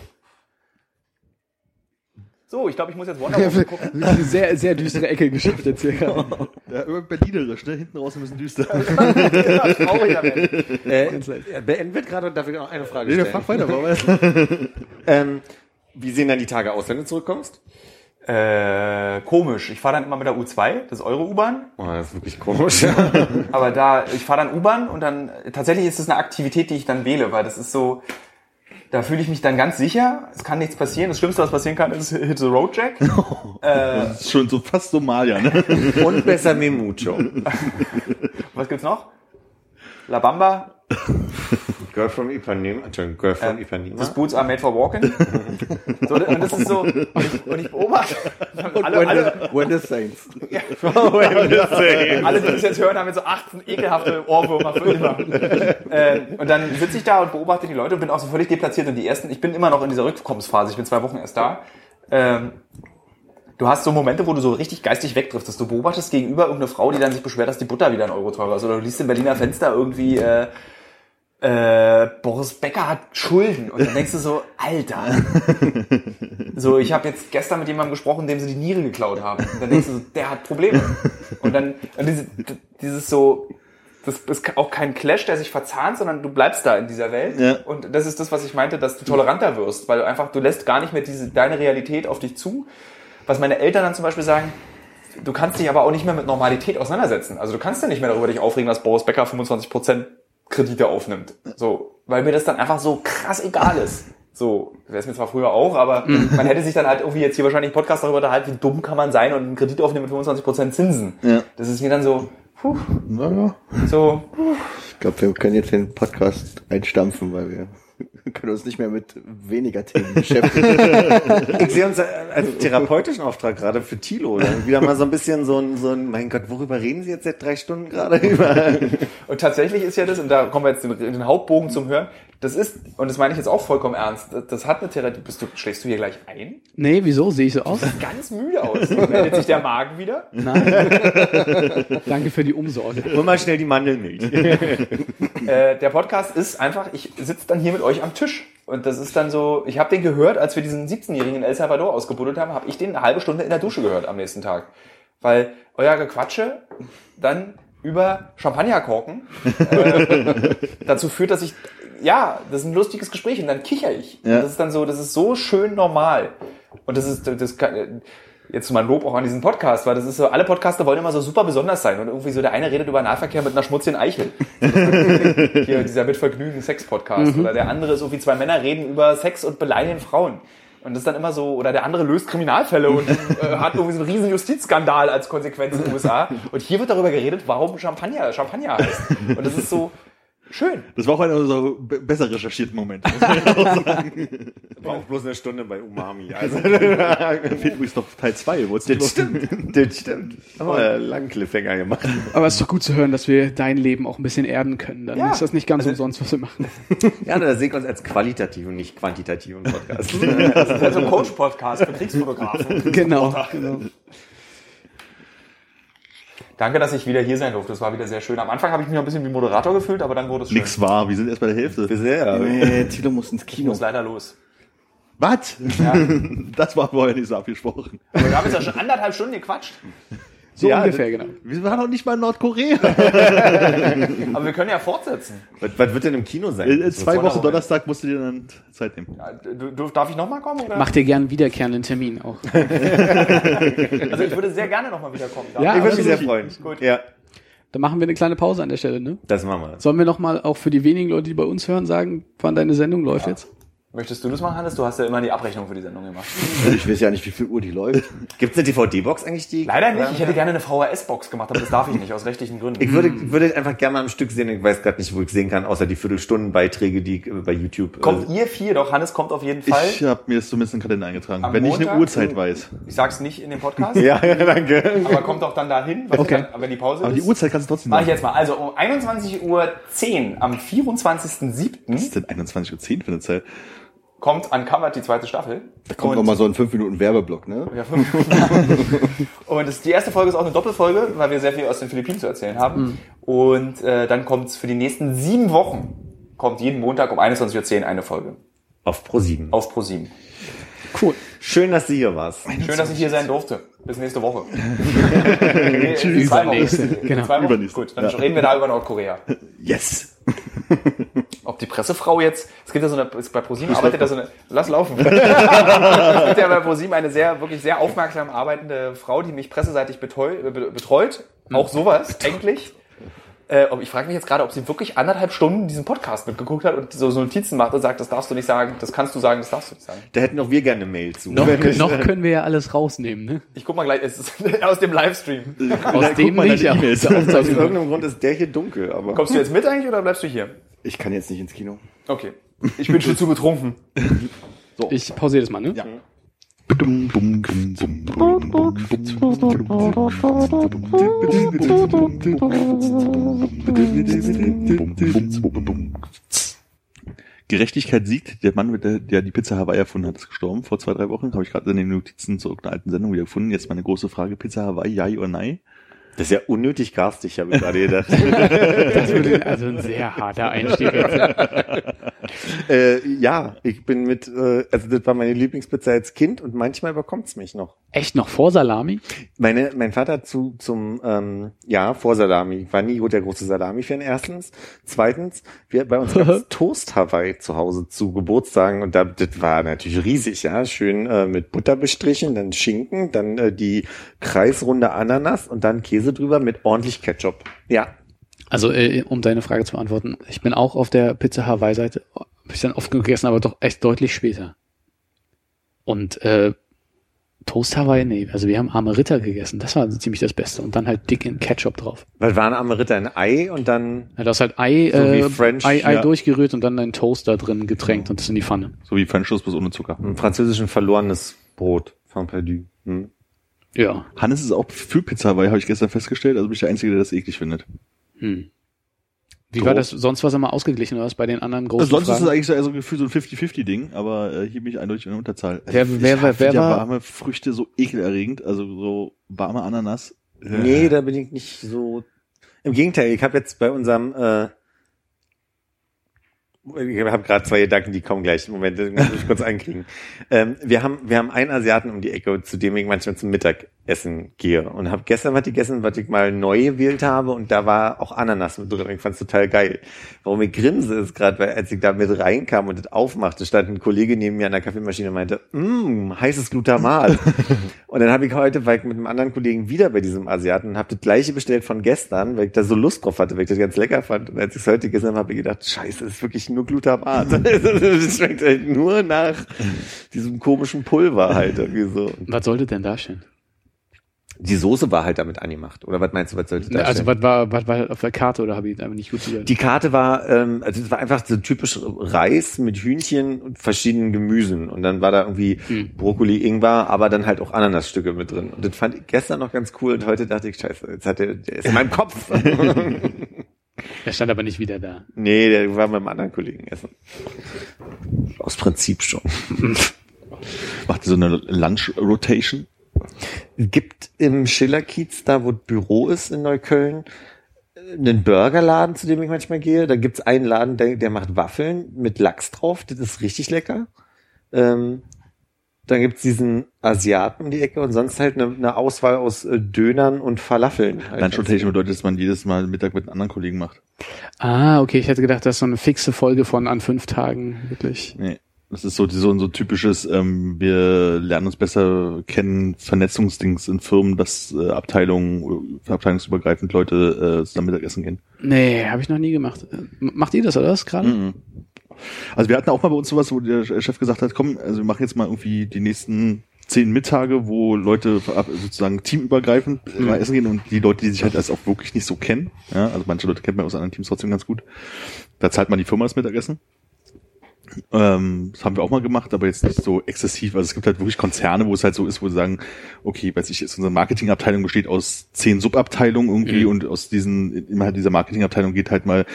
So, ich glaube, ich muss jetzt Wonder Woman gucken. sehr, sehr düstere Ecke geschafft jetzt hier gerade. Ja, immer berlinerisch, ne? Hinten raus ein bisschen düster. Trauriger Mensch. Äh, beenden wird gerade und darf ich noch eine Frage Nee, der stellen. Fach weiter, aber Ähm, wie sehen dann die Tage aus, wenn du zurückkommst? Äh, komisch. Ich fahre dann immer mit der U2, das ist eure U-Bahn. Oh, das ist wirklich komisch. Aber da, ich fahre dann U-Bahn und dann, tatsächlich ist das eine Aktivität, die ich dann wähle, weil das ist so, da fühle ich mich dann ganz sicher, es kann nichts passieren. Das Schlimmste, was passieren kann, ist Hit the Road Jack. das ist schon so fast Somalia, ne? und besser Memucho. Was gibt's noch? La Bamba, Girl from Ipanema. Entschuldigung, Girl from äh, Ipanema. das Boots are made for walking. So, und das ist so, und ich, und ich beobachte, alle, alle, When the Saints. alle, die das jetzt hören, haben jetzt so 18 ekelhafte Ohrwürmer für immer. äh, und dann sitze ich da und beobachte die Leute und bin auch so völlig deplatziert. Und die ersten, ich bin immer noch in dieser Rückkommensphase, ich bin zwei Wochen erst da. Ähm, du hast so Momente, wo du so richtig geistig wegdriftest. Du beobachtest gegenüber irgendeine Frau, die dann sich beschwert, dass die Butter wieder ein Euro teurer ist. Oder du liest im Berliner Fenster irgendwie, äh, äh, Boris Becker hat Schulden. Und dann denkst du so, Alter. so, ich habe jetzt gestern mit jemandem gesprochen, dem sie die Niere geklaut haben. Und dann denkst du so, der hat Probleme. Und dann und diese, dieses so, das ist auch kein Clash, der sich verzahnt, sondern du bleibst da in dieser Welt. Ja. Und das ist das, was ich meinte, dass du toleranter wirst, weil du einfach, du lässt gar nicht mehr diese, deine Realität auf dich zu. Was meine Eltern dann zum Beispiel sagen, du kannst dich aber auch nicht mehr mit Normalität auseinandersetzen. Also du kannst ja nicht mehr darüber dich aufregen, dass Boris Becker 25% Kredite aufnimmt. So, weil mir das dann einfach so krass egal ist. So, wäre es mir zwar früher auch, aber man hätte sich dann halt irgendwie jetzt hier wahrscheinlich einen Podcast darüber unterhalten, wie dumm kann man sein und einen Kredit aufnehmen mit 25% Zinsen. Ja. Das ist mir dann so, puh, Naja, so, ich glaube, wir können jetzt den Podcast einstampfen, weil wir können uns nicht mehr mit weniger Themen beschäftigen. Ich sehe uns als therapeutischen Auftrag gerade für Tilo. Dann wieder mal so ein bisschen so ein, so ein, mein Gott, worüber reden Sie jetzt seit drei Stunden gerade über? Und tatsächlich ist ja das, und da kommen wir jetzt den, den Hauptbogen zum Hören, das ist, und das meine ich jetzt auch vollkommen ernst, das, hat eine Therapie, bist du, schläfst du hier gleich ein? Nee, wieso? Sehe ich so aus? Ganz müde aus. Meldet sich der Magen wieder? Nein. Danke für die Umsorge. Hol mal schnell die Mandelmilch. Äh, der Podcast ist einfach, ich sitze dann hier mit euch am Tisch. Und das ist dann so, ich habe den gehört, als wir diesen 17-Jährigen in El Salvador ausgebuddelt haben, habe ich den eine halbe Stunde in der Dusche gehört am nächsten Tag. Weil euer Gequatsche dann über Champagnerkorken äh, dazu führt, dass ich, ja, das ist ein lustiges Gespräch und dann kicher ich. Ja. Das ist dann so, das ist so schön normal. Und das ist, das kann, jetzt mal Lob auch an diesen Podcast, weil das ist so, alle Podcaster wollen immer so super besonders sein und irgendwie so der eine redet über Nahverkehr mit einer schmutzigen Eichel. Hier dieser mit Vergnügen Sex-Podcast. Oder der andere ist so wie zwei Männer reden über Sex und beleidigen Frauen. Und das ist dann immer so, oder der andere löst Kriminalfälle und äh, hat irgendwie so einen riesen Justizskandal als Konsequenz in den USA. Und hier wird darüber geredet, warum Champagner Champagner heißt. Und das ist so schön. Das war auch einer unserer be- besser recherchierten Momente. Braucht bloß eine Stunde bei Umami. Also, Fehlt übrigens noch Teil 2. Wolltest du das stimmt. Das stimmt. Haben wir einen langen Cliffhanger gemacht. Aber es ist doch gut zu hören, dass wir dein Leben auch ein bisschen erden können. Dann Ja. ist das nicht ganz umsonst, was wir machen. Ja, da sehe ich uns als qualitativ und nicht quantitativen Podcast. Das ist also ein Coach-Podcast für Kriegsfotografen. genau. genau. Danke, dass ich wieder hier sein durfte. Das war wieder sehr schön. Am Anfang habe ich mich noch ein bisschen wie Moderator gefühlt, aber dann wurde es schön. Nix war, wir sind erst bei der Hälfte. Sehr. Nee, Tilo muss ins Ich Kino. muss leider los. Was? Ja. Das war vorher nicht so abgesprochen. Aber wir haben jetzt ja schon anderthalb Stunden gequatscht. So Ja, ungefähr, genau. Wir waren noch nicht mal in Nordkorea. Aber wir können ja fortsetzen. Was, was wird denn im Kino sein? In, in zwei Sonderwoche. Wochen Donnerstag musst du dir dann Zeit nehmen. Ja, du, darf ich nochmal kommen? Oder? Mach dir gern einen wiederkehrenden Termin auch. Also ich würde sehr gerne nochmal wiederkommen. Darf Ja, ich? würde mich sehr absolut. freuen. Gut. Ja, Dann machen wir eine kleine Pause an der Stelle, ne? das machen wir. Sollen wir nochmal auch für die wenigen Leute, die bei uns hören, sagen, wann deine Sendung läuft jetzt? Möchtest du das machen, Hannes? Du hast ja immer die Abrechnung für die Sendung gemacht. Ich weiß ja nicht, wie viel Uhr die läuft. Gibt es eine DVD-Box eigentlich, die? Leider nicht. Ich hätte gerne eine VHS-Box gemacht, aber das darf ich nicht, aus rechtlichen Gründen. Ich würde, würde einfach gerne mal am Stück sehen. Ich weiß gerade nicht, wo ich sehen kann, außer die Viertelstundenbeiträge, die äh, bei YouTube. kommt äh, ihr vier doch? Hannes kommt auf jeden Fall. Ich habe mir das zumindest in den Kalender eingetragen. Am wenn ich eine Montag? Uhrzeit weiß. Ich sag's nicht in dem Podcast, ja, ja, danke. aber kommt doch dann dahin, was Okay. dann, wenn die Pause Aber die ist. Uhrzeit kannst du trotzdem Mach ich jetzt mal. Also um 21.10 Uhr am 24.07. Was ist denn 21.10 Uhr für eine Zeit? Kommt Uncovered die zweite Staffel. Da kommt Und- noch mal so ein 5 Minuten Werbeblock, ne? Ja, fünf. und das, die erste Folge ist auch eine Doppelfolge, weil wir sehr viel aus den Philippinen zu erzählen haben. Und äh, dann kommt für die nächsten sieben Wochen, kommt jeden Montag um 21.10 Uhr eine Folge Auf Pro 7. auf Pro7. Cool. Schön, dass du hier warst. Schön, dass ich hier sein durfte. Bis nächste Woche. Wochen. Übernächste, genau. Zwei Wochen. Übernächste. Gut, dann Ja. reden wir da über Nordkorea. Yes! Ob die Pressefrau jetzt, es gibt ja so eine, bei ProSieben arbeitet da so eine, lass laufen. es gibt ja bei ProSieben eine sehr, wirklich sehr aufmerksam arbeitende Frau, die mich presseseitig beteu, be- betreut. Auch sowas, eigentlich. Äh, ich frage mich jetzt gerade, ob sie wirklich anderthalb Stunden diesen Podcast mitgeguckt hat und so, so Notizen macht und sagt, das darfst du nicht sagen, das kannst du sagen, das darfst du nicht sagen. Da hätten auch wir gerne eine Mail zu. Noch, noch können wir ja alles rausnehmen, ne? Ich guck mal gleich, es ist aus dem Livestream. Aus guck dem nicht, E-Mails. aus Aus irgendeinem Grund ist der hier dunkel, aber. Kommst du jetzt mit eigentlich oder bleibst du hier? Ich kann jetzt nicht ins Kino. Okay. Ich bin schon zu betrunken. Ich pausiere das mal, ne? Ja. Bum, bum, bum, bum. Gerechtigkeit siegt. Der Mann, der, die Pizza Hawaii erfunden hat, ist gestorben vor zwei, drei Wochen. Habe ich gerade in den Notizen zu irgendeiner alten Sendung wieder gefunden. Jetzt meine große Frage: Pizza Hawaii, ja oder nein? Das ist ja unnötig garstig, habe ich gerade gedacht. Das würde also ein sehr harter Einstieg jetzt. äh, ja, ich bin mit, äh, also das war meine Lieblingspizza als Kind und manchmal überkommt's mich noch. Echt noch vor Salami? Meine, mein Vater zu, zum, ähm, ja, vor Salami. War nie der große Salami-Fan erstens. Zweitens, wir, bei uns gab's Toast Hawaii zu Hause zu Geburtstagen und da, das war natürlich riesig, ja. Schön äh, mit Butter bestrichen, dann Schinken, dann äh, die kreisrunde Ananas und dann Käse drüber mit ordentlich Ketchup. Ja. Also, äh, um deine Frage zu beantworten, ich bin auch auf der Pizza Hawaii-Seite, hab ich dann oft gegessen, aber doch echt deutlich später. Und äh, Toast Hawaii, nee, also wir haben arme Ritter gegessen, das war ziemlich das Beste. Und dann halt dick in Ketchup drauf. Weil waren Amerita ein Ei und dann Ja, das halt Ei, So äh, French, Ei, Ei ja. durchgerührt und dann ein Toast da drin getränkt und das in die Pfanne. So wie French Toast, bloß ohne Zucker. ein französischen verlorenes Brot von Perdu. Hm. Ja. Hannes ist auch für Pizza Hawaii, habe ich gestern festgestellt. Also bin ich der Einzige, der das eklig findet. Hm. Wie So. war das? Sonst war es immer ausgeglichen oder was bei den anderen großen Also sonst ist Fragen? es eigentlich so also gefühlt so ein 50-50-Ding, aber äh, hier bin ich eindeutig in der Unterzahl. Also Wer- wer- wer- wer ja war- warme Früchte so ekelerregend, also so warme Ananas. Äh, Nee, da bin ich nicht so. Im Gegenteil, ich habe jetzt bei unserem äh, ich habe gerade zwei Gedanken, die kommen gleich. Moment, muss ich kurz einkriegen. Ähm, wir haben wir haben einen Asiaten um die Ecke, zu dem ich manchmal zum Mittagessen gehe und habe gestern was gegessen, was ich mal neu gewählt habe und da war auch Ananas mit drin. Ich fand's total geil. Warum ich grinse ist gerade, weil als ich da mit reinkam und das aufmachte, stand ein Kollege neben mir an der Kaffeemaschine und meinte, mmm, heißes Glutamat. und dann habe ich heute, weil ich mit einem anderen Kollegen wieder bei diesem Asiaten und habe das gleiche bestellt von gestern, weil ich da so Lust drauf hatte, weil ich das ganz lecker fand. Und als ich es heute gegessen habe, habe ich gedacht, scheiße, das ist wirklich nur Glutamat. das schmeckt halt nur nach diesem komischen Pulver halt irgendwie so. Was sollte denn da stehen? Die Soße war halt damit angemacht. Oder was meinst du, was sollte da also was war, was war auf der Karte oder habe ich einfach nicht gut zugehört? Die Karte war, ähm, also es war einfach so typisch Reis mit Hühnchen und verschiedenen Gemüsen. Und dann war da irgendwie Hm. Brokkoli, Ingwer, aber dann halt auch Ananasstücke mit drin. Und das fand ich gestern noch ganz cool. Und heute dachte ich, scheiße, jetzt hat der, der ist in meinem Kopf. Er stand aber nicht wieder da. nee, der war mit einem anderen Kollegen essen. Aus Prinzip schon. Macht ihr so eine Lunch-Rotation? Gibt im Schillerkiez, da wo das Büro ist in Neukölln, einen Burgerladen, zu dem ich manchmal gehe. Da gibt's einen Laden, der, der macht Waffeln mit Lachs drauf. Das ist richtig lecker. Ähm, dann gibt's diesen Asiaten um die Ecke und sonst halt eine, eine Auswahl aus äh, Dönern und Falafeln. Halt Lunch-Rotation bedeutet, dass man jedes Mal Mittag mit einem anderen Kollegen macht. Ah, okay, ich hätte gedacht, das ist so eine fixe Folge von an fünf Tagen, wirklich. Nee. Das ist so, so, so typisches, ähm, wir lernen uns besser kennen, Vernetzungsdings in Firmen, dass äh, Abteilungen, äh, abteilungsübergreifend Leute äh, zusammen Mittagessen gehen. Nee, habe ich noch nie gemacht. Äh, Macht ihr das oder was gerade? Mhm. Also wir hatten auch mal bei uns sowas, wo der Chef gesagt hat, komm, also wir machen jetzt mal irgendwie die nächsten zehn Mittage, wo Leute sozusagen teamübergreifend äh, mal essen gehen und die Leute, die sich halt als auch wirklich nicht so kennen, ja, also manche Leute kennt man aus anderen Teams trotzdem ganz gut, da zahlt man die Firma das Mittagessen. Ähm, das haben wir auch mal gemacht, aber jetzt nicht so exzessiv. Also es gibt halt wirklich Konzerne, wo es halt so ist, wo sie sagen, okay, weiß ich, jetzt unsere Marketingabteilung besteht aus zehn Subabteilungen irgendwie Mhm. und aus diesen, innerhalb dieser Marketingabteilung geht halt mal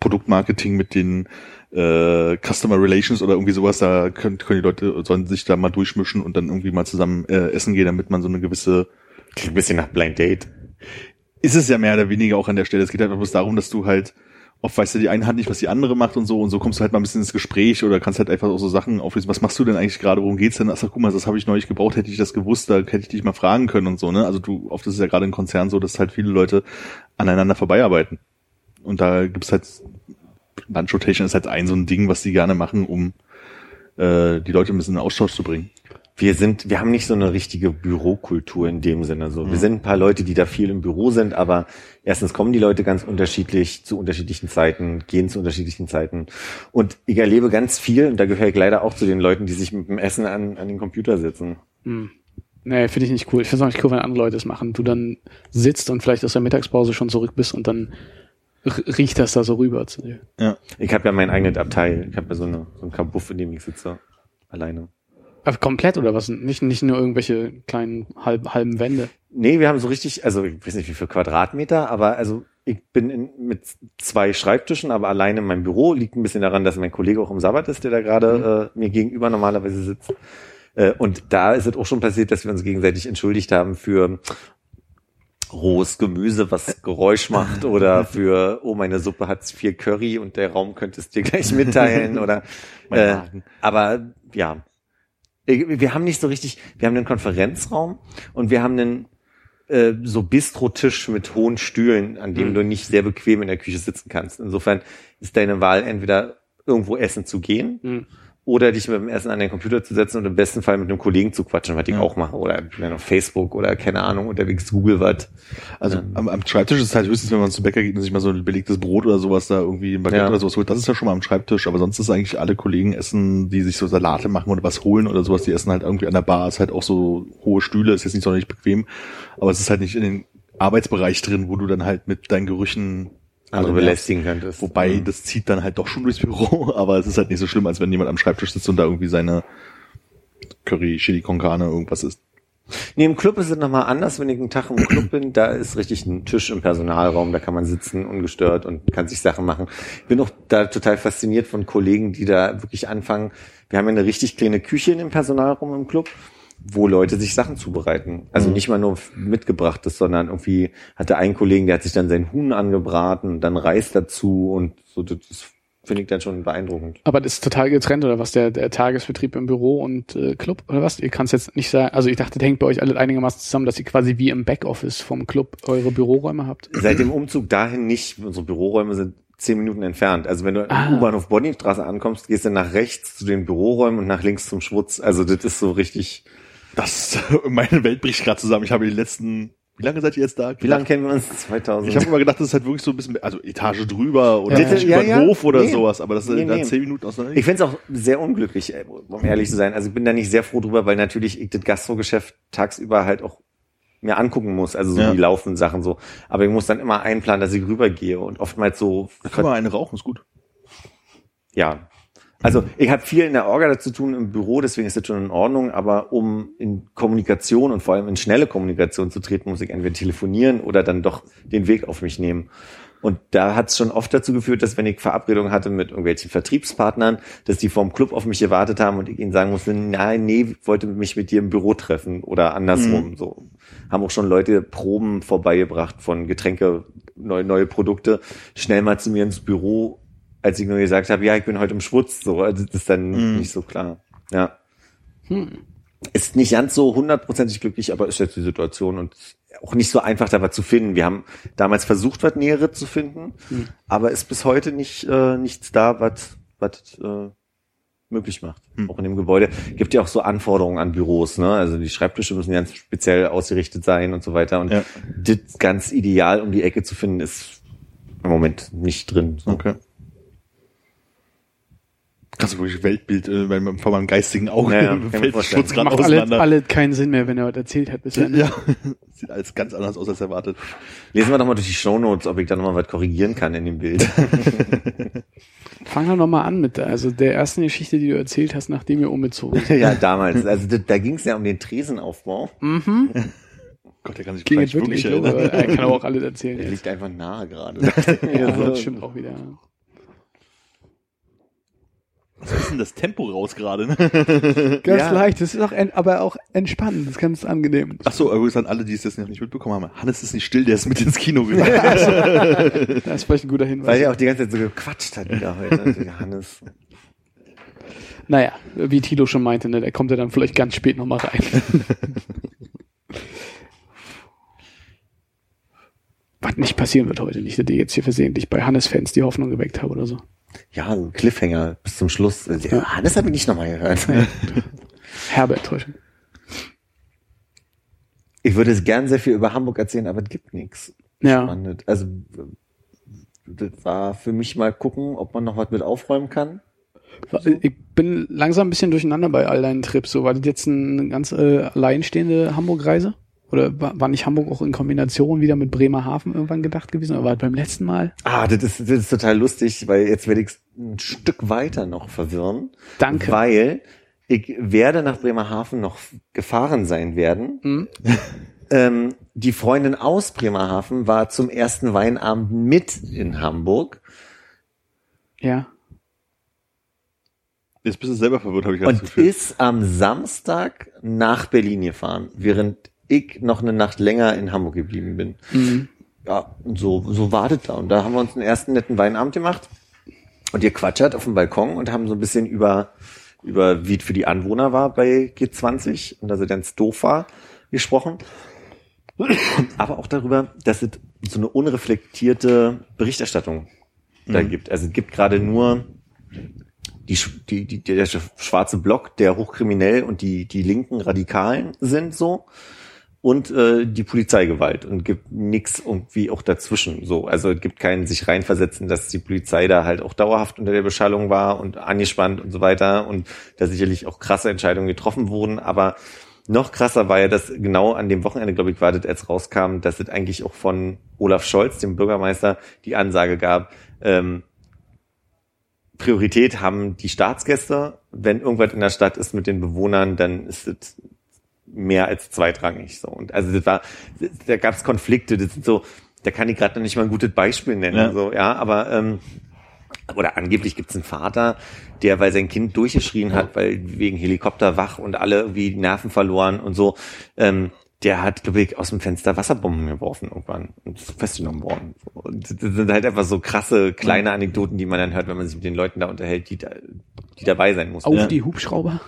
Produktmarketing mit den äh, Customer Relations oder irgendwie sowas, da können, können die Leute, sollen sich da mal durchmischen und dann irgendwie mal zusammen äh, essen gehen, damit man so eine gewisse Klingt ein bisschen nach Blind Date. ist es ja mehr oder weniger auch an der Stelle. Es geht halt einfach bloß darum, dass du halt oft weißt du die eine Hand nicht, was die andere macht und so und so kommst du halt mal ein bisschen ins Gespräch oder kannst halt einfach auch so Sachen auflösen. Was machst du denn eigentlich gerade? Worum geht's denn? Ach, guck mal, das habe ich neulich gebraucht, hätte ich das gewusst, da hätte ich dich mal fragen können und so, ne? Also du, oft ist es ja gerade in Konzernen so, dass halt viele Leute aneinander vorbeiarbeiten. Und da gibt's halt Lunch Rotation ist halt ein so ein Ding, was die gerne machen, um äh, die Leute ein bisschen in den Austausch zu bringen. Wir sind, wir haben nicht so eine richtige Bürokultur in dem Sinne. So, wir sind ein paar Leute, die da viel im Büro sind, aber erstens kommen die Leute ganz unterschiedlich zu unterschiedlichen Zeiten, gehen zu unterschiedlichen Zeiten. Und ich erlebe ganz viel, und da gehöre ich leider auch zu den Leuten, die sich mit dem Essen an, an den Computer sitzen. Hm. Nee, finde ich nicht cool. Ich finde es auch nicht cool, wenn andere Leute es machen. Du dann sitzt und vielleicht aus der Mittagspause schon zurück bist und dann riecht das da so rüber zu dir. Ja. Ich habe ja mein eigenes Abteil. Ich habe ja so, eine, so ein Kabuff, in dem ich sitze. Alleine. Aber komplett oder was? Nicht, nicht nur irgendwelche kleinen halb, halben Wände. Nee, wir haben so richtig, also ich weiß nicht wie viel Quadratmeter, aber also ich bin in, mit zwei Schreibtischen, aber alleine in meinem Büro. Liegt ein bisschen daran, dass mein Kollege auch im Sabbat ist, der da gerade äh, mir gegenüber normalerweise sitzt. Äh, und da ist es auch schon passiert, dass wir uns gegenseitig entschuldigt haben für rohes Gemüse, was Geräusch macht oder für, oh, meine Suppe hat viel Curry und der Raum könnte es dir gleich mitteilen oder, äh, aber ja, wir haben nicht so richtig, wir haben einen Konferenzraum und wir haben einen äh, so Bistrotisch mit hohen Stühlen, an dem du nicht sehr bequem in der Küche sitzen kannst. Insofern ist deine Wahl entweder irgendwo essen zu gehen Mhm. Oder dich mit dem Essen an den Computer zu setzen und im besten Fall mit einem Kollegen zu quatschen, was ich auch mache. Oder wenn auf Facebook oder keine Ahnung, unterwegs Google was. Also am, am Schreibtisch ist es halt höchstens, wenn man zum Bäcker geht und sich mal so ein belegtes Brot oder sowas da irgendwie ein Baguette Ja. oder sowas holt. Das ist ja schon mal am Schreibtisch, aber sonst ist eigentlich alle Kollegen essen, die sich so Salate machen oder was holen oder sowas, die essen halt irgendwie an der Bar. Ist halt auch so hohe Stühle, ist jetzt nicht sonderlich bequem, aber es ist halt nicht in den Arbeitsbereich drin, wo du dann halt mit deinen Gerüchen Andere belästigen könntest. Wobei, das zieht dann halt doch schon durchs Büro, aber es ist halt nicht so schlimm, als wenn jemand am Schreibtisch sitzt und da irgendwie seine Curry, Chili con Carne, irgendwas isst. Nee, im Club ist es nochmal anders, wenn ich einen Tag im Club bin. Da ist richtig ein Tisch im Personalraum, da kann man sitzen, ungestört und kann sich Sachen machen. Ich bin auch da total fasziniert von Kollegen, die da wirklich anfangen. Wir haben ja eine richtig kleine Küche in dem Personalraum im Club, wo Leute sich Sachen zubereiten. Also nicht mal nur mitgebrachtes, sondern irgendwie hatte ein Kollegen, der hat sich dann sein Huhn angebraten und dann Reis dazu und so, das finde ich dann schon beeindruckend. Aber das ist total getrennt, oder was? Der, der Tagesbetrieb im Büro und äh, Club, oder was? Ihr kannst jetzt nicht sagen, also ich dachte, das hängt bei euch alle einigermaßen zusammen, dass ihr quasi wie im Backoffice vom Club eure Büroräume habt. Seit dem Umzug dahin nicht. Unsere Büroräume sind zehn Minuten entfernt. Also wenn du Ah. am U-Bahnhof Bonningstraße ankommst, gehst du nach rechts zu den Büroräumen und nach links zum Schwutz. Also das ist so richtig. Das, meine Welt bricht gerade zusammen. Ich habe die letzten, wie lange seid ihr jetzt da? Wie lange kennen wir uns? 2000. Ich habe immer gedacht, das ist halt wirklich so ein bisschen, also Etage drüber oder Ja, nicht ja, über den ja. Hof oder Nee. sowas, aber das ist Nee, da nee. zehn Minuten auseinander. ich finde es auch sehr unglücklich, ey, um ehrlich zu sein. Also ich bin da nicht sehr froh drüber, weil natürlich ich das Gastrogeschäft tagsüber halt auch mir angucken muss, also so Ja. die laufenden Sachen so. Aber ich muss dann immer einplanen, dass ich rübergehe und oftmals so da kann man eine rauchen, ist gut. ja. Also ich habe viel in der Orga dazu tun im Büro, deswegen ist das schon in Ordnung, aber um in Kommunikation und vor allem in schnelle Kommunikation zu treten, muss ich entweder telefonieren oder dann doch den Weg auf mich nehmen. Und da hat es schon oft dazu geführt, dass wenn ich Verabredungen hatte mit irgendwelchen Vertriebspartnern, dass die vom Club auf mich gewartet haben und ich ihnen sagen musste, nein, nee, ich wollte mich mit dir im Büro treffen oder andersrum. So haben auch schon Leute Proben vorbeigebracht von Getränke, neue, neue Produkte, schnell mal zu mir ins Büro, als ich nur gesagt habe, ja, ich bin heute im Schwutz. So, also das ist dann nicht so klar. Ja. Ist nicht ganz so hundertprozentig glücklich, aber ist jetzt die Situation und auch nicht so einfach, da was zu finden. Wir haben damals versucht, was Näheres zu finden, aber ist bis heute nicht äh, nichts da, was was äh, möglich macht. Auch in dem Gebäude gibt ja auch so Anforderungen an Büros, ne? Also die Schreibtische müssen ganz speziell ausgerichtet sein und so weiter. Und Ja. das ganz ideal um die Ecke zu finden, ist im Moment nicht drin. So. Okay. Krass, wirklich Weltbild, äh, bei meinem, vor meinem geistigen Auge Ja, ja, kann ich mir fällt. Schutz gerade Macht alle, auseinander. alle keinen Sinn mehr, wenn er was erzählt hat bisher. ne? ja, sieht alles ganz anders aus als erwartet. Lesen wir doch mal durch die Shownotes, ob ich da nochmal was korrigieren kann in dem Bild. Fang doch nochmal an mit, also der ersten Geschichte, die du erzählt hast, nachdem ihr umgezogen seid. ja, damals. Also da, da ging es ja um den Tresenaufbau. Gott, der kann sich vielleicht wirklich, wirklich erinnern. er kann aber auch alles erzählen Der jetzt. liegt einfach nahe gerade. Ja, das stimmt auch wieder. Was ist denn das Tempo raus gerade? Ne? Ganz Ja. leicht, das ist auch, aber auch entspannend, das ist ganz angenehm. Ach so, übrigens an alle, die es jetzt noch nicht mitbekommen haben. Hannes ist nicht still, der ist mit ins Kino gegangen. Das ist vielleicht ein guter Hinweis. Weil er auch die ganze Zeit so gequatscht hat wieder heute. Johannes. Naja, wie Tilo schon meinte, ne, der kommt ja dann vielleicht ganz spät nochmal rein. Was nicht passieren wird heute nicht, dass ich jetzt hier versehentlich bei Hannes-Fans die Hoffnung geweckt habe oder so. Ja, so ein Cliffhanger bis zum Schluss. Johannes habe ich nicht nochmal gehört. Herbert täuschen. Ich würde es gern sehr viel über Hamburg erzählen, aber es gibt nichts. Ja. Spannend. Also das war für mich mal gucken, ob man noch was mit aufräumen kann. Ich bin langsam ein bisschen durcheinander bei all deinen Trips. So, war das jetzt eine ganz äh, alleinstehende Hamburg-Reise? Oder war, nicht Hamburg auch in Kombination wieder mit Bremerhaven irgendwann gedacht gewesen? Oder war das beim letzten Mal? Ah, das ist, das ist total lustig, weil jetzt werde ich ein Stück weiter noch verwirren. Danke. Weil ich werde nach Bremerhaven noch gefahren sein werden. Hm? Ähm, die Freundin aus Bremerhaven war zum ersten Weinabend mit in Hamburg Ja. Jetzt bist du selber verwirrt, habe ich gerade und ist am Samstag nach Berlin gefahren, während ich noch eine Nacht länger in Hamburg geblieben bin. Ja, und so, so wartet da. Und da haben wir uns einen ersten netten Weinabend gemacht. Und ihr quatschert auf dem Balkon und haben so ein bisschen über, über wie es für die Anwohner war bei G20 und dass es ganz doof war, gesprochen. Aber auch darüber, dass es so eine unreflektierte Berichterstattung da gibt. Also es gibt gerade nur die, die, die, der schwarze Block, der hochkriminell und die, die linken Radikalen sind so und äh, die Polizeigewalt und gibt nix irgendwie auch dazwischen so. Also es gibt keinen sich reinversetzen, dass die Polizei da halt auch dauerhaft unter der Beschallung war und angespannt und so weiter und da sicherlich auch krasse Entscheidungen getroffen wurden, aber noch krasser war ja, dass genau an dem Wochenende, glaube ich, war das, als rauskam, dass es eigentlich auch von Olaf Scholz, dem Bürgermeister, die Ansage gab, ähm, Priorität haben die Staatsgäste. Wenn irgendwas in der Stadt ist mit den Bewohnern, dann ist es mehr als zweitrangig. So. Und also das war, da gab es Konflikte, das sind so, da kann ich gerade noch nicht mal ein gutes Beispiel nennen. Ja. So, ja, aber ähm, oder angeblich gibt es einen Vater, der, weil sein Kind durchgeschrien hat, weil wegen Helikopter wach und alle irgendwie Nerven verloren und so, ähm, der hat, glaube ich, aus dem Fenster Wasserbomben geworfen irgendwann und ist festgenommen worden. Und das sind halt einfach so krasse kleine Anekdoten, die man dann hört, wenn man sich mit den Leuten da unterhält, die da, die dabei sein muss. Auf Ja. die Hubschrauber.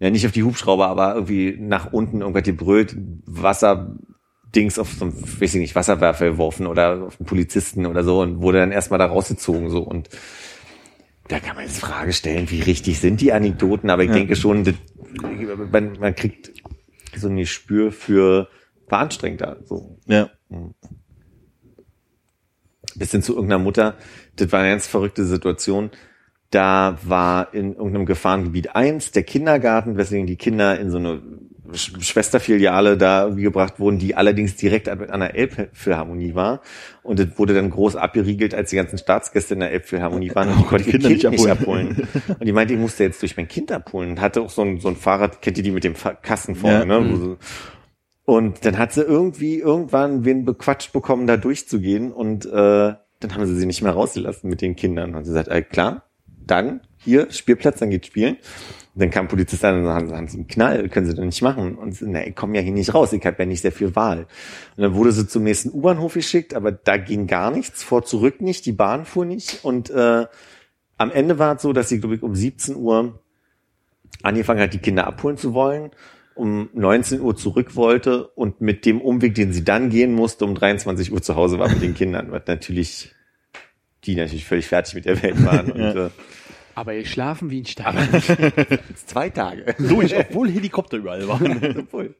Ja, nicht auf die Hubschrauber, aber irgendwie nach unten irgendwas gebrüllt, Wasserdings auf so ein, weiß ich nicht, Wasserwerfer geworfen oder auf einen Polizisten oder so und wurde dann erstmal da rausgezogen so und da kann man jetzt Frage stellen, wie richtig sind die Anekdoten, aber ich denke schon, das, man, man kriegt so ein Gespür für da, so Ja. bis hin zu irgendeiner Mutter. Das war eine ganz verrückte Situation. Da war in irgendeinem Gefahrengebiet eins der Kindergarten, weswegen die Kinder in so eine Sch- Schwesterfiliale da irgendwie gebracht wurden, die allerdings direkt mit einer Elbphilharmonie war. Und das wurde dann groß abgeriegelt, als die ganzen Staatsgäste in der Elbphilharmonie waren. Und ich konnte die Kinder Kind nicht nicht abholen. Und die meinte, ich musste jetzt durch mein Kind abholen. Und hatte auch so ein, so ein Fahrrad, kennt ihr die mit dem Kasten vorne, Ja. ne? So, und dann hat sie irgendwie irgendwann wen bequatscht bekommen, da durchzugehen. Und äh, dann haben sie sie nicht mehr rausgelassen mit den Kindern. Und sie sagt, äh, klar, dann hier Spielplatz, dann geht spielen. Und dann kam Polizist an und haben, haben sie einen Knall, können sie doch nicht machen. Und sie, na, ich komme ja hier nicht raus, ich habe ja nicht sehr viel Wahl. Und dann wurde sie zum nächsten U-Bahnhof geschickt, aber da ging gar nichts, vor zurück nicht, die Bahn fuhr nicht. Und äh, am Ende war es so, dass sie, glaube ich, um 17 Uhr angefangen hat, die Kinder abholen zu wollen, um 19 Uhr zurück wollte und mit dem Umweg, den sie dann gehen musste, um 23 Uhr zu Hause war mit den Kindern, was natürlich die natürlich völlig fertig mit der Welt waren. Und, äh, Aber ihr schlafen wie ein Stein. zwei Tage. Durch, obwohl Helikopter überall waren. Obwohl.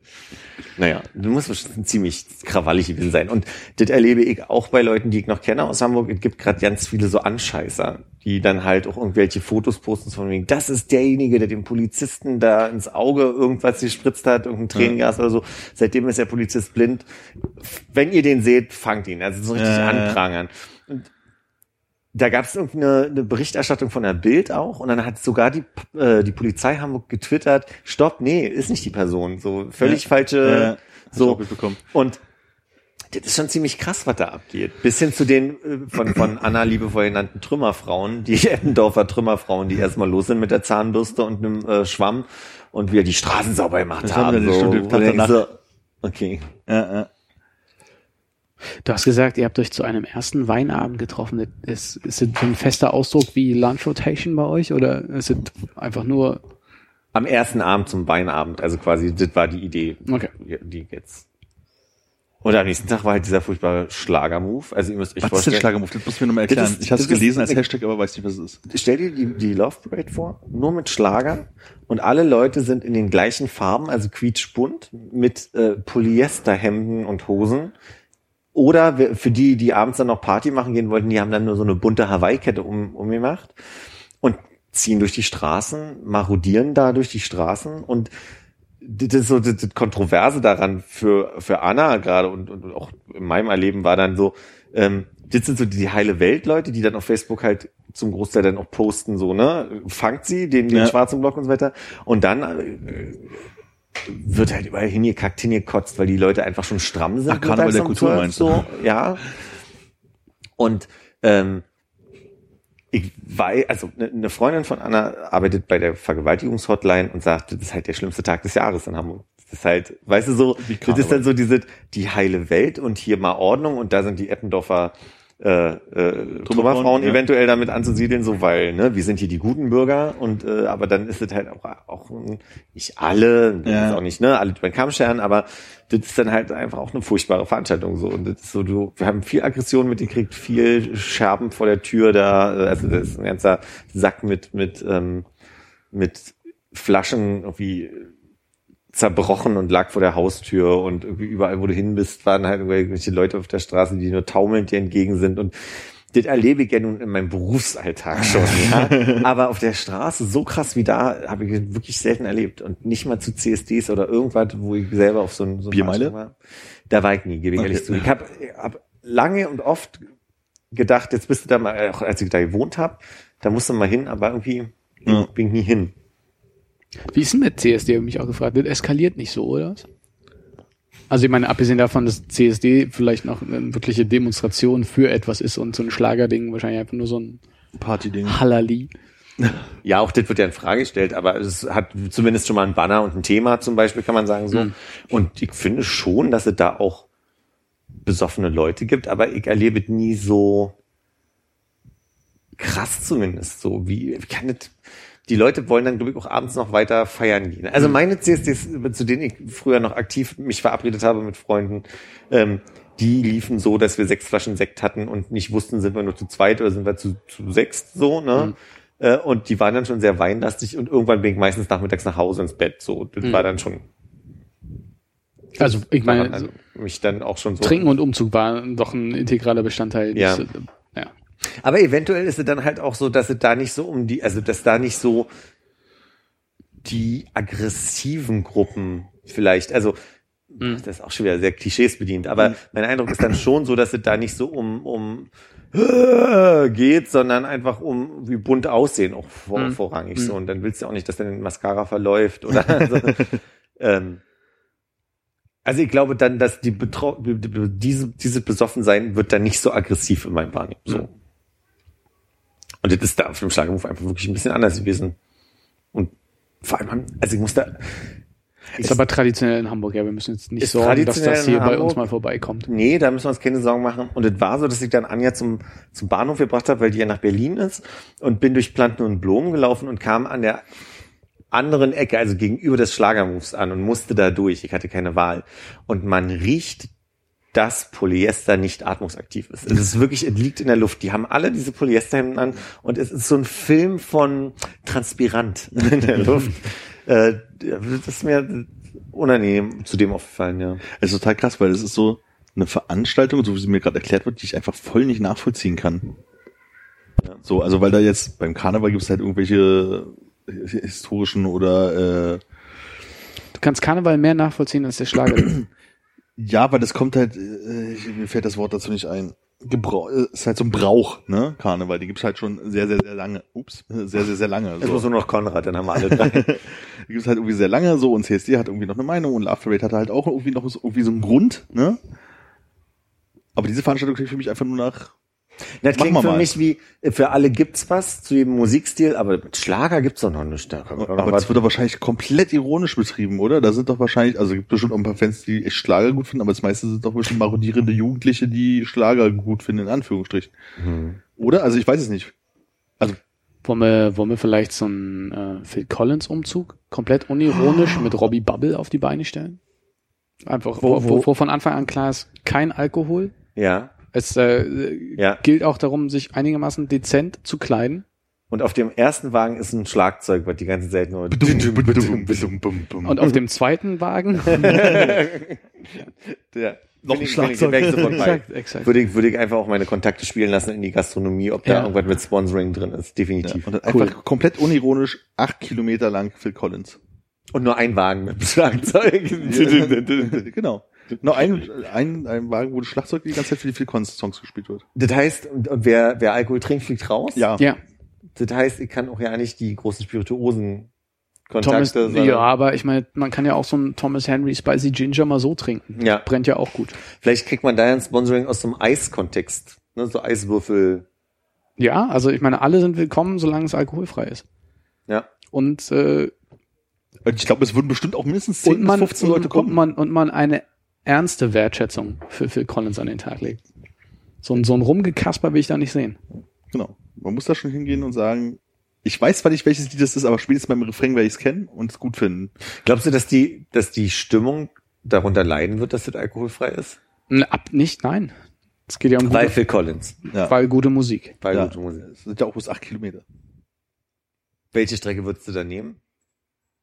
Naja, du musst schon ziemlich krawallig gewesen sein. Und das erlebe ich auch bei Leuten, die ich noch kenne aus Hamburg. Es gibt gerade ganz viele so Anscheißer, die dann halt auch irgendwelche Fotos posten von wegen, das ist derjenige, der dem Polizisten da ins Auge irgendwas gespritzt hat, irgendein Tränengas oder so. Seitdem ist der Polizist blind. Wenn ihr den seht, fangt ihn. Also so richtig Ja, ja, ja. anprangern. Und da gab es irgendeine eine Berichterstattung von der Bild auch und dann hat sogar die äh, die Polizei Hamburg getwittert, stopp, nee, ist nicht die Person, so völlig Ja. falsche, Ja, so und das ist schon ziemlich krass, was da abgeht. Bis hin zu den äh, von, von Anna liebevoll genannten Trümmerfrauen, die Eppendorfer Trümmerfrauen, die erstmal los sind mit der Zahnbürste und einem äh, Schwamm und wieder die Straßen sauber gemacht Das haben haben. wir eine so, so, okay. Ja, ja. Du hast gesagt, ihr habt euch zu einem ersten Weinabend getroffen. Ist, ist es so ein fester Ausdruck wie Lunch Rotation bei euch oder ist es einfach nur Am ersten Abend zum Weinabend, also quasi, das war die Idee, Okay. die jetzt. Und am nächsten Tag war halt dieser furchtbare Schlagermove. Also ihr müsst euch Was ist denn vorstellen, Schlagermove? Das musst du mir nochmal erklären. Das ist- ich habe es das ist- gelesen als Hashtag, aber weiß nicht, was es ist. stell dir die, die Love Parade vor, nur mit Schlager und alle Leute sind in den gleichen Farben, also quietschbunt, mit äh, Polyesterhemden und Hosen. Oder für die, die abends dann noch Party machen gehen wollten, die haben dann nur so eine bunte Hawaii-Kette um, umgemacht und ziehen durch die Straßen, marodieren da durch die Straßen und das ist so das, das Kontroverse daran für, für Anna gerade und, und auch in meinem Erleben war dann so, ähm, das sind so die heile Welt-Leute, die dann auf Facebook halt zum Großteil dann auch posten, so, ne, fangt sie, den, den Ja. schwarzen Block und so weiter. Und dann äh, wird halt überall hingekackt, hingekotzt, weil die Leute einfach schon stramm sind. Ach, Karneval mittags der Kultur 12, meinst du? So, ja. Und ähm, ich weiß, also ne- eine Freundin von Anna arbeitet bei der Vergewaltigungshotline und sagt, das ist halt der schlimmste Tag des Jahres in Hamburg. Das ist halt, weißt du so, Wie das ist dann so diese, die heile Welt und hier mal Ordnung und da sind die Eppendorfer äh, äh, Trümmerfrauen ja. eventuell damit anzusiedeln, so weil, ne, wir sind hier die guten Bürger und äh, aber dann ist es halt auch, auch nicht alle, Ja. ist auch nicht, ne, alle beim Kamm scheren, aber das ist dann halt einfach auch eine furchtbare Veranstaltung so und das ist so, du, wir haben viel Aggression mitgekriegt, viel Scherben vor der Tür da, äh, also das ist ein ganzer Sack mit mit ähm, mit Flaschen irgendwie zerbrochen und lag vor der Haustür und irgendwie überall, wo du hin bist, waren halt irgendwelche Leute auf der Straße, die nur taumelnd dir entgegen sind und das erlebe ich ja nun in meinem Berufsalltag schon, ja. Aber auf der Straße so krass wie da habe ich wirklich selten erlebt und nicht mal zu CSDs oder irgendwas, wo ich selber auf so ein so Biermeile? war. Da war ich nie, gebe ich Okay. ehrlich zu. Ich habe hab lange und oft gedacht, jetzt bist du da mal, auch als ich da gewohnt habe, da musst du mal hin, aber irgendwie Ja. bin ich nie hin. Wie ist denn mit CSD, habe ich mich auch gefragt. Das eskaliert nicht so, oder? Also ich meine, abgesehen davon, dass CSD vielleicht noch eine wirkliche Demonstration für etwas ist und so ein Schlagerding wahrscheinlich einfach nur so ein Party-Ding. Hallali. Ja, auch das wird ja in Frage gestellt, aber es hat zumindest schon mal ein Banner und ein Thema zum Beispiel, kann man sagen so. Und ich finde schon, dass es da auch besoffene Leute gibt, aber ich erlebe es nie so krass zumindest so wie wie kann das die Leute wollen dann, glaube ich, auch abends noch weiter feiern gehen. Also meine CSDs, zu denen ich früher noch aktiv mich verabredet habe mit Freunden, ähm, die liefen so, dass wir sechs Flaschen Sekt hatten und nicht wussten, sind wir nur zu zweit oder sind wir zu, zu sechst so, ne? Äh, und die waren dann schon sehr weinlastig und irgendwann bin ich meistens nachmittags nach Hause ins Bett. So, das war dann schon. Also ich meine, also mich dann auch schon so. Trinken und Umzug war doch ein integraler Bestandteil. Ja. ja. Aber eventuell ist es dann halt auch so, dass es da nicht so um die, also dass da nicht so die aggressiven Gruppen vielleicht, also das ist auch schon wieder sehr Klischees bedient, aber mein Eindruck ist dann schon so, dass es da nicht so um, um geht, sondern einfach um wie bunt aussehen auch vor, vorrangig so. Und dann willst du auch nicht, dass dann Mascara verläuft oder so. ähm, also ich glaube dann, dass die Betro die- die- diese, diese Besoffensein wird dann nicht so aggressiv in meinem Wahrnehmen. So. Und das ist da auf dem Schlagermove einfach wirklich ein bisschen anders gewesen. Und vor allem, also ich muss da, Ist aber traditionell in Hamburg, ja. Wir müssen jetzt nicht sorgen, dass das hier bei uns mal vorbeikommt. nee, da müssen wir uns keine Sorgen machen. Und es war so, dass ich dann Anja zum, zum Bahnhof gebracht habe, weil die ja nach Berlin ist und bin durch Planten und Blumen gelaufen und kam an der anderen Ecke, also gegenüber des Schlagermoves an und musste da durch. Ich hatte keine Wahl. Und man riecht, dass Polyester nicht atmungsaktiv ist. Es ist wirklich, es liegt in der Luft. Die haben alle diese Polyesterhemden an und es ist so ein Film von Transpirant in der Luft. äh, das ist mir unangenehm zu dem aufgefallen, ja. Es ist total krass, weil es ist so eine Veranstaltung, so wie sie mir gerade erklärt wird, die ich einfach voll nicht nachvollziehen kann. Ja. So, also weil da jetzt beim Karneval gibt es halt irgendwelche historischen oder äh, Du kannst Karneval mehr nachvollziehen als der Schlager. ja, weil das kommt halt, äh, mir fällt das Wort dazu nicht ein. Gebrauch, äh, ist halt so ein Brauch, ne? Karneval, die gibt's halt schon sehr, sehr, sehr lange. Ups, sehr, sehr, sehr lange. Jetzt muss nur noch Konrad, dann haben wir alle drei. Die gibt's halt irgendwie sehr lange so und CSD hat irgendwie noch eine Meinung und Love Parade hat halt auch irgendwie noch so, irgendwie so einen Grund, ne? Aber diese Veranstaltung klingt für mich einfach nur nach, Das Machen klingt für mal. mich wie, für alle gibt's was zu jedem Musikstil, aber mit Schlager gibt's doch noch nicht. Da noch aber was- das wird doch wahrscheinlich komplett ironisch betrieben, oder? Da sind doch wahrscheinlich, also es gibt bestimmt auch ein paar Fans, die echt Schlager gut finden, aber das meiste sind doch bestimmt marodierende Jugendliche, die Schlager gut finden, in Anführungsstrichen. Mhm. Oder? Also ich weiß es nicht. Also, wollen, wir, wollen wir vielleicht so einen äh, Phil Collins-Umzug komplett unironisch mit Robbie Bubble auf die Beine stellen? Einfach, Wo- wo, wo- wo von Anfang an klar ist, kein Alkohol. Ja, Es äh, Ja. gilt auch darum, sich einigermaßen dezent zu kleiden. und auf dem ersten Wagen ist ein Schlagzeug, was die ganze Zeit nur... Und auf dem zweiten Wagen Ja. Noch ein bei. Exakt, exakt. Würde ich, würde ich einfach auch meine Kontakte spielen lassen in die Gastronomie, ob da Ja. irgendwas mit Sponsoring drin ist. Definitiv. und dann Cool. einfach komplett unironisch acht Kilometer lang Phil Collins. Und nur ein Wagen mit Schlagzeug. genau. Noch ein, ein, ein Wagen, wo das Schlagzeug die ganze Zeit für die Phil Collins Songs gespielt wird. das heißt, und, und wer, wer Alkohol trinkt, fliegt raus. Ja. ja, Das heißt, ich kann auch ja nicht die großen Spirituosen Thomas, Kontakte. sondern- ja, aber ich meine, man kann ja auch so einen Thomas Henry Spicy Ginger mal so trinken. Ja. Brennt ja auch gut. Vielleicht kriegt man da ja ein Sponsoring aus so einem Eiskontext. Ne, so Eiswürfel. Ja, also ich meine, alle sind willkommen, solange es alkoholfrei ist. Ja. Und äh, Und Ich glaube, es würden bestimmt auch mindestens 10 und man, bis 15 Leute kommen. und man, und man eine ernste Wertschätzung für Phil Collins an den Tag legt. So ein, so ein Rumgekasper will ich da nicht sehen. Genau. Man muss da schon hingehen und sagen, ich weiß zwar nicht, welches Lied das ist, aber spätestens beim Refrain werde ich es kennen und es gut finden. Glaubst du, dass die, dass die Stimmung darunter leiden wird, dass das alkoholfrei ist? Ab nicht, nein. Es geht ja um Weil gute, Phil Collins. Ja. weil gute Musik. Weil ja. gute Musik. Es sind ja auch bloß 8 Kilometer. Welche Strecke würdest du da nehmen?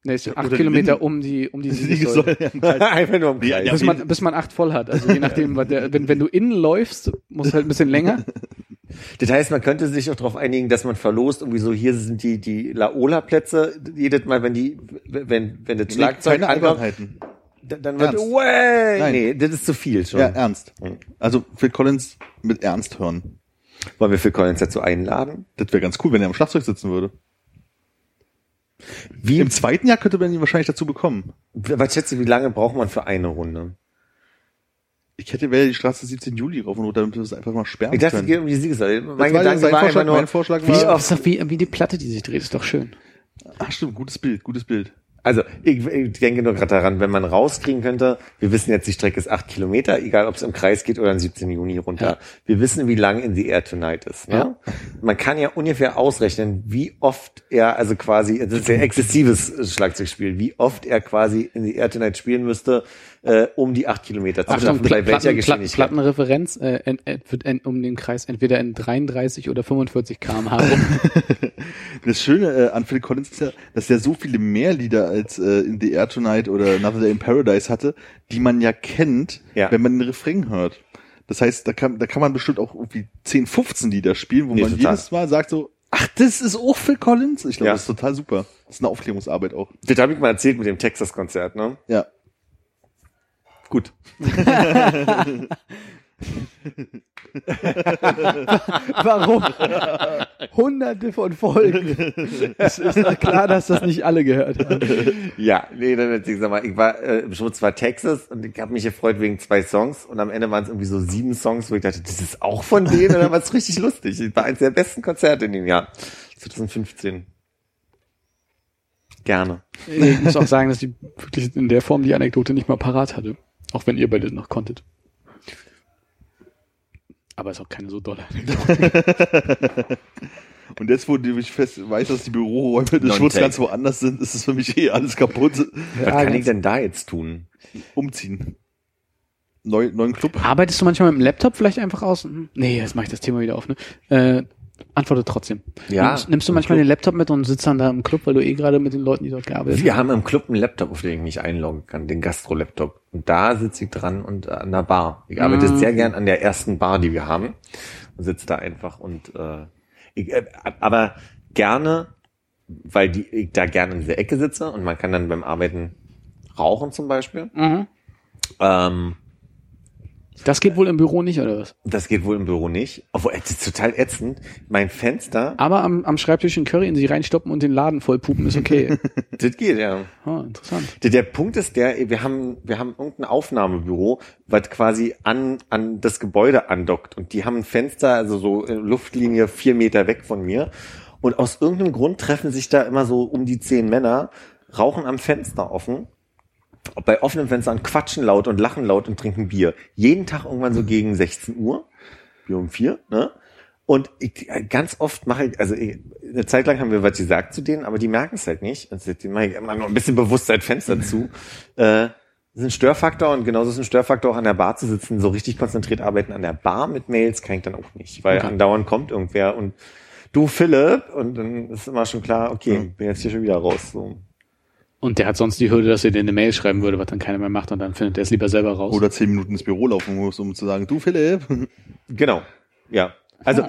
Ne, es sind oder acht die Kilometer Linden. um die, um die Die Siegessäule. Ja. Einfach nur um Ja, Kreis. ja. bis man, bis man acht voll hat. Also je nachdem, was der, wenn, wenn du innen läufst, muss halt ein bisschen länger. Das heißt, man könnte sich auch darauf einigen, dass man verlost, irgendwie so, hier sind die, die Laola-Plätze, jedes Mal, wenn die, wenn, wenn das Schlagzeug ankommt, Albernheiten. dann dann wird, way! Nein. Nee, das ist zu viel schon. Ja, ernst. Also Phil Collins mit Ernst hören. Wollen wir Phil Collins dazu einladen? Das wäre ganz cool, wenn er am Schlagzeug sitzen würde. Wie, Im zweiten Jahr könnte man ihn wahrscheinlich dazu bekommen. was schätze, wie lange braucht man für eine Runde? Ich hätte wäre die Straße 17 Juli rauf und runter, damit wir es einfach mal sperren Ich dachte, es können. geht um die Siegessäule. Mein Gedanke war Vorschlag, nur, mein Vorschlag wie war- oft Das ist doch wie, wie die Platte, die sich dreht, ist doch schön. Ach stimmt, gutes Bild, gutes Bild. Also ich, ich denke nur gerade daran, wenn man rauskriegen könnte, wir wissen jetzt, die Strecke ist acht Kilometer, egal ob es im Kreis geht oder am 17. Juni runter. Ja. Wir wissen, wie lang in the Air Tonight ist. Ne? Ja. Man kann ja ungefähr ausrechnen, wie oft er, also quasi, das ist ja exzessives Schlagzeugspiel, wie oft er quasi in the Air Tonight spielen müsste, äh, um die acht Kilometer zu schaffen, bei welcher Geschwindigkeit. Plattenreferenz äh, en, en, wird en, um den Kreis entweder in 33 oder 45 km/h rum. Das Schöne äh, an Phil Collins ist ja, dass er so viele mehr Lieder als äh, in The Air Tonight oder Another Day in Paradise hatte, die man ja kennt, Ja. wenn man den Refrain hört. Das heißt, da kann, da kann man bestimmt auch irgendwie 10, 15 Lieder spielen, wo Nee, man total. jedes Mal sagt so, ach, das ist auch Phil Collins? Ich glaube, Ja. das ist total super. Das ist eine Aufklärungsarbeit auch. Das habe ich mal erzählt mit dem Texas-Konzert, ne? Ja. Gut. Warum? Hunderte von Folgen. Es ist doch klar, dass das nicht alle gehört haben. Ja, nee, dann erzähl ich sag mal, ich war äh, im Schutz war Texas und ich habe mich gefreut wegen zwei Songs und am Ende waren es irgendwie so sieben Songs, wo ich dachte, das ist auch von denen und dann war es richtig lustig. Das war eines der besten Konzerte in dem Jahr. 2015. Gerne. Ich muss auch sagen, dass ich wirklich in der Form die Anekdote nicht mal parat hatte. Auch wenn ihr beide noch konntet. Aber ist auch keine so dolle. Und jetzt, wo ich fest weiß, dass die Büroräume des. Schutz ganz woanders sind, ist es für mich eh alles kaputt. Was Ja, kann ich denn da jetzt tun? Umziehen. Neu, neuen Club. Arbeitest du manchmal mit dem Laptop vielleicht einfach aus? Hm, Nee, jetzt mache ich das Thema wieder auf. Ne? Äh, antworte trotzdem. Ja, Nimmst, nimmst du manchmal Club. den Laptop mit und sitzt dann da im Club, weil du eh gerade mit den Leuten, die dort gearbeitet haben? Wir haben im Club einen Laptop, auf den ich mich einloggen kann, den Gastro-Laptop. Und da sitze ich dran und an der Bar. Ich arbeite Mhm. sehr gern an der ersten Bar, die wir haben. Und sitze da einfach und äh, ich, äh, aber gerne, weil die, ich da gerne in dieser Ecke sitze und man kann dann beim Arbeiten rauchen zum Beispiel. Mhm. Ähm, Das geht wohl im Büro nicht, oder was? das geht wohl im Büro nicht. Obwohl, es ist total ätzend. Mein Fenster, Aber am, am Schreibtisch in Curry in sich reinstoppen und den Laden voll pupen ist okay. das geht, ja. oh, interessant. Der, der Punkt ist der, wir haben, wir haben irgendein Aufnahmebüro, was quasi an, an das Gebäude andockt. Und die haben ein Fenster, also so äh, Luftlinie vier Meter weg von mir. Und aus irgendeinem Grund treffen sich da immer so um die zehn Männer, rauchen am Fenster offen. Bei offenen Fenstern quatschen laut und lachen laut und trinken Bier. Jeden Tag irgendwann so gegen 16 Uhr. Bier um vier, ne? Und ich, ganz oft mache ich, also ich, eine Zeit lang haben wir was gesagt zu denen, aber die merken es halt nicht. Also die mache ich immer nur ein bisschen Bewusstsein Fenster zu. Äh, das ist ein Störfaktor und genauso ist ein Störfaktor auch an der Bar zu sitzen, so richtig konzentriert arbeiten an der Bar mit Mails kann ich dann auch nicht, weil Okay. andauernd kommt irgendwer und du Philipp und dann ist immer schon klar, okay, bin jetzt hier schon wieder raus. So. Und der hat sonst die Hürde, dass er dir eine Mail schreiben würde, was dann keiner mehr macht und dann findet er es lieber selber raus. Oder zehn Minuten ins Büro laufen muss, um zu sagen, du Philipp. Genau. Ja. Also,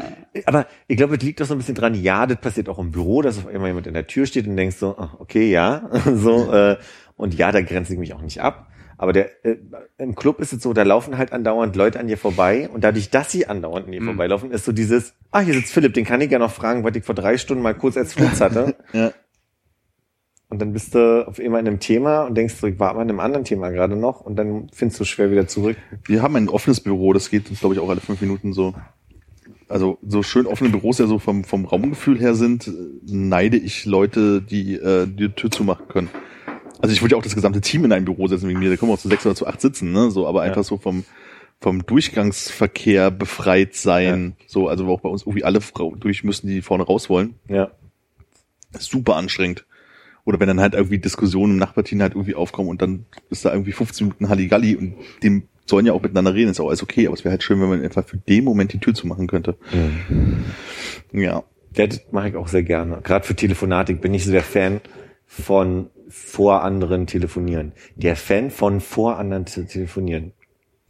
aber ich glaube, es liegt doch so ein bisschen dran, ja, das passiert auch im Büro, dass auf einmal jemand in der Tür steht und denkst so, ah, okay, ja, so, äh, und ja, da grenze ich mich auch nicht ab. Aber der, äh, im Club ist es so, da laufen halt andauernd Leute an dir vorbei und dadurch, dass sie andauernd an dir vorbeilaufen, ist so dieses, ah, hier sitzt Philipp, den kann ich ja noch fragen, was ich vor drei Stunden mal kurz als Flitz hatte. Ja. Und dann bist du auf immer in einem Thema und denkst, so, ich war aber in einem anderen Thema gerade noch und dann findest du es schwer wieder zurück. Wir haben ein offenes Büro, das geht uns, glaube ich, auch alle fünf Minuten so. Also so schön offene Büros ja so vom, vom Raumgefühl her sind, neide ich Leute, die äh, die Tür zumachen können. Also ich würde ja auch das gesamte Team in einem Büro setzen wegen mir, da können wir auch zu sechs oder zu acht sitzen, ne? So, aber einfach so vom vom Durchgangsverkehr befreit sein. So, also auch bei uns irgendwie alle durch müssen, die vorne raus wollen. Ja. super anstrengend. Oder wenn dann halt irgendwie Diskussionen im Nachbarteam halt irgendwie aufkommen und dann ist da irgendwie 15 Minuten Halligalli und dem sollen ja auch miteinander reden, ist auch alles okay, aber es wäre halt schön, wenn man etwa für den Moment die Tür zumachen könnte. Ja. Ja, das mache ich auch sehr gerne. Gerade für Telefonatik bin ich so der Fan von vor anderen telefonieren. Der Fan von vor anderen telefonieren.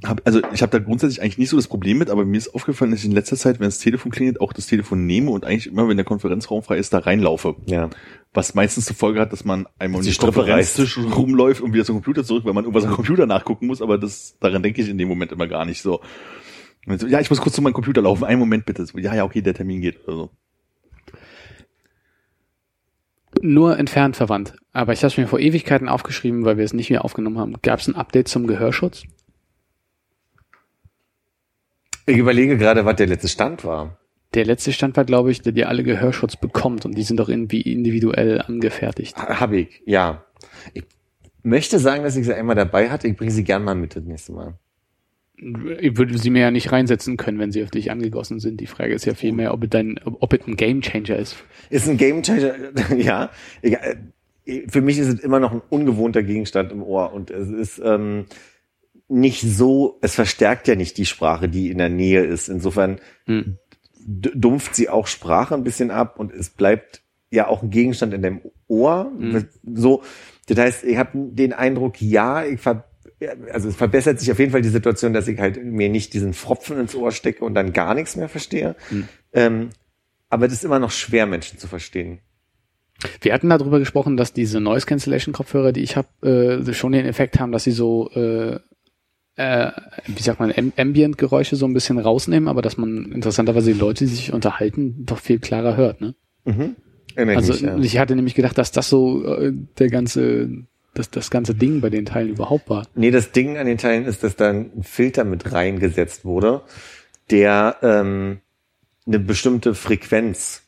Hab, also ich habe da grundsätzlich eigentlich nicht so das Problem mit, aber mir ist aufgefallen, dass ich in letzter Zeit, wenn das Telefon klingelt, auch das Telefon nehme und eigentlich immer, wenn der Konferenzraum frei ist, da reinlaufe. Ja. Was meistens zur Folge hat, dass man einmal um Die den Konferenztisch rumläuft und wieder zum Computer zurück, weil man irgendwas am Computer nachgucken muss, aber das daran denke ich in dem Moment immer gar nicht so. So ja, ich muss kurz zu meinem Computer laufen, einen Moment bitte. So, ja, ja, okay, der Termin geht. Also. Nur entfernt verwandt. Aber ich habe es mir vor Ewigkeiten aufgeschrieben, weil wir es nicht mehr aufgenommen haben. Gab es ein Update zum Gehörschutz? Ich überlege gerade, was der letzte Stand war. Der letzte Stand war, glaube ich, der ihr alle Gehörschutz bekommt und die sind doch irgendwie individuell angefertigt. Habe ich, ja. Ich möchte sagen, dass ich sie einmal dabei hatte. Ich bringe sie gern mal mit das nächste Mal. Ich würde sie mir ja nicht reinsetzen können, wenn sie auf dich angegossen sind. Die Frage ist ja vielmehr, ob es dein, ob es ein Gamechanger ist. Ist ein Gamechanger, ja. Ich, äh, für mich ist es immer noch ein ungewohnter Gegenstand im Ohr und es ist ähm, nicht so, es verstärkt ja nicht die Sprache, die in der Nähe ist. Insofern Hm. dumpft sie auch Sprache ein bisschen ab und es bleibt ja auch ein Gegenstand in deinem Ohr. Mhm. So, das heißt, ich habe den Eindruck, ja, ich ver also es verbessert sich auf jeden Fall die Situation, dass ich halt mir nicht diesen Pfropfen ins Ohr stecke und dann gar nichts mehr verstehe. Mhm. Ähm, aber es ist immer noch schwer, Menschen zu verstehen. Wir hatten darüber gesprochen, dass diese Noise Cancellation Kopfhörer, die ich habe, äh, schon den Effekt haben, dass sie so, äh, äh, wie sagt man, Am- Ambient-Geräusche so ein bisschen rausnehmen, aber dass man interessanterweise die Leute, die sich unterhalten, doch viel klarer hört. Ne? Erinnere Also mich, ja. ich hatte nämlich gedacht, dass das so äh, der ganze, das, das ganze Ding bei den Teilen überhaupt war. Nee, das Ding an den Teilen ist, dass da ein Filter mit reingesetzt wurde, der ähm, eine bestimmte Frequenz,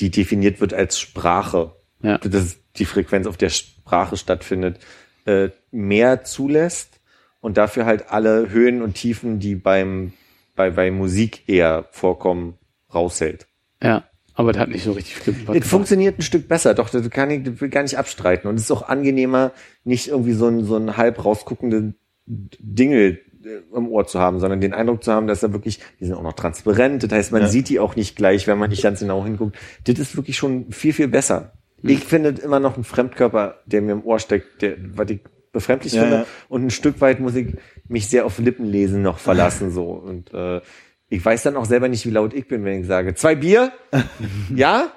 die definiert wird als Sprache, Ja. das ist die Frequenz, auf der Sprache stattfindet, äh, mehr zulässt und dafür halt alle Höhen und Tiefen, die beim bei, bei Musik eher vorkommen, raushält. Ja, aber das hat nicht so richtig viel Es funktioniert ein Stück besser, doch, das kann ich das gar nicht abstreiten. Und es ist auch angenehmer, nicht irgendwie so ein, so ein halb rausguckende Dingel äh, im Ohr zu haben, sondern den Eindruck zu haben, dass er wirklich, die sind auch noch transparent, das heißt, man Ja. sieht die auch nicht gleich, wenn man nicht ganz genau hinguckt. Das ist wirklich schon viel, viel besser. Hm. Ich finde immer noch ein Fremdkörper, der mir im Ohr steckt, der, was ich befremdlich Ja, finde. ja. Und ein Stück weit muss ich mich sehr auf Lippenlesen noch verlassen, so. Und, äh, ich weiß dann auch selber nicht, wie laut ich bin, wenn ich sage, zwei Bier? ja?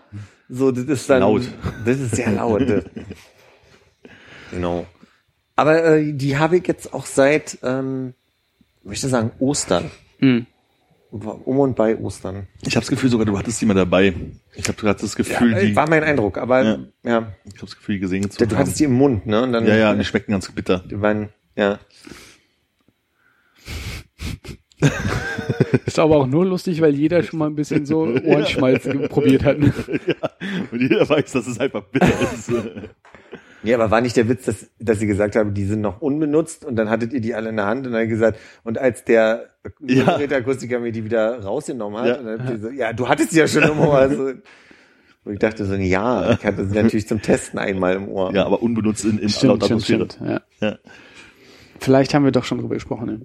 So, das ist dann. Laut. Das ist sehr laut. genau. Aber äh, die habe ich jetzt auch seit, ähm, ich möchte sagen, Ostern. Hm. Um und bei Ostern. Ich habe das Gefühl, sogar du hattest die mal dabei. Ich habe gerade das Gefühl, Ja, die, war mein Eindruck, aber Ja. ja, ja ich habe das Gefühl, die gesehen zu du haben. hattest die im Mund, ne? Und dann, ja, ja, die schmecken ganz bitter. die waren, ja. Ist aber auch nur lustig, weil jeder schon mal ein bisschen so Ohrenschmalz probiert hat. ne? Und jeder weiß, dass es einfach bitter ist. Ja, aber war nicht der Witz, dass, dass sie gesagt haben, die sind noch unbenutzt und dann hattet ihr die alle in der Hand und dann gesagt, und als der Ja. Akustiker mir die wieder rausgenommen hat, Ja. so, ja, du hattest die ja schon im Ohr. Also, und ich dachte so, ja, ich hatte sie natürlich zum Testen einmal im Ohr. ja, aber unbenutzt in, in Stimmt, lauter stimmt, Atmosphäre. stimmt. Ja. Ja. Vielleicht haben wir doch schon drüber gesprochen. Ne?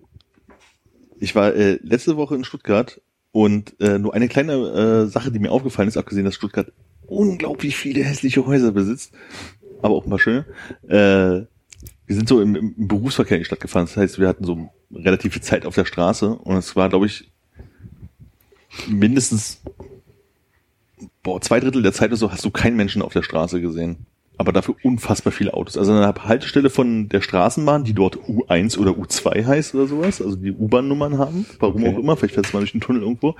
Ich war äh, letzte Woche in Stuttgart und äh, nur eine kleine äh, Sache, die mir aufgefallen ist, abgesehen, dass Stuttgart unglaublich viele hässliche Häuser besitzt, aber auch mal schöne. Äh, wir sind so im, im Berufsverkehr in die Stadt gefahren. Das heißt, wir hatten so relativ viel Zeit auf der Straße und es war, glaube ich, mindestens boah, zwei Drittel der Zeit oder so hast du keinen Menschen auf der Straße gesehen. Aber dafür unfassbar viele Autos. Also an der Haltestelle von der Straßenbahn, die dort U1 oder U2 heißt oder sowas, also die U-Bahn-Nummern haben, warum Okay. auch immer, vielleicht fährt es mal durch den Tunnel irgendwo,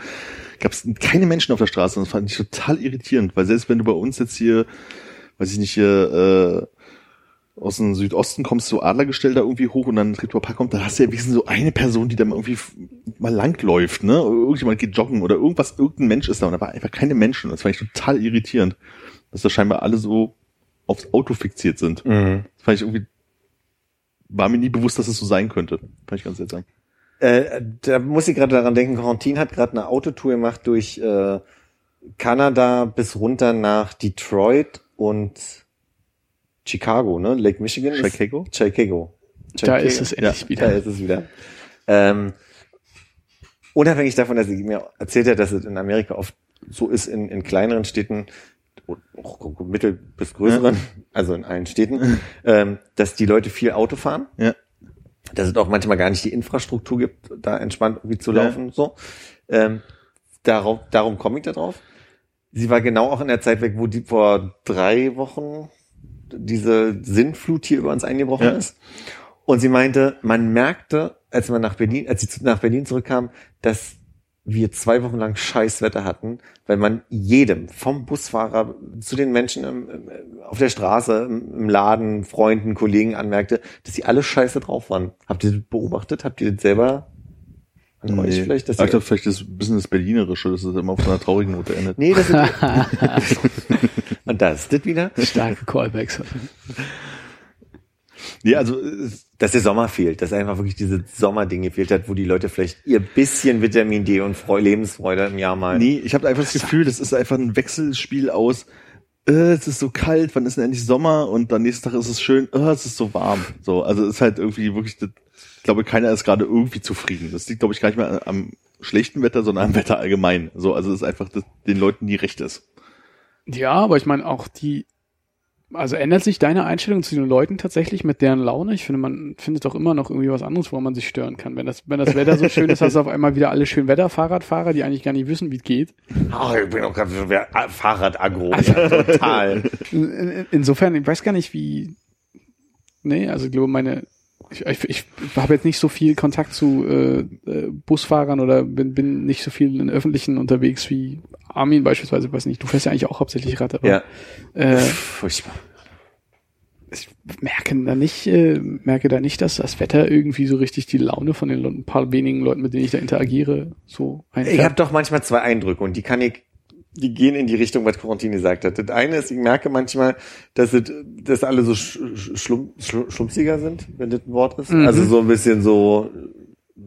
gab es keine Menschen auf der Straße. Und das fand ich total irritierend, weil selbst wenn du bei uns jetzt hier, weiß ich nicht, hier äh, aus dem Südosten kommst, so Adlergestell da irgendwie hoch und dann Treptower Park kommt, da hast du ja wenigstens so eine Person, die da mal irgendwie mal langläuft, ne? Oder Irgendjemand geht joggen oder irgendwas, irgendein Mensch ist da und da war einfach keine Menschen. Das fand ich total irritierend, dass da scheinbar alle so aufs Auto fixiert sind. Mhm. Das fand ich irgendwie, war mir nie bewusst, dass es so sein könnte. Fand ich ganz seltsam. Äh, da muss ich gerade daran denken, Quarantin hat gerade eine Autotour gemacht durch äh, Kanada bis runter nach Detroit und Chicago, ne? Lake Michigan. ist- Chicago? Chicago. Da ist es endlich Da wieder. ist es wieder. Ähm, unabhängig davon, dass sie mir erzählt hat, dass es in Amerika oft so ist, in, in kleineren Städten, mittel- bis größeren, also in allen Städten, ähm, dass die Leute viel Auto fahren Ja. dass es auch manchmal gar nicht die Infrastruktur gibt, da entspannt irgendwie zu Ja. laufen. So. Ähm, darauf, darum komme ich da drauf. Sie war genau auch in der Zeit weg, wo die vor drei Wochen diese Sinnflut hier über uns eingebrochen Ja. ist. Und sie meinte, man merkte, als man nach Berlin, als sie nach Berlin zurückkam, dass wir zwei Wochen lang Scheißwetter hatten, weil man jedem, vom Busfahrer zu den Menschen im, auf der Straße, im, Laden, Freunden, Kollegen anmerkte, dass sie alle scheiße drauf waren. Habt ihr das beobachtet? Habt ihr das selber an euch vielleicht? Dass ich glaube, vielleicht ist ein bisschen das Berlinerische, dass es immer auf so einer traurigen Note endet. nee, das ist, und da ist das wieder, Starke Callbacks. Nee, also, dass der Sommer fehlt, dass einfach wirklich diese Sommerding gefehlt hat, wo die Leute vielleicht ihr bisschen Vitamin D und Freu Lebensfreude im Jahr mal. nee, ich habe einfach das Gefühl, das ist einfach ein Wechselspiel aus, äh, es ist so kalt, wann ist denn endlich Sommer und dann nächsten Tag ist es schön, äh, es ist so warm. So, also es ist halt irgendwie wirklich, das, ich glaube, keiner ist gerade irgendwie zufrieden. Das liegt, glaube ich, gar nicht mehr am schlechten Wetter, sondern am Wetter allgemein. So, also es ist einfach, dass den Leuten nie recht ist. Ja, aber ich meine auch die, also ändert sich deine Einstellung zu den Leuten tatsächlich mit deren Laune? Ich finde, man findet doch immer noch irgendwie was anderes, woran man sich stören kann. Wenn das, wenn das Wetter so schön ist, hast du auf einmal wieder alle schön Wetter-Fahrradfahrer, die eigentlich gar nicht wissen, wie es geht. Ach, ich bin auch gerade so ah, Fahrrad-Agro. Ja, total. In- in- Insofern, ich weiß gar nicht, wie. Nee, also ich glaube, meine. Ich, ich, ich habe jetzt nicht so viel Kontakt zu äh, äh, Busfahrern oder bin, bin nicht so viel in Öffentlichen unterwegs wie Armin beispielsweise, weiß nicht. Du fährst ja eigentlich auch hauptsächlich Rad, aber Ja. äh, Furchtbar. ich merke da nicht, äh, merke da nicht, dass das Wetter irgendwie so richtig die Laune von den Le ein paar wenigen Leuten, mit denen ich da interagiere, so Ich habe doch manchmal zwei Eindrücke und die kann ich, die gehen in die Richtung, was Quarantine gesagt hat. Das eine ist, ich merke manchmal, dass, es, dass alle so sch sch schlum schl schlumpsiger sind, wenn das ein Wort ist. Mhm. Also so ein bisschen so,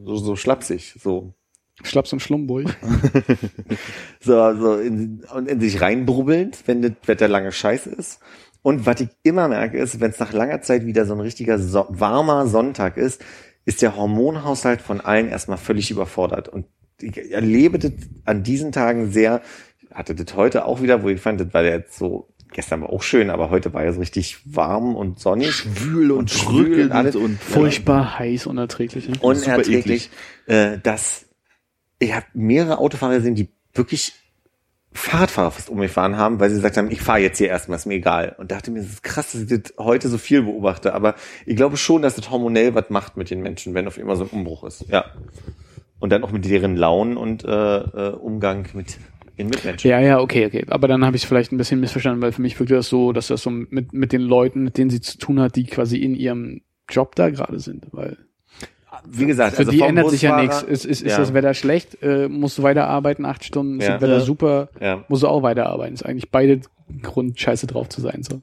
so, so schlapsig, so, Schlaps und Schlumburg. so, so in, und in sich reinbrubbelnd, wenn das Wetter lange scheiße ist. Und was ich immer merke, ist, wenn es nach langer Zeit wieder so ein richtiger so warmer Sonntag ist, ist der Hormonhaushalt von allen erstmal völlig überfordert. Und ich erlebe das an diesen Tagen sehr, hatte das heute auch wieder, wo ich fand, das war ja jetzt so, gestern war auch schön, aber heute war ja so richtig warm und sonnig. Schwül und, schwül drückend und alles. und Furchtbar heiß, unerträglich. Ne? unerträglich, äh, dass ich habe mehrere Autofahrer gesehen, die wirklich Fahrradfahrer fast umgefahren haben, weil sie gesagt haben, ich fahre jetzt hier erstmal, ist mir egal. Und dachte mir, das ist krass, dass ich das heute so viel beobachte, aber ich glaube schon, dass das hormonell was macht mit den Menschen, wenn auf immer so ein Umbruch ist. Ja. Und dann auch mit deren Launen und äh, äh, Umgang mit den Mitmenschen. Ja, ja, okay, okay. Aber dann habe ich es vielleicht ein bisschen missverstanden, weil für mich wirkt das so, dass das so mit, mit den Leuten, mit denen sie zu tun hat, die quasi in ihrem Job da gerade sind. Weil Wie gesagt, für also die vom ändert sich ja Busfahrer- nichts. Ist, ist, ist Ja. das Wetter schlecht, äh, musst du weiterarbeiten, acht Stunden, ist Ja. das Wetter Ja. super, Ja. musst du auch weiterarbeiten. Ist eigentlich beide Grund, scheiße drauf zu sein. so.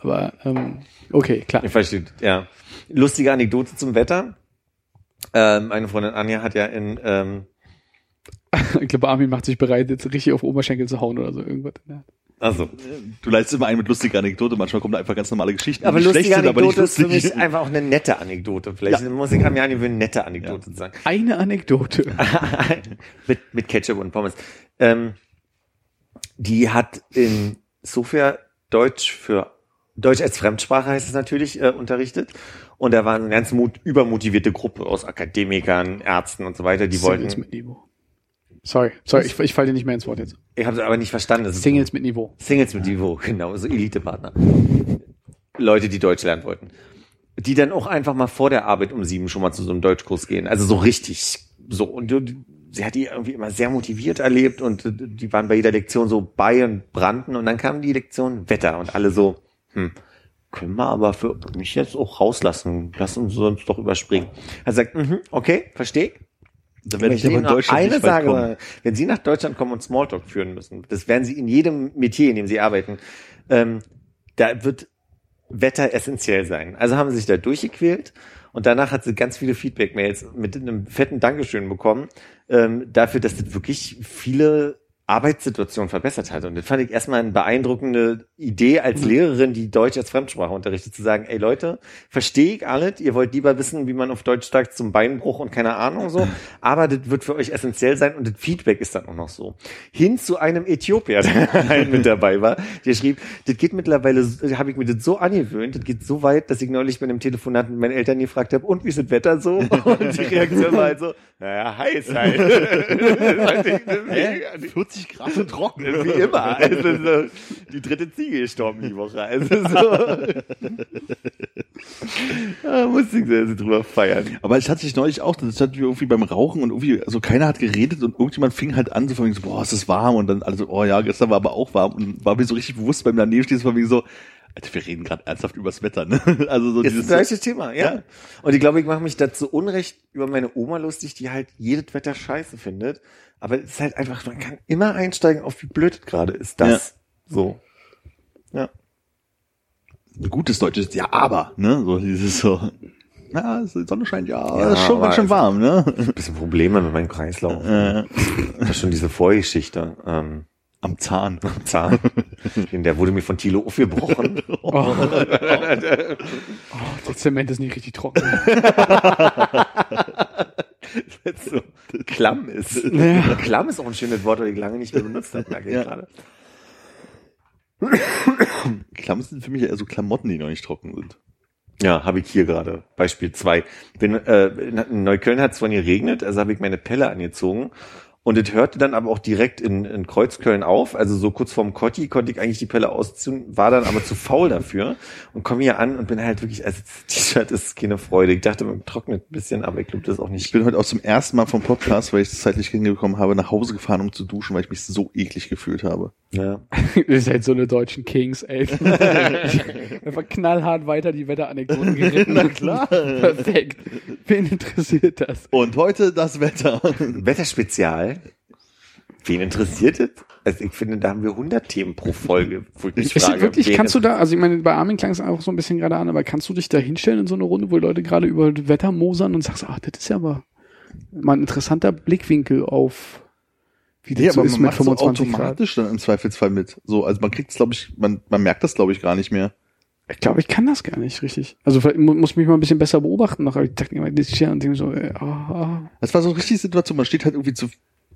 Aber ähm, okay, klar. Ich verstehe, ja. Lustige Anekdote zum Wetter. Ähm, meine Freundin Anja hat ja in ähm, Ich glaube, Armin macht sich bereit, jetzt richtig auf Oberschenkel zu hauen oder so. Irgendwas. Ja. also Du leitest immer ein mit lustiger Anekdote, manchmal kommen da einfach ganz normale Geschichten. Aber die schlecht lustige sind, aber nicht Anekdote ist für lustig. mich einfach auch eine nette Anekdote. Vielleicht Ja. muss ich am Jahr eine nette Anekdote sagen. Eine Anekdote. mit, mit Ketchup und Pommes. Ähm, die hat in Sofia Deutsch für Deutsch als Fremdsprache heißt es natürlich, äh, unterrichtet. Und da war eine ganz mut, übermotivierte Gruppe aus Akademikern, Ärzten und so weiter, die wollten. Sorry, sorry, ich, ich falle dir nicht mehr ins Wort jetzt. Ich habe es aber nicht verstanden. Singles mit Niveau. Singles mit Niveau, genau, so Elite-Partner. Leute, die Deutsch lernen wollten. Die dann auch einfach mal vor der Arbeit um sieben schon mal zu so einem Deutschkurs gehen. Also so richtig so. Und sie hat die irgendwie immer sehr motiviert erlebt und die waren bei jeder Lektion so bei und brannten und dann kam die Lektion Wetter und alle so, hm, können wir aber für mich jetzt auch rauslassen. Lass uns sonst doch überspringen. Er sagt, mhm, okay, verstehe. Dann werde ich Wenn aber in Deutschland eine nicht weit kommen. wenn Sie nach Deutschland kommen und Smalltalk führen müssen, das werden Sie in jedem Metier, in dem Sie arbeiten, ähm, da wird Wetter essentiell sein. Also haben sie sich da durchgequält und danach hat sie ganz viele Feedback-Mails mit einem fetten Dankeschön bekommen ähm, dafür, dass das wirklich viele Arbeitssituation verbessert hat. Und das fand ich erstmal eine beeindruckende Idee als Mhm. Lehrerin, die Deutsch als Fremdsprache unterrichtet, zu sagen, ey Leute, verstehe ich alles, ihr wollt lieber wissen, wie man auf Deutsch sagt zum Beinbruch und keine Ahnung so, aber das wird für euch essentiell sein und das Feedback ist dann auch noch so. Hin zu einem Äthiopier, der halt mit dabei war, der schrieb, das geht mittlerweile, habe ich mir das so angewöhnt, das geht so weit, dass ich neulich bei einem Telefonat mit meinen Eltern gefragt habe, und wie ist das Wetter so? Und die Reaktion war halt so, naja, heiß halt. Mega- 40 Grad und trocken. wie immer. Also so, die dritte Ziege gestorben die Woche. Also so. da musste ich sehr drüber feiern. Aber es hat sich neulich auch, das hatten wir irgendwie beim Rauchen und irgendwie, also keiner hat geredet und irgendjemand fing halt an, so von wegen so, boah, es ist warm und dann alle so, oh ja, gestern war aber auch warm und war mir so richtig bewusst beim daneben stehen, von wegen so, Alter, wir reden gerade ernsthaft übers Wetter, ne? Also so Ist das dieses, gleiche Thema, ja. Ja. Und ich glaube, ich mache mich dazu Unrecht über meine Oma lustig, die halt jedes Wetter scheiße findet. Aber es ist halt einfach, man kann immer einsteigen auf wie blöd es gerade ist das. So. Ja. ein gutes deutsches, ja, aber, ne? So dieses so, na, die Sonne scheint, ja, Ja, das ist schon ganz schön warm, ne? Bisschen Probleme mit meinem Kreislauf. Äh, Das ist schon diese Vorgeschichte. Ähm, am Zahn. Zahn. Der wurde mir von Thilo aufgebrochen. Oh. Der Zement ist nicht richtig trocken. So klamm ist. Klamm ist auch ein schönes Wort, das ich lange nicht mehr benutzt habe. merke ich Ja. gerade. Klamm sind für mich eher so Klamotten, die noch nicht trocken sind. Ja, habe ich hier gerade. Beispiel zwei. Bin, äh, in Neukölln hat es vorhin geregnet, also habe ich meine Pelle angezogen. Und es hörte dann aber auch direkt in, in Kreuzköln auf, also so kurz vorm Kotti konnte ich eigentlich die Pelle ausziehen, war dann aber zu faul dafür und komme hier an und bin halt wirklich, also das T-Shirt ist keine Freude. Ich dachte, man trocknet ein bisschen, aber ich glaube, das ist auch Ich nicht. bin heute auch zum ersten Mal vom Podcast, weil ich es zeitlich hingekommen habe, nach Hause gefahren, um zu duschen, weil ich mich so eklig gefühlt habe. Ja. Ihr seid so eine deutschen Kings, ey. Einfach knallhart weiter die Wetteranekdoten geritten. Na klar. Perfekt. Wen interessiert das? Und heute das Wetter. Wetterspezial. Wen interessiert es? Also ich finde, da haben wir 100 Themen pro Folge. Wo ich mich Ist frage, wirklich, kannst du da, also ich meine, bei Armin klang es auch so ein bisschen gerade an, aber kannst du dich da hinstellen in so eine Runde, wo Leute gerade über Wetter mosern und sagst, ach, das ist ja aber mal ein interessanter Blickwinkel auf, wie das Ja, so aber ist man mit macht so 25 Grad. automatisch dann im Zweifelsfall mit. So, also man kriegt es, glaube ich, man, man merkt das, glaube ich, gar nicht mehr. Ich glaube, ich kann das gar nicht richtig. Also vielleicht mu- muss mich mal ein bisschen besser beobachten. Noch, aber ich dachte immer, das ist ja und denke so, äh, ah, ah. Das war so eine richtige Situation. Man steht halt irgendwie zu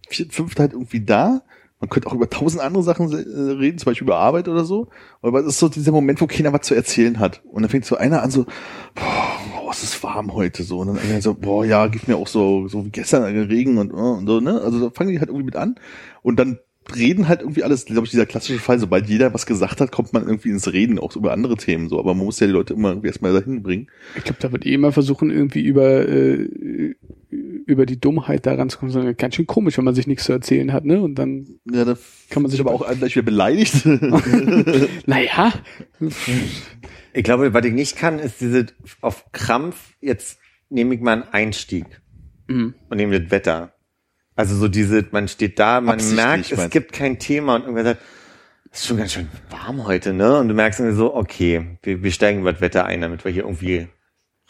vier, fünft halt irgendwie da. Man könnte auch über tausend andere Sachen äh, reden, zum Beispiel über Arbeit oder so. Aber es ist so dieser Moment, wo keiner was zu erzählen hat. Und dann fängt so einer an so, boah, es ist warm heute so. Und dann so, boah, ja, geht mir auch so, so wie gestern äh, Regen und, äh, und so, ne? Also da fangen die halt irgendwie mit an. Und dann reden halt irgendwie alles, glaube ich, dieser klassische Fall, sobald jeder was gesagt hat, kommt man irgendwie ins Reden, auch über andere Themen so. Aber man muss ja die Leute immer irgendwie erstmal dahin bringen. ich glaube, da wird eh immer versuchen, irgendwie über, äh, über die Dummheit da ranzukommen. sondern Ganz schön komisch, wenn man sich nichts zu erzählen hat, ne? Und dann Ja, da kann man sich aber auch gleich wieder beleidigt. naja, Ich glaube, was ich nicht kann, ist diese auf Krampf, jetzt nehme ich mal einen Einstieg Mhm. und nehme das Wetter. Also so diese, man steht da, man merkt, es gibt kein Thema und irgendwer sagt, es ist schon ganz schön warm heute, ne? Und du merkst irgendwie so, okay, wir, wir steigen über das Wetter ein, damit wir hier irgendwie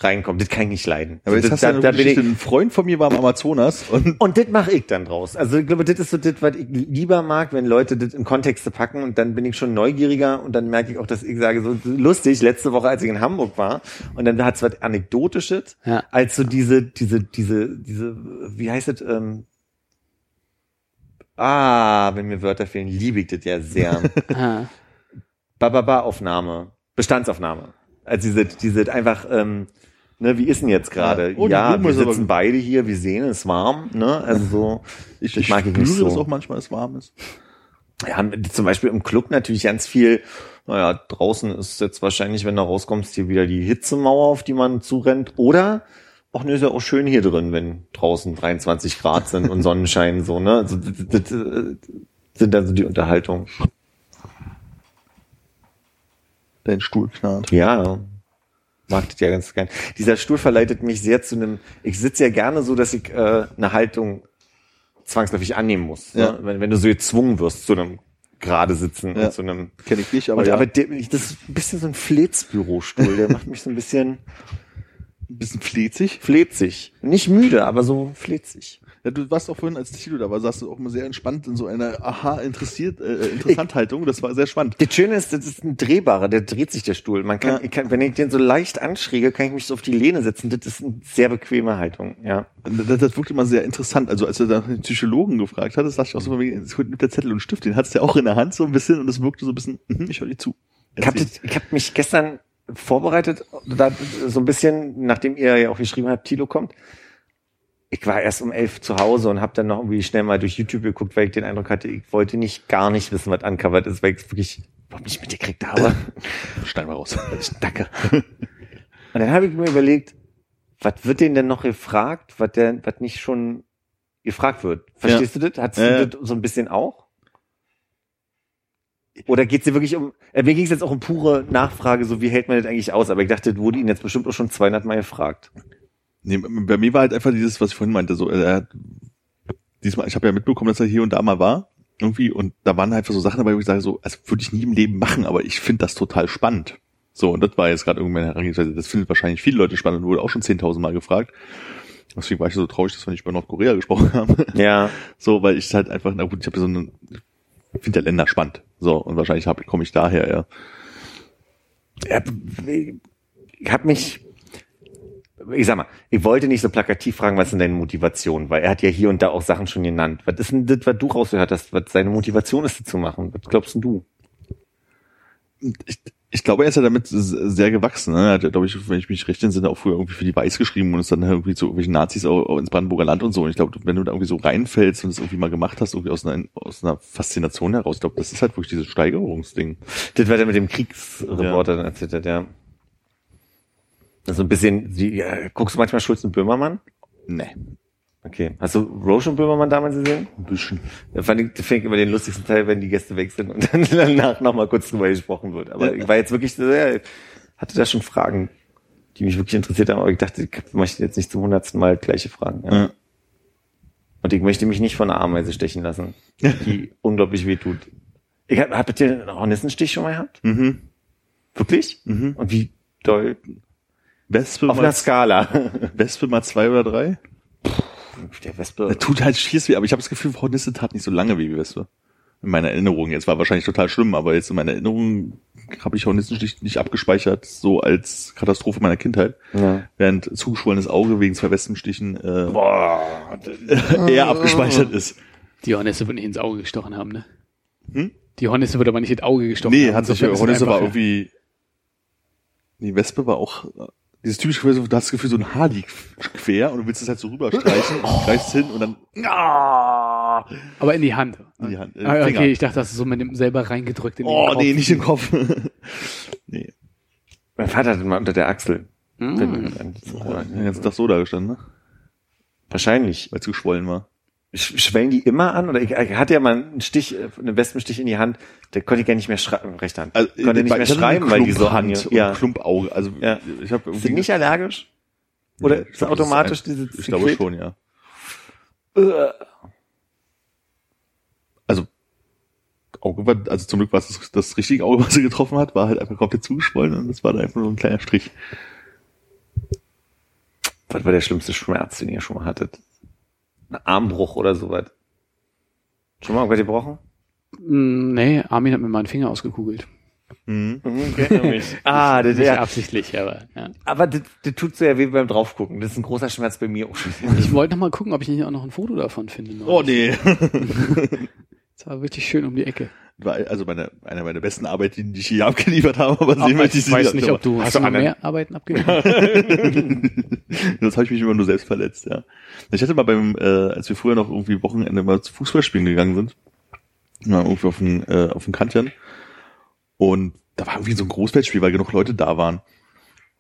reinkommen. Das kann ich nicht leiden. Aber jetzt das, hast du da, ja da eine bin ich, Geschichte, ein Freund von mir war am Amazonas und und das mache ich dann draus. Also ich glaube, das ist so das, was ich lieber mag, wenn Leute das in Kontexte packen und dann bin ich schon neugieriger und dann merke ich auch, dass ich sage, so lustig, letzte Woche, als ich in Hamburg war und dann hat es was Anekdotisches, Ja. als so diese, diese, diese, diese, wie heißt es, ähm, ah, wenn mir Wörter fehlen, liebe ich das ja sehr. ah, Bababa-Aufnahme, Bestandsaufnahme. Also diese, diese einfach, ähm, ne, wie ist denn jetzt gerade? Ja. Oh, ja, wir sitzen beide hier, wir sehen, es ist warm, ne? Also so, ich, ich mag ich nicht spüre so. das auch manchmal, dass es warm ist. Ja, zum Beispiel im Club natürlich ganz viel, naja, draußen ist jetzt wahrscheinlich, wenn du rauskommst, hier wieder die Hitzemauer, auf die man zurennt. Oder, ach ne, ist ja auch schön hier drin, wenn draußen 23 Grad sind und Sonnenschein so, ne? Also, das, das, das sind dann so die Unterhaltung. Dein Stuhl knarrt. Ja, mag das ja ganz gern. Dieser Stuhl verleitet mich sehr zu einem, ich sitze ja gerne so, dass ich äh, eine Haltung zwangsläufig annehmen muss. Ja. Ne? Wenn, wenn du so gezwungen wirst zu einem gerade sitzen Ja. und so einem. Kenne ich nicht, aber, Aber, ja, aber der, das ist ein bisschen so ein Fleetsbürostuhl. Der macht mich so ein bisschen ein bisschen flezig. fletzig. Nicht müde, aber so fletzig. Ja, du warst auch vorhin, als Tilo da war, saßt du auch immer sehr entspannt in so einer aha interessiert äh, Interessanthaltung. Das war sehr spannend. Das Schöne ist, das ist ein drehbarer, der dreht sich der Stuhl. Man kann, Ja. ich kann, wenn ich den so leicht anschräge, kann ich mich so auf die Lehne setzen. Das ist eine sehr bequeme Haltung, ja. Das, das wirkte immer sehr interessant. Also als er da den Psychologen gefragt hat, das dachte ich auch so, jetzt nimmt der Zettel und Stift, den hat's ja auch in der Hand so ein bisschen und es wirkte so ein bisschen, mhm, ich höre dir zu. Ich habe hab mich gestern vorbereitet, da, so ein bisschen, nachdem ihr ja auch geschrieben habt, Tilo kommt. Ich war erst um elf zu Hause und habe dann noch irgendwie schnell mal durch YouTube geguckt, weil ich den Eindruck hatte, ich wollte nicht gar nicht wissen, was uncovered ist, weil ich es wirklich überhaupt nicht mitgekriegt habe. Schneid mal raus. Danke. Und dann habe ich mir überlegt, was wird denn denn noch gefragt, was der, was nicht schon gefragt wird? Verstehst du das? Ja, ja. du das so ein bisschen auch? Oder geht es dir wirklich um, äh, mir ging es jetzt auch um pure Nachfrage, so wie hält man das eigentlich aus? Aber ich dachte, das wurde ihn jetzt bestimmt auch schon 200 Mal gefragt. Nee, bei mir war halt einfach dieses, was ich vorhin meinte, so, er hat, diesmal, ich habe ja mitbekommen, dass er hier und da mal war, irgendwie, und da waren einfach so Sachen dabei, wo ich sage, so, also würde ich nie im Leben machen, aber ich finde das total spannend. So, und das war jetzt gerade irgendwann Herangehensweise, das findet wahrscheinlich viele Leute spannend und wurde auch schon 10.000 Mal gefragt. Deswegen war ich so traurig, dass wir nicht über Nordkorea gesprochen haben. Ja. So, weil ich halt einfach, na gut, ich habe so einen, ich finde der Länder spannend. So, und wahrscheinlich hab- komme ich daher, ja. Ja, ich habe mich, ich sag mal, ich wollte nicht so plakativ fragen, was denn deine Motivation? Weil er hat ja hier und da auch Sachen schon genannt. Was ist denn das, was du rausgehört hast, was seine Motivation ist, das zu machen? Was glaubst denn du? ich, ich glaube, er ist ja damit sehr gewachsen. Ne? Er hat, glaube ich, wenn ich mich recht entsinne, auch früher irgendwie für die Weiß geschrieben und ist dann irgendwie zu irgendwelchen Nazis auch, auch ins Brandenburger Land und so. Und ich glaube, wenn du da irgendwie so reinfällst und es irgendwie mal gemacht hast, irgendwie aus einer, aus einer Faszination heraus, ich glaube, das ist halt wirklich dieses Steigerungsding. Das war der mit dem Kriegsreporter dann erzählt hat, ja. Also ein bisschen, die, ja, guckst du manchmal Schulz und Böhmermann? Nee, Okay. Hast du Roche und Böhmermann damals gesehen? ein bisschen. Da fand ich, finde ich immer den lustigsten Teil, wenn die Gäste weg sind und dann danach nochmal kurz drüber gesprochen wird. Aber ich war jetzt wirklich so, ja, hatte da schon Fragen, die mich wirklich interessiert haben, aber ich dachte, ich möchte jetzt nicht zum hundertsten Mal gleiche Fragen. Ja. Ja. Und ich möchte mich nicht von einer Ameise stechen lassen, die unglaublich weh tut. Ich hab, habt ihr einen Hornissenstich schon mal gehabt? Mhm. Wirklich? Mhm. Und wie doll? Wespe Auf einer Skala. Wespe mal zwei oder drei? Der Wespe. Das tut halt schieß weh, aber ich habe das Gefühl, Hornisse tat nicht so lange wie Wespe. In meiner Erinnerung. Jetzt war wahrscheinlich total schlimm, aber jetzt in meiner Erinnerung habe ich Hornissenstich nicht abgespeichert, so als Katastrophe meiner Kindheit. Ja. Während zugeschwollenes Auge wegen zwei Wespenstichen äh, Boah. eher abgespeichert ist. Die Hornisse wird nicht ins Auge gestochen haben, ne? Hm? Die Hornisse wird aber nicht ins Auge gestochen Nee, haben. hat sich Hornisse war irgendwie. Die Wespe war auch. Dieses typische Gefühl, du hast das Gefühl, so ein Haar liegt quer und du willst es halt so rüberstreichen, und streichst hin und dann ja. Aber in die Hand. in die Hand. Äh, Ah, okay, ich dachte, das ist so mit dem selber reingedrückt in den Oh, Kopf. nee, nicht im Kopf. nee. Mein Vater hat mal unter der Achsel. Mm. Den ganzen Tag so da gestanden, ne? Wahrscheinlich. Weil es geschwollen war. Sch- Schwellen die immer an? Oder ich, ich hatte ja mal einen Stich, äh, einen Wespenstich in die Hand, da konnte ich gar nicht mehr schreiben, rechte Hand. Also, konnte nicht ich mehr schreiben, weil die so ange- und ja. Klumpauge. Also Ja. ich habe Sind nicht allergisch? Oder ist automatisch diese Ich glaube Sekret? schon, ja. Äh, Also Auge war, also zum Glück war es das, das richtige Auge, was sie getroffen hat, war halt einfach komplett zugeschwollen und das war da einfach nur ein kleiner Strich. Was war der schlimmste Schmerz, den ihr schon mal hattet? Ein Armbruch oder sowas? Schon mal irgendwas gebrochen? Mm, Nee, Armin hat mir meinen Finger ausgekugelt. Mhm. ah, der, Nicht der, absichtlich, aber ja. aber das, das tut so ja weh beim draufgucken. Das ist ein großer Schmerz bei mir auch schon. Ich wollte noch mal gucken, ob ich nicht auch noch ein Foto davon finde. noch. Oh nee. Das war wirklich schön um die Ecke. War also meine, eine meiner besten Arbeiten, die ich hier abgeliefert habe, aber sehen möchte ich sie weiß nicht, ob du Hast hast du mehr Arbeiten abgegeben. das habe ich mich immer nur selbst verletzt, ja. Ich hatte mal beim, äh, als wir früher noch irgendwie Wochenende mal zu Fußball spielen gegangen sind, mal irgendwie auf dem, äh, auf dem Kantchen. Und da war irgendwie so ein Großfeldspiel, weil genug Leute da waren.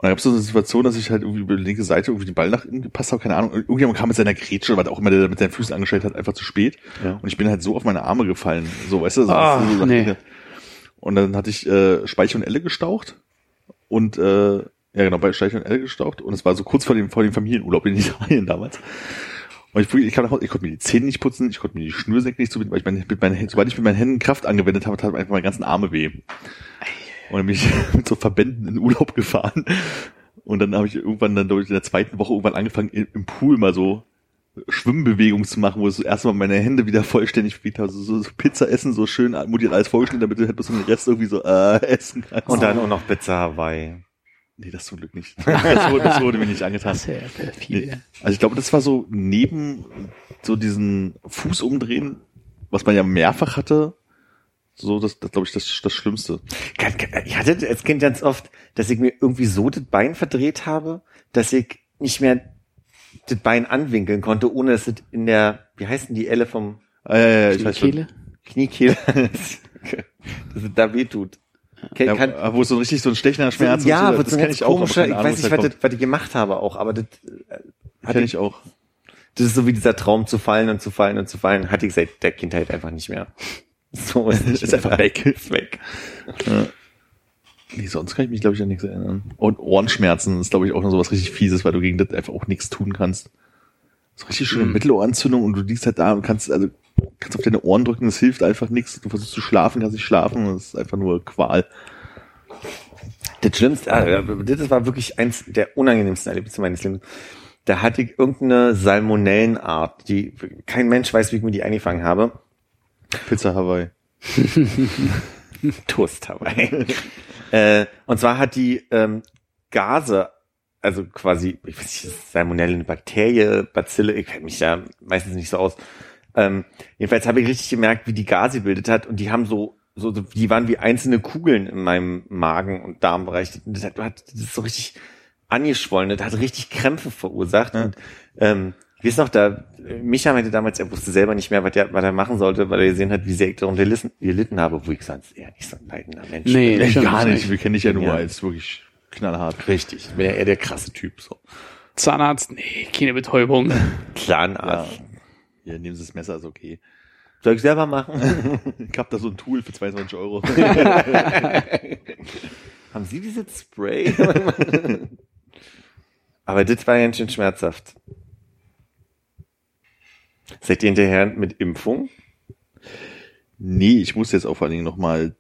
Und da gab es so eine Situation, dass ich halt irgendwie über die linke Seite irgendwie den Ball nach innen gepasst habe, keine Ahnung. Irgendjemand kam mit seiner Grätsche, was auch immer der mit seinen Füßen angestellt hat, einfach zu spät. Ja. Und ich bin halt so auf meine Arme gefallen. So, weißt du? So, Ah, so, nee. Und dann hatte ich äh, Speiche und Elle gestaucht. Und äh, ja genau, bei Speiche und Elle gestaucht. Und es war so kurz vor dem, vor dem Familienurlaub in Italien damals. Und ich, ich, kann nach Hause, ich konnte mir die Zähne nicht putzen, ich konnte mir die Schnürsenkel nicht zubinden, weil ich meine, mit meinen, Händen- sobald ich mit meinen Händen Kraft angewendet habe, hat einfach meine ganzen Arme weh. Und dann bin ich mit so Verbänden in Urlaub gefahren. Und dann habe ich irgendwann dann glaube ich, in der zweiten Woche irgendwann angefangen, im Pool mal so Schwimmbewegungen zu machen, wo es so erstmal meine Hände wieder vollständig bewegt habe. So, so, so Pizza essen, so schön Mutti hat alles vorgeschnitten, damit du halt bis zum Rest irgendwie so äh, essen kannst. Und dann auch noch Pizza Hawaii. Nee, das zum Glück nicht. Das wurde, das wurde mir nicht angetan. Perfide. Nee. Also ich glaube, das war so neben so diesen Fußumdrehen, was man ja mehrfach hatte, so das, das glaube ich, das, das Schlimmste. Ich hatte als Kind ganz oft, dass ich mir irgendwie so das Bein verdreht habe, dass ich nicht mehr das Bein anwinkeln konnte, ohne dass es in der, wie heißt denn die Elle vom Äh, ja, ja, ich weiß schon. Kehle? Kniekehle, dass es da weh tut. Kann, Ja, kann, wo es so richtig so ein stechender Schmerz ja, und so, wird so ein ganz aber komischer, ich Ahnung, weiß nicht, was, das, was ich gemacht habe auch, aber das, äh, Kenn ich auch. das ist so wie dieser Traum zu fallen und zu fallen und zu fallen, hatte ich seit der Kindheit einfach nicht mehr. So ist, Ist einfach weg. Ist weg. Nee, sonst kann ich mich, glaube ich, an nichts erinnern. Und Ohrenschmerzen ist, glaube ich, auch noch so was richtig Fieses, weil du gegen das einfach auch nichts tun kannst. So richtig schöne Mittelohrentzündung und du liegst halt da und kannst, also, kannst auf deine Ohren drücken, es hilft einfach nichts. Du versuchst zu schlafen, kannst nicht schlafen, das ist einfach nur Qual. Das Schlimmste, äh, das war wirklich eins der unangenehmsten Erlebnisse meines Lebens. Da hatte ich irgendeine Salmonellenart, die kein Mensch weiß, wie ich mir die eingefangen habe. Pizza Hawaii. Toast Hawaii. äh, und zwar hat die ähm, Gase, also quasi, ich weiß nicht, Salmonelle, eine Bakterie, Bazille, ich kenne mich da meistens nicht so aus. Ähm, jedenfalls habe ich richtig gemerkt, wie die Gase gebildet hat und die haben so, so, die waren wie einzelne Kugeln in meinem Magen- und Darmbereich. Das, hat, das ist so richtig angeschwollen, das hat richtig Krämpfe verursacht. Und ähm, ich weiß noch, da, Micha meinte damals, er wusste selber nicht mehr, was er, was er machen sollte, weil er gesehen hat, wie sehr ich darunter gelitten, habe, wo ich sonst eher nicht so ein leidender Mensch Nee, bin. Nee, gar nicht. Wir kennen dich ja nur Ja. als wirklich knallhart. Richtig. Ich bin ja eher der krasse Typ, so. Zahnarzt? Nee, keine Betäubung. Zahnarzt. Hier, nehmen Sie das Messer, ist okay. Soll ich selber machen? Ich hab da so ein Tool für 22 Euro. Haben Sie dieses Spray? Aber das war ganz schön schmerzhaft. Seid ihr hinterher mit Impfung? nee, ich muss jetzt auch vor allen Dingen nochmal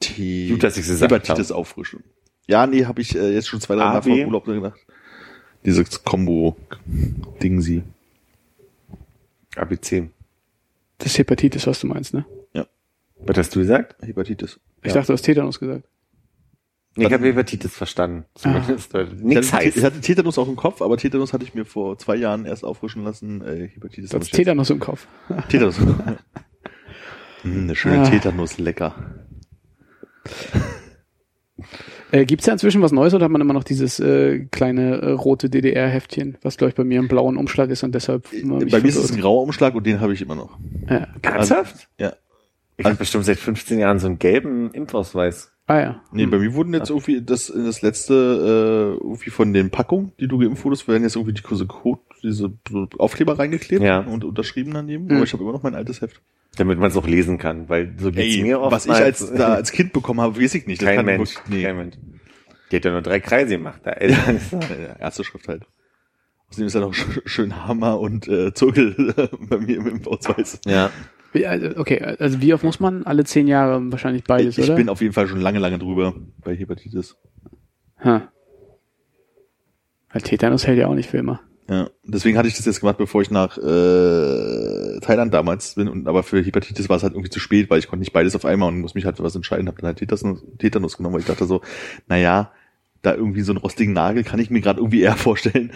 Gut, dass ich's gesagt Hepatitis auffrischen. Ja, nee, habe ich äh, jetzt schon zwei, drei Mal vor Urlaub gedacht. Dieses Combo-Ding sie. ABC. Das ist Hepatitis, was du meinst, ne? Was hast du gesagt? Hepatitis. Ich Ja. dachte, du hast Tetanus gesagt. Ich habe Hepatitis verstanden. Zumindest. Ich Nix hatte, ich heißt. hatte Tetanus auch im Kopf, aber Tetanus hatte ich mir vor zwei Jahren erst auffrischen lassen. Äh, Hepatitis. Du hab hast Tetanus im Kopf. Tetanus. Hm, eine schöne Ah. Tetanus, lecker. Äh, gibt's da inzwischen was Neues oder hat man immer noch dieses äh, kleine äh, rote DDR-Heftchen, was glaube ich bei mir im blauen Umschlag ist und deshalb immer mich Bei mir ist es ein grauer Umschlag und den habe ich immer noch. ja. Ernsthaft? Ja. Ich habe bestimmt seit 15 Jahren so einen gelben Impfausweis. Ah ja. Nee, bei mir wurden jetzt irgendwie das, das letzte, äh, irgendwie von den Packungen, die du geimpft wurdest, werden jetzt irgendwie die diese Code, diese Aufkleber reingeklebt Ja. und unterschrieben daneben. Mhm. Aber ich habe immer noch mein altes Heft. Damit man es auch lesen kann, weil so geht's mir oft. was ich als, da als Kind bekommen habe, weiß ich nicht. Das kein kann Mensch. wirklich- Nee, Kein Mensch. Die hat ja nur drei Kreise gemacht. Da äh, erste Schrift halt. Außerdem ist ja noch sch- schön Hammer und äh, Zirkel bei mir im Impfausweis. ja. Also, okay, also wie oft muss man? Alle zehn Jahre wahrscheinlich beides, ich oder? bin auf jeden Fall schon lange, lange drüber bei Hepatitis. ha. Weil Tetanus hält ja auch nicht für immer. Ja, deswegen hatte ich das jetzt gemacht, bevor ich nach äh, Thailand damals bin. Und aber für Hepatitis war es halt irgendwie zu spät, weil ich konnte nicht beides auf einmal und muss mich halt für was entscheiden. Habe dann halt Tetanus, Tetanus genommen, weil ich dachte so, naja, da irgendwie so einen rostigen Nagel kann ich mir gerade irgendwie eher vorstellen.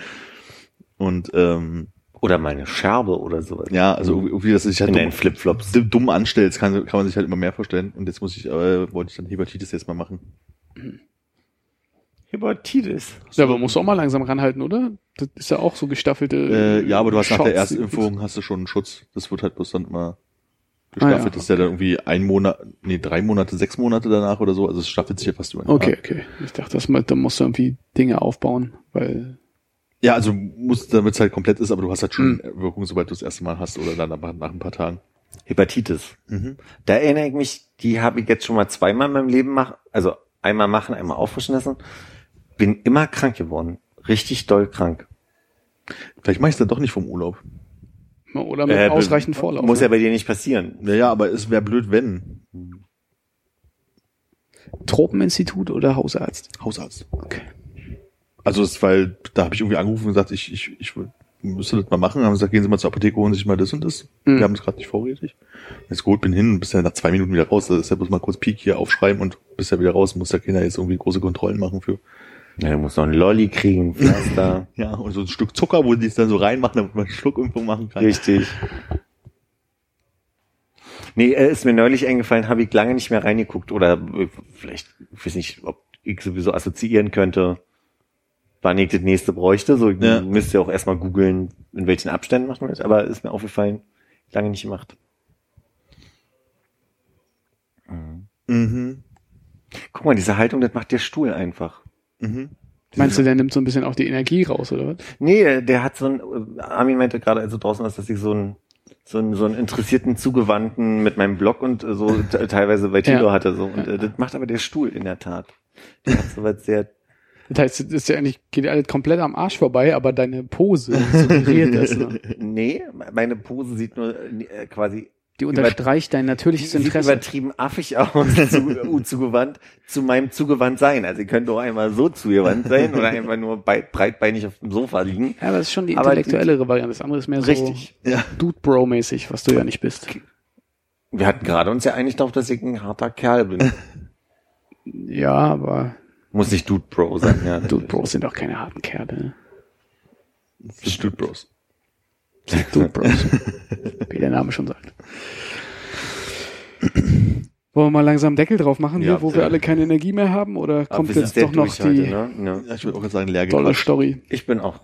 Und ähm, Oder meine Scherbe oder sowas. ja, also irgendwie- dass ich halt In dumm, Flipflops. dumm- anstellst, kann, kann man sich halt immer mehr vorstellen. Und jetzt muss ich, äh, wollte ich dann Hepatitis jetzt mal machen. Hepatitis. Ja, aber musst du auch mal langsam ranhalten, oder? Das ist ja auch so gestaffelte. Äh, ja, aber du hast nach der Shots. Erstimpfung hast du schon einen Schutz. Das wird halt bloß dann immer Ah, ja. gestaffelt. Das ist ja dann irgendwie ein Monat, nee, drei Monate, sechs Monate danach oder so. Also es staffelt sich ja fast über Okay, Jahr. okay. Ich dachte, das, da musst du irgendwie Dinge aufbauen, weil. Ja, also muss, damit es halt komplett ist, aber du hast halt schon Hm. Wirkung, sobald du das erste Mal hast oder dann nach, nach ein paar Tagen. Hepatitis. Mhm. Da erinnere ich mich, die habe ich jetzt schon mal zweimal in meinem Leben machen, also einmal machen, einmal auffrischen lassen. Bin immer krank geworden. Richtig doll krank. Vielleicht mache ich es dann doch nicht vom Urlaub. Oder mit Äh, ausreichend Vorlauf. Muss ja ne? bei dir nicht passieren. Ja, ja, aber es wäre blöd, wenn. Tropeninstitut oder Hausarzt? Hausarzt. Okay. Also es, weil da habe ich irgendwie angerufen und gesagt, ich, ich, ich müsste das mal machen. Haben sie gesagt, gehen Sie mal zur Apotheke, holen sich mal das und das. Mhm. Wir haben es gerade nicht vorrätig. Jetzt gut, bin hin und bist ja nach zwei Minuten wieder raus. Das ist ja bloß mal kurz Peak hier aufschreiben und bist ja wieder raus. Muss der Kinder jetzt irgendwie große Kontrollen machen für. Ja, du musst noch einen Lolli kriegen, Pflaster. Ja, und so ein Stück Zucker, wo die es dann so reinmachen, damit man eine Schluckimpfung machen kann. Richtig. Nee, äh, ist mir neulich eingefallen, habe ich lange nicht mehr reingeguckt oder äh, vielleicht, ich weiß nicht, ob ich sowieso assoziieren könnte, wann ich das nächste bräuchte. So, ich Ja. müsste ja auch erstmal googeln, in welchen Abständen machen wir das, aber ist mir aufgefallen, lange nicht gemacht. Mhm. Guck mal, diese Haltung, das macht der Stuhl einfach. Mhm. Meinst du, der nimmt so ein bisschen auch die Energie raus, oder was? Nee, der hat so ein, äh, Armin meinte gerade, als du draußen warst, dass ich so ein so einen, so einen interessierten Zugewandten mit meinem Blog und äh, so te- teilweise bei Tilo Ja. hatte so und äh, das macht aber der Stuhl in der Tat. Der hat so was sehr Das heißt, das ist ja eigentlich, geht ja alles komplett am Arsch vorbei, aber deine Pose suggeriert das. Ne? Nee, meine Pose sieht nur äh, quasi Die unterstreicht dein natürliches sieht Interesse. übertrieben affig aus, zu, uh, zugewandt, zu meinem zugewandt sein. Also ihr könnt auch einmal so zugewandt sein oder einfach nur bei, breitbeinig auf dem Sofa liegen. Ja, aber das ist schon die Aber die- intellektuellere Variante. Das andere ist mehr so Richtig. Ja. Dude-Bro-mäßig, was du ja nicht bist. Wir hatten gerade uns ja einig darauf, dass ich ein harter Kerl bin. Ja, aber Muss nicht Dude Bro sein, ja. Dude-Bros sind auch keine harten Kerle. ne? Stimmt bloß. Dude-Bros. Wie der Name schon sagt. Wollen wir mal langsam Deckel drauf machen, Ja, hier, wo ja. wir alle keine Energie mehr haben? Oder kommt sind jetzt doch noch die heute, ne? Ja. Ich würde auch sagen, leer tolle. Story? Ich bin auch.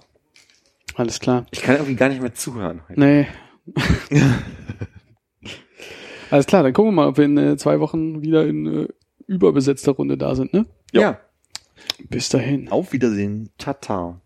Alles klar. Ich kann irgendwie gar nicht mehr zuhören. Heute. Nee. Alles klar, dann gucken wir mal, ob wir in äh, zwei Wochen wieder in äh, überbesetzter Runde da sind, ne? Ja. Bis dahin. Auf Wiedersehen. Tata.